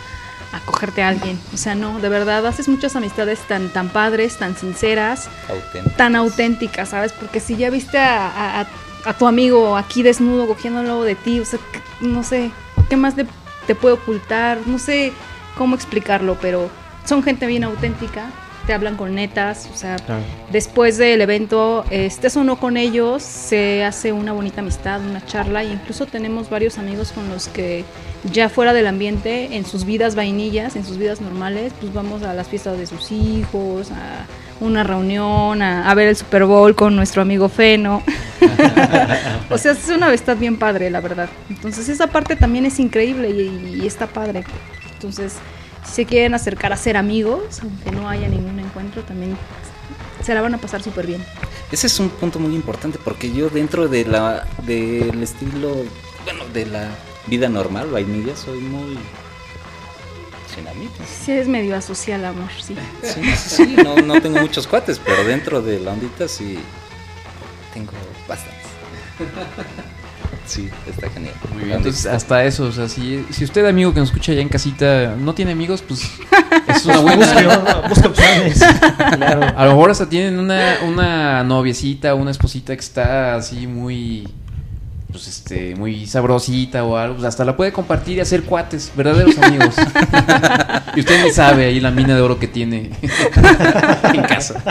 a cogerte a alguien. O sea, no, de verdad haces muchas amistades tan, tan padres, tan sinceras, tan auténticas, ¿sabes? Porque si ya viste a, a- a- a tu amigo aquí desnudo cogiéndolo de ti, o sea, no sé, ¿qué más le- te puede ocultar? No sé cómo explicarlo, pero son gente bien auténtica, te hablan con netas, o sea, Claro. después del evento, estés o no con ellos, se hace una bonita amistad, una charla, e incluso tenemos varios amigos con los que ya fuera del ambiente, en sus vidas vainillas, en sus vidas normales, pues vamos a las fiestas de sus hijos, a una reunión, a, a ver el Super Bowl con nuestro amigo Feno. o sea, es una amistad bien padre, la verdad. Entonces esa parte también es increíble y, y está padre. Entonces, si se quieren acercar a ser amigos, aunque no haya ningún encuentro, también se la van a pasar súper bien. Ese es un punto muy importante porque yo dentro de la del estilo, bueno, de la vida normal, vainilla, soy muy sin amigos. Sí, es medio asocial, amor, sí. Sí, sí, sí, no, no tengo muchos cuates, pero dentro de la ondita sí tengo bastantes. Sí, está genial. Muy bien, entonces hasta eso, o sea, si, si usted amigo que nos escucha allá en casita no tiene amigos, pues es una buena... Busca, busca opciones. Claro. A lo mejor hasta tienen una, una noviecita, una esposita que está así muy, pues este, muy sabrosita o algo, pues hasta la puede compartir y hacer cuates, verdaderos amigos. y usted ni sabe ahí la mina de oro que tiene en casa.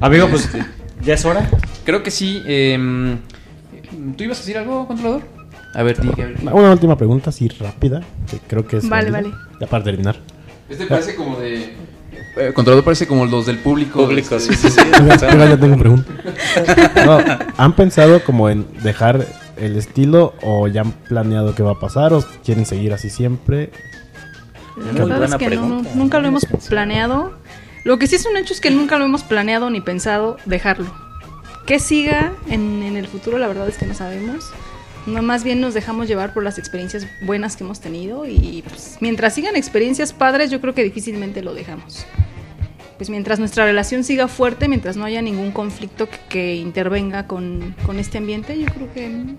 Amigo, pues ya es hora. Creo que sí. em, ¿Tú ibas a decir algo, controlador? A ver, di, a ver. Una última pregunta, así rápida, que creo que es... Vale, válida, vale. Ya para terminar. Este parece como de... eh, controlador parece como los del público. Público, este, sí, sí, sí. Ya tengo pregunta. No, ¿Han pensado como en dejar el estilo o ya han planeado qué va a pasar o quieren seguir así siempre? La Muy buena es que no, nunca lo hemos planeado. Lo que sí es un hecho es que nunca lo hemos planeado ni pensado dejarlo. Que siga en, en el futuro, la verdad es que no sabemos. No, más bien nos dejamos llevar por las experiencias buenas que hemos tenido y pues, mientras sigan experiencias padres, yo creo que difícilmente lo dejamos. Pues mientras nuestra relación siga fuerte, mientras no haya ningún conflicto que, que intervenga con, con este ambiente, yo creo que no,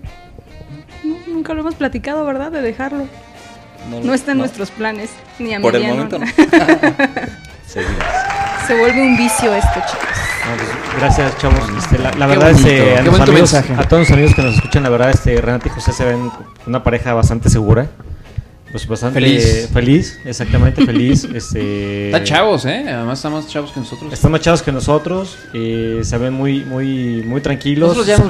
nunca lo hemos platicado, ¿verdad? De dejarlo. No está en nuestros planes, ni a Por el mediano. momento no. Seguimos. Se vuelve un vicio esto, chicos. Gracias, chavos. Este, la, verdad, bonito, este, los amigos, a todos los amigos que nos escuchan, la verdad, este, Renata y José se ven una pareja bastante segura. Pues bastante Feliz. feliz, exactamente feliz. este, Están chavos, ¿eh? Además están más chavos que nosotros. Están más chavos que nosotros, eh, se ven muy, muy, muy tranquilos. Nosotros ya nos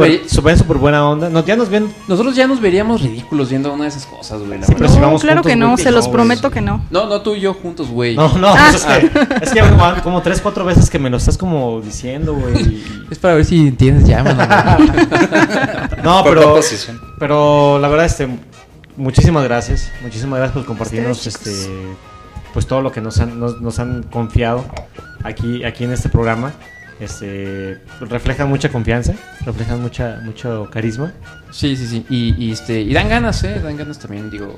súper buena onda. No, ya nos ven. Nosotros ya nos veríamos ridículos viendo una de esas cosas, güey. la Sí, verdad. pero si No, vamos claro juntos, que no, güey, se los prometo que no. No, no tú y yo juntos, güey. No, no, Ah. pues es que, es que van como tres, cuatro veces que me lo estás como diciendo, güey. y- Es para ver si entiendes ya, mano. No, Por pero, proposición. pero la verdad, este, muchísimas gracias. Muchísimas gracias por compartirnos este, pues todo lo que nos han, nos, nos han confiado aquí, aquí en este programa. Este, reflejan mucha confianza, reflejan mucha, mucho carisma. Sí, sí, sí. Y, y, este, y dan ganas, ¿eh? Dan ganas también, digo.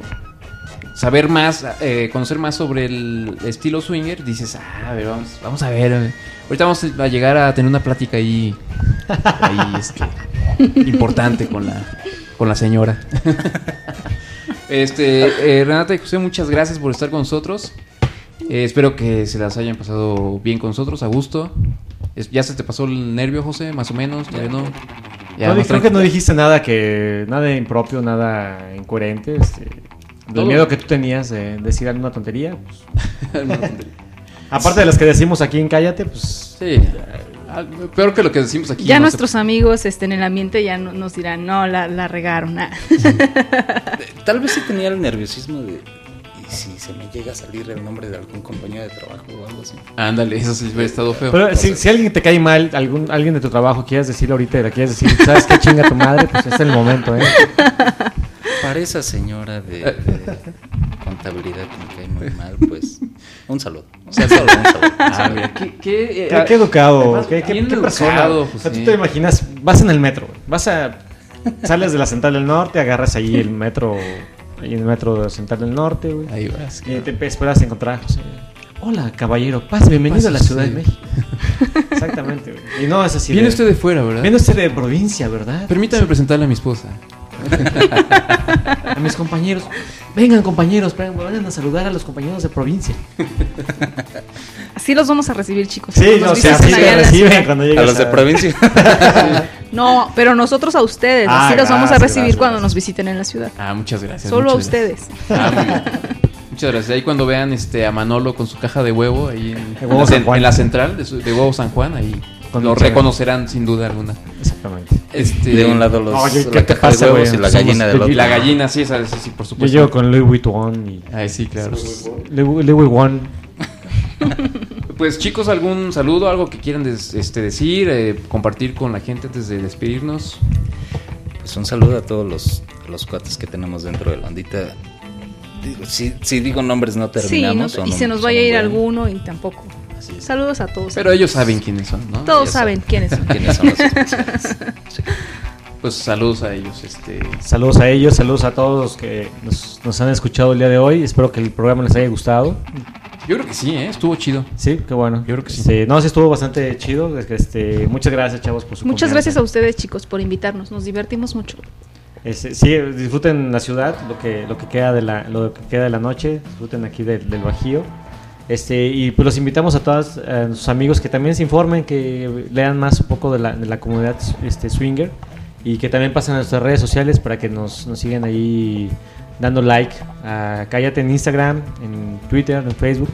Saber más, eh, conocer más sobre el estilo swinger. Dices, ah, a ver, vamos, vamos a ver. Ahorita vamos a llegar a tener una plática ahí, ahí este, importante con la, con la señora. Este, eh, Renata y José, muchas gracias por estar con nosotros. Eh, espero que se las hayan pasado bien con nosotros, a gusto. Es- ¿Ya se te pasó el nervio, José? Más o menos, todavía no. Ya, no, creo que no dijiste nada que nada impropio, nada incoherente. Este, del miedo que tú tenías de decir alguna tontería. pues, aparte de las que decimos aquí en Cállate, pues Sí, peor que lo que decimos aquí. Ya no nuestros amigos este, en el ambiente ya no- nos dirán, no, la, la regaron. ah". Tal vez sí tenía el nerviosismo de. ¿Y si se me llega a salir el nombre de algún compañero de trabajo o algo así? Ándale, eso sí hubiera estado feo. Pero si, si alguien te cae mal, algún, alguien de tu trabajo quieres decirle ahorita y le quieres decir, ¿sabes qué chinga tu madre? Pues es el momento, ¿eh? Para esa señora de, de contabilidad que me cae muy mal, pues. Un saludo. O sea, solo un saludo. un Ah, saludo. mira, qué, qué, eh, Qué, qué educado, además, qué, qué- bien qué persona. educado, O sea, tú te imaginas, vas en el metro, güey, vas a. Sales de la Central del Norte, agarras ahí el metro, ahí en el metro de Central del Norte, güey. Ahí vas. Y te esperas a encontrar a José. Hola, caballero, pase, bienvenido a la Ciudad de. México. Exactamente, güey. Y no es así. Viene de- usted de fuera, ¿verdad? Viene usted de provincia, ¿verdad? Permítame presentarle a mi esposa. A mis compañeros. Vengan, compañeros, vengan, vayan a saludar a los compañeros de provincia. Así los vamos a recibir, chicos. Sí, no, así te reciben cuando A llegas los de provincia. No, pero nosotros a ustedes. Ah, así los vamos a recibir gracias, cuando gracias. nos visiten en la ciudad. Ah, muchas gracias. Solo a gracias. ustedes. Ah, muy bien. Muchas gracias. Ahí cuando vean este a Manolo con su caja de huevo ahí en, huevo en la, en central de, su- de huevo San Juan, ahí Con lo reconocerán sin duda alguna. Exactamente. Este, De un lado los, Oye, ¿qué la te caja de pasa, huevos güey? y la Somos gallina del de- otro. y la gallina, sí, esa, esa sí, por Yo supuesto. llego con Louis Vuitton y. Ay, sí, claro. Louis Louis Vuitton. Pues chicos, algún saludo, algo que quieran des- este, decir, eh, compartir con la gente antes de despedirnos. Pues un saludo a todos los, los cuates que tenemos dentro de la ondita. Digo, si, si digo nombres no Sí, terminamos. no- y se nos son vaya a ir buenos. alguno y tampoco. Así es. Saludos a todos. Pero ellos saben quiénes son, ¿no? Todos saben saben. quiénes son. ¿Quiénes son los especiales? Sí. pues saludos a ellos. Este, Saludos a ellos, saludos a todos los que nos, nos han escuchado el día de hoy. Espero que el programa les haya gustado. yo creo que sí, ¿eh? estuvo chido. Sí, qué bueno. Yo creo que sí. Este, no, sí estuvo bastante chido. Este, muchas gracias, chavos, por su Muchas confianza. gracias a ustedes, chicos, por invitarnos. Nos divertimos mucho. Este, sí, disfruten la ciudad, lo que, lo que queda de la, lo que queda de la noche, disfruten aquí del, del Bajío. Este, y pues los invitamos a todos a sus amigos que también se informen, que lean más un poco de la, de la comunidad este, swinger y que también pasen a nuestras redes sociales para que nos, nos sigan ahí dando like a Cállate en Instagram, en Twitter, en Facebook,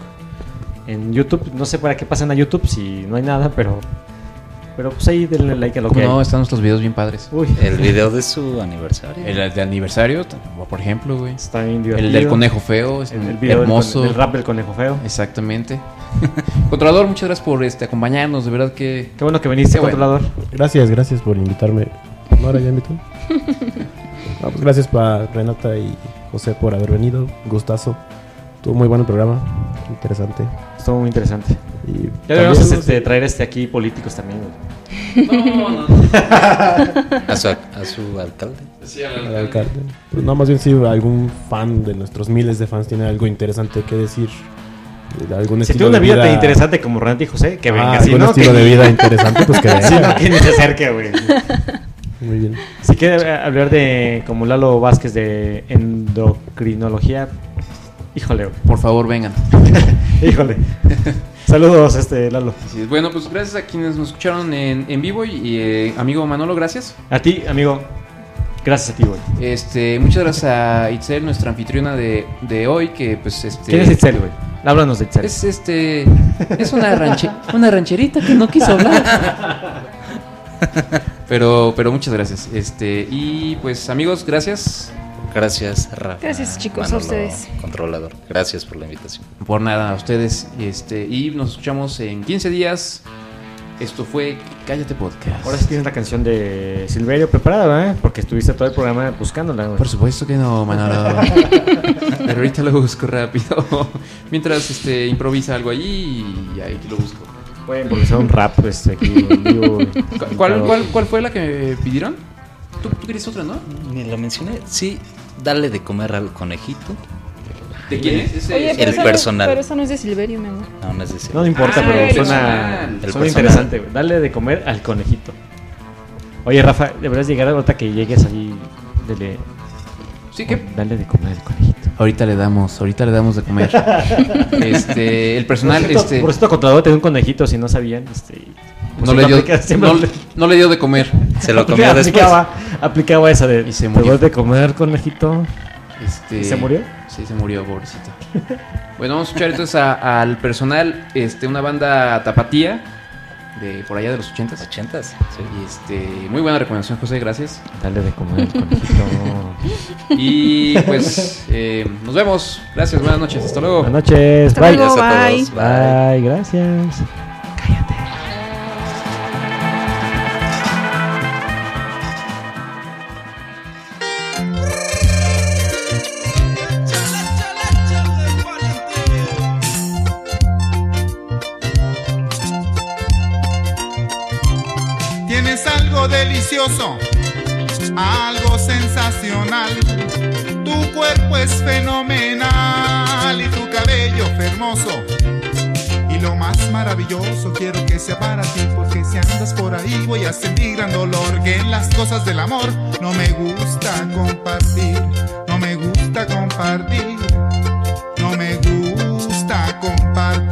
en YouTube. No sé para qué pasan a YouTube si no hay nada, pero, pero pues ahí denle like a lo ¿Cómo que no? hay. Están nuestros videos bien padres. Uy, El video de su aniversario. El de aniversario, por ejemplo, güey. está bien divertido. El del conejo feo, es El, el video del hermoso. con- el rap del conejo feo. Exactamente. Controlador, muchas gracias por este, acompañarnos. De verdad que. Qué bueno que viniste, Qué bueno. controlador. Gracias, gracias por invitarme. ¿No ahora ya invitó? No, pues gracias para Renata y José por haber venido. Gustazo. Tuvo muy buen programa. Interesante. Estuvo muy interesante. Y Ya deberíamos también- este, traer este aquí políticos también. güey. A su, a su alcalde. al alcalde. Pues no, más bien si algún fan de nuestros miles de fans tiene algo interesante que decir. de algún Si estilo tiene una de vida tan interesante como Randy y José, que Ah, venga. si algún no, estilo que de ni- vida interesante, pues que Si venga. no, que ni se acerque, güey. Muy bien. Si quiere hablar de, como Lalo Vázquez, de endocrinología, híjole, güey. Por favor, vengan. Híjole. Saludos, este, Lalo. Así es. Bueno, pues gracias a quienes nos escucharon en, en vivo y, y, eh, amigo Manolo, gracias. A ti, amigo. Gracias a ti, güey. Este, muchas gracias a Itzel, nuestra anfitriona de, de hoy, que pues este. ¿Quién es Itzel, güey? Háblanos de Itzel. Es este. Es una ranche, una rancherita que no quiso hablar. Pero, pero muchas gracias. Este, y pues amigos, gracias. Gracias, Rafa. Gracias, chicos, a ustedes. Controlador. Gracias por la invitación. Por nada, a ustedes. Este, y nos escuchamos en 15 días. Esto fue Cállate Podcast. Ahora sí tienes la canción de Silverio preparada, ¿verdad? Porque estuviste todo el programa buscándola. Por supuesto que no, Manolo. Pero ahorita lo busco rápido. Mientras este, improvisa algo allí y ahí lo busco. Pueden improvisar un rap este, aquí en vivo. ¿Cu- ¿Cuál, cuál, cuál fue la que me pidieron? ¿Tú, tú querías otra, no? Ni lo mencioné. Sí, dale de comer al conejito. ¿De quién es? Ese- Oye, pero El eso, personal. pero eso no es de Silverio, mi amor. No, no es decir. No, no importa, Ah, pero el suena. El suena interesante, güey. Dale de comer al conejito. Oye, Rafa, deberás llegar ahorita que llegues ahí. Dele, Sí, ¿qué? dale de comer al conejito. Ahorita le damos, ahorita le damos de comer. este, el personal, por cierto, este, por cierto, controlador tenía un conejito, si no sabían. Este, pues no le, dio, no, le dio de comer. Se lo comió después. aplicaba, aplicaba esa de. Y se ¿te murió. de comer conejito? Este, ¿Y se murió? Sí, se murió, pobrecito. bueno, vamos a escuchar entonces al personal, este, una banda tapatía de por allá de los ochentas. ¿Ochentas? Sí. Y este, muy buena recomendación, José, gracias. Dale de comer conejito. Y pues eh, nos vemos. Gracias, buenas noches, hasta luego. Buenas noches. Hasta Bye. luego, Gracias a bye. Bye, gracias. Algo sensacional. Tu cuerpo es fenomenal y tu cabello hermoso. Y lo más maravilloso quiero que sea para ti, porque si andas por ahí voy a sentir gran dolor. Que en las cosas del amor no me gusta compartir, no me gusta compartir, no me gusta compartir.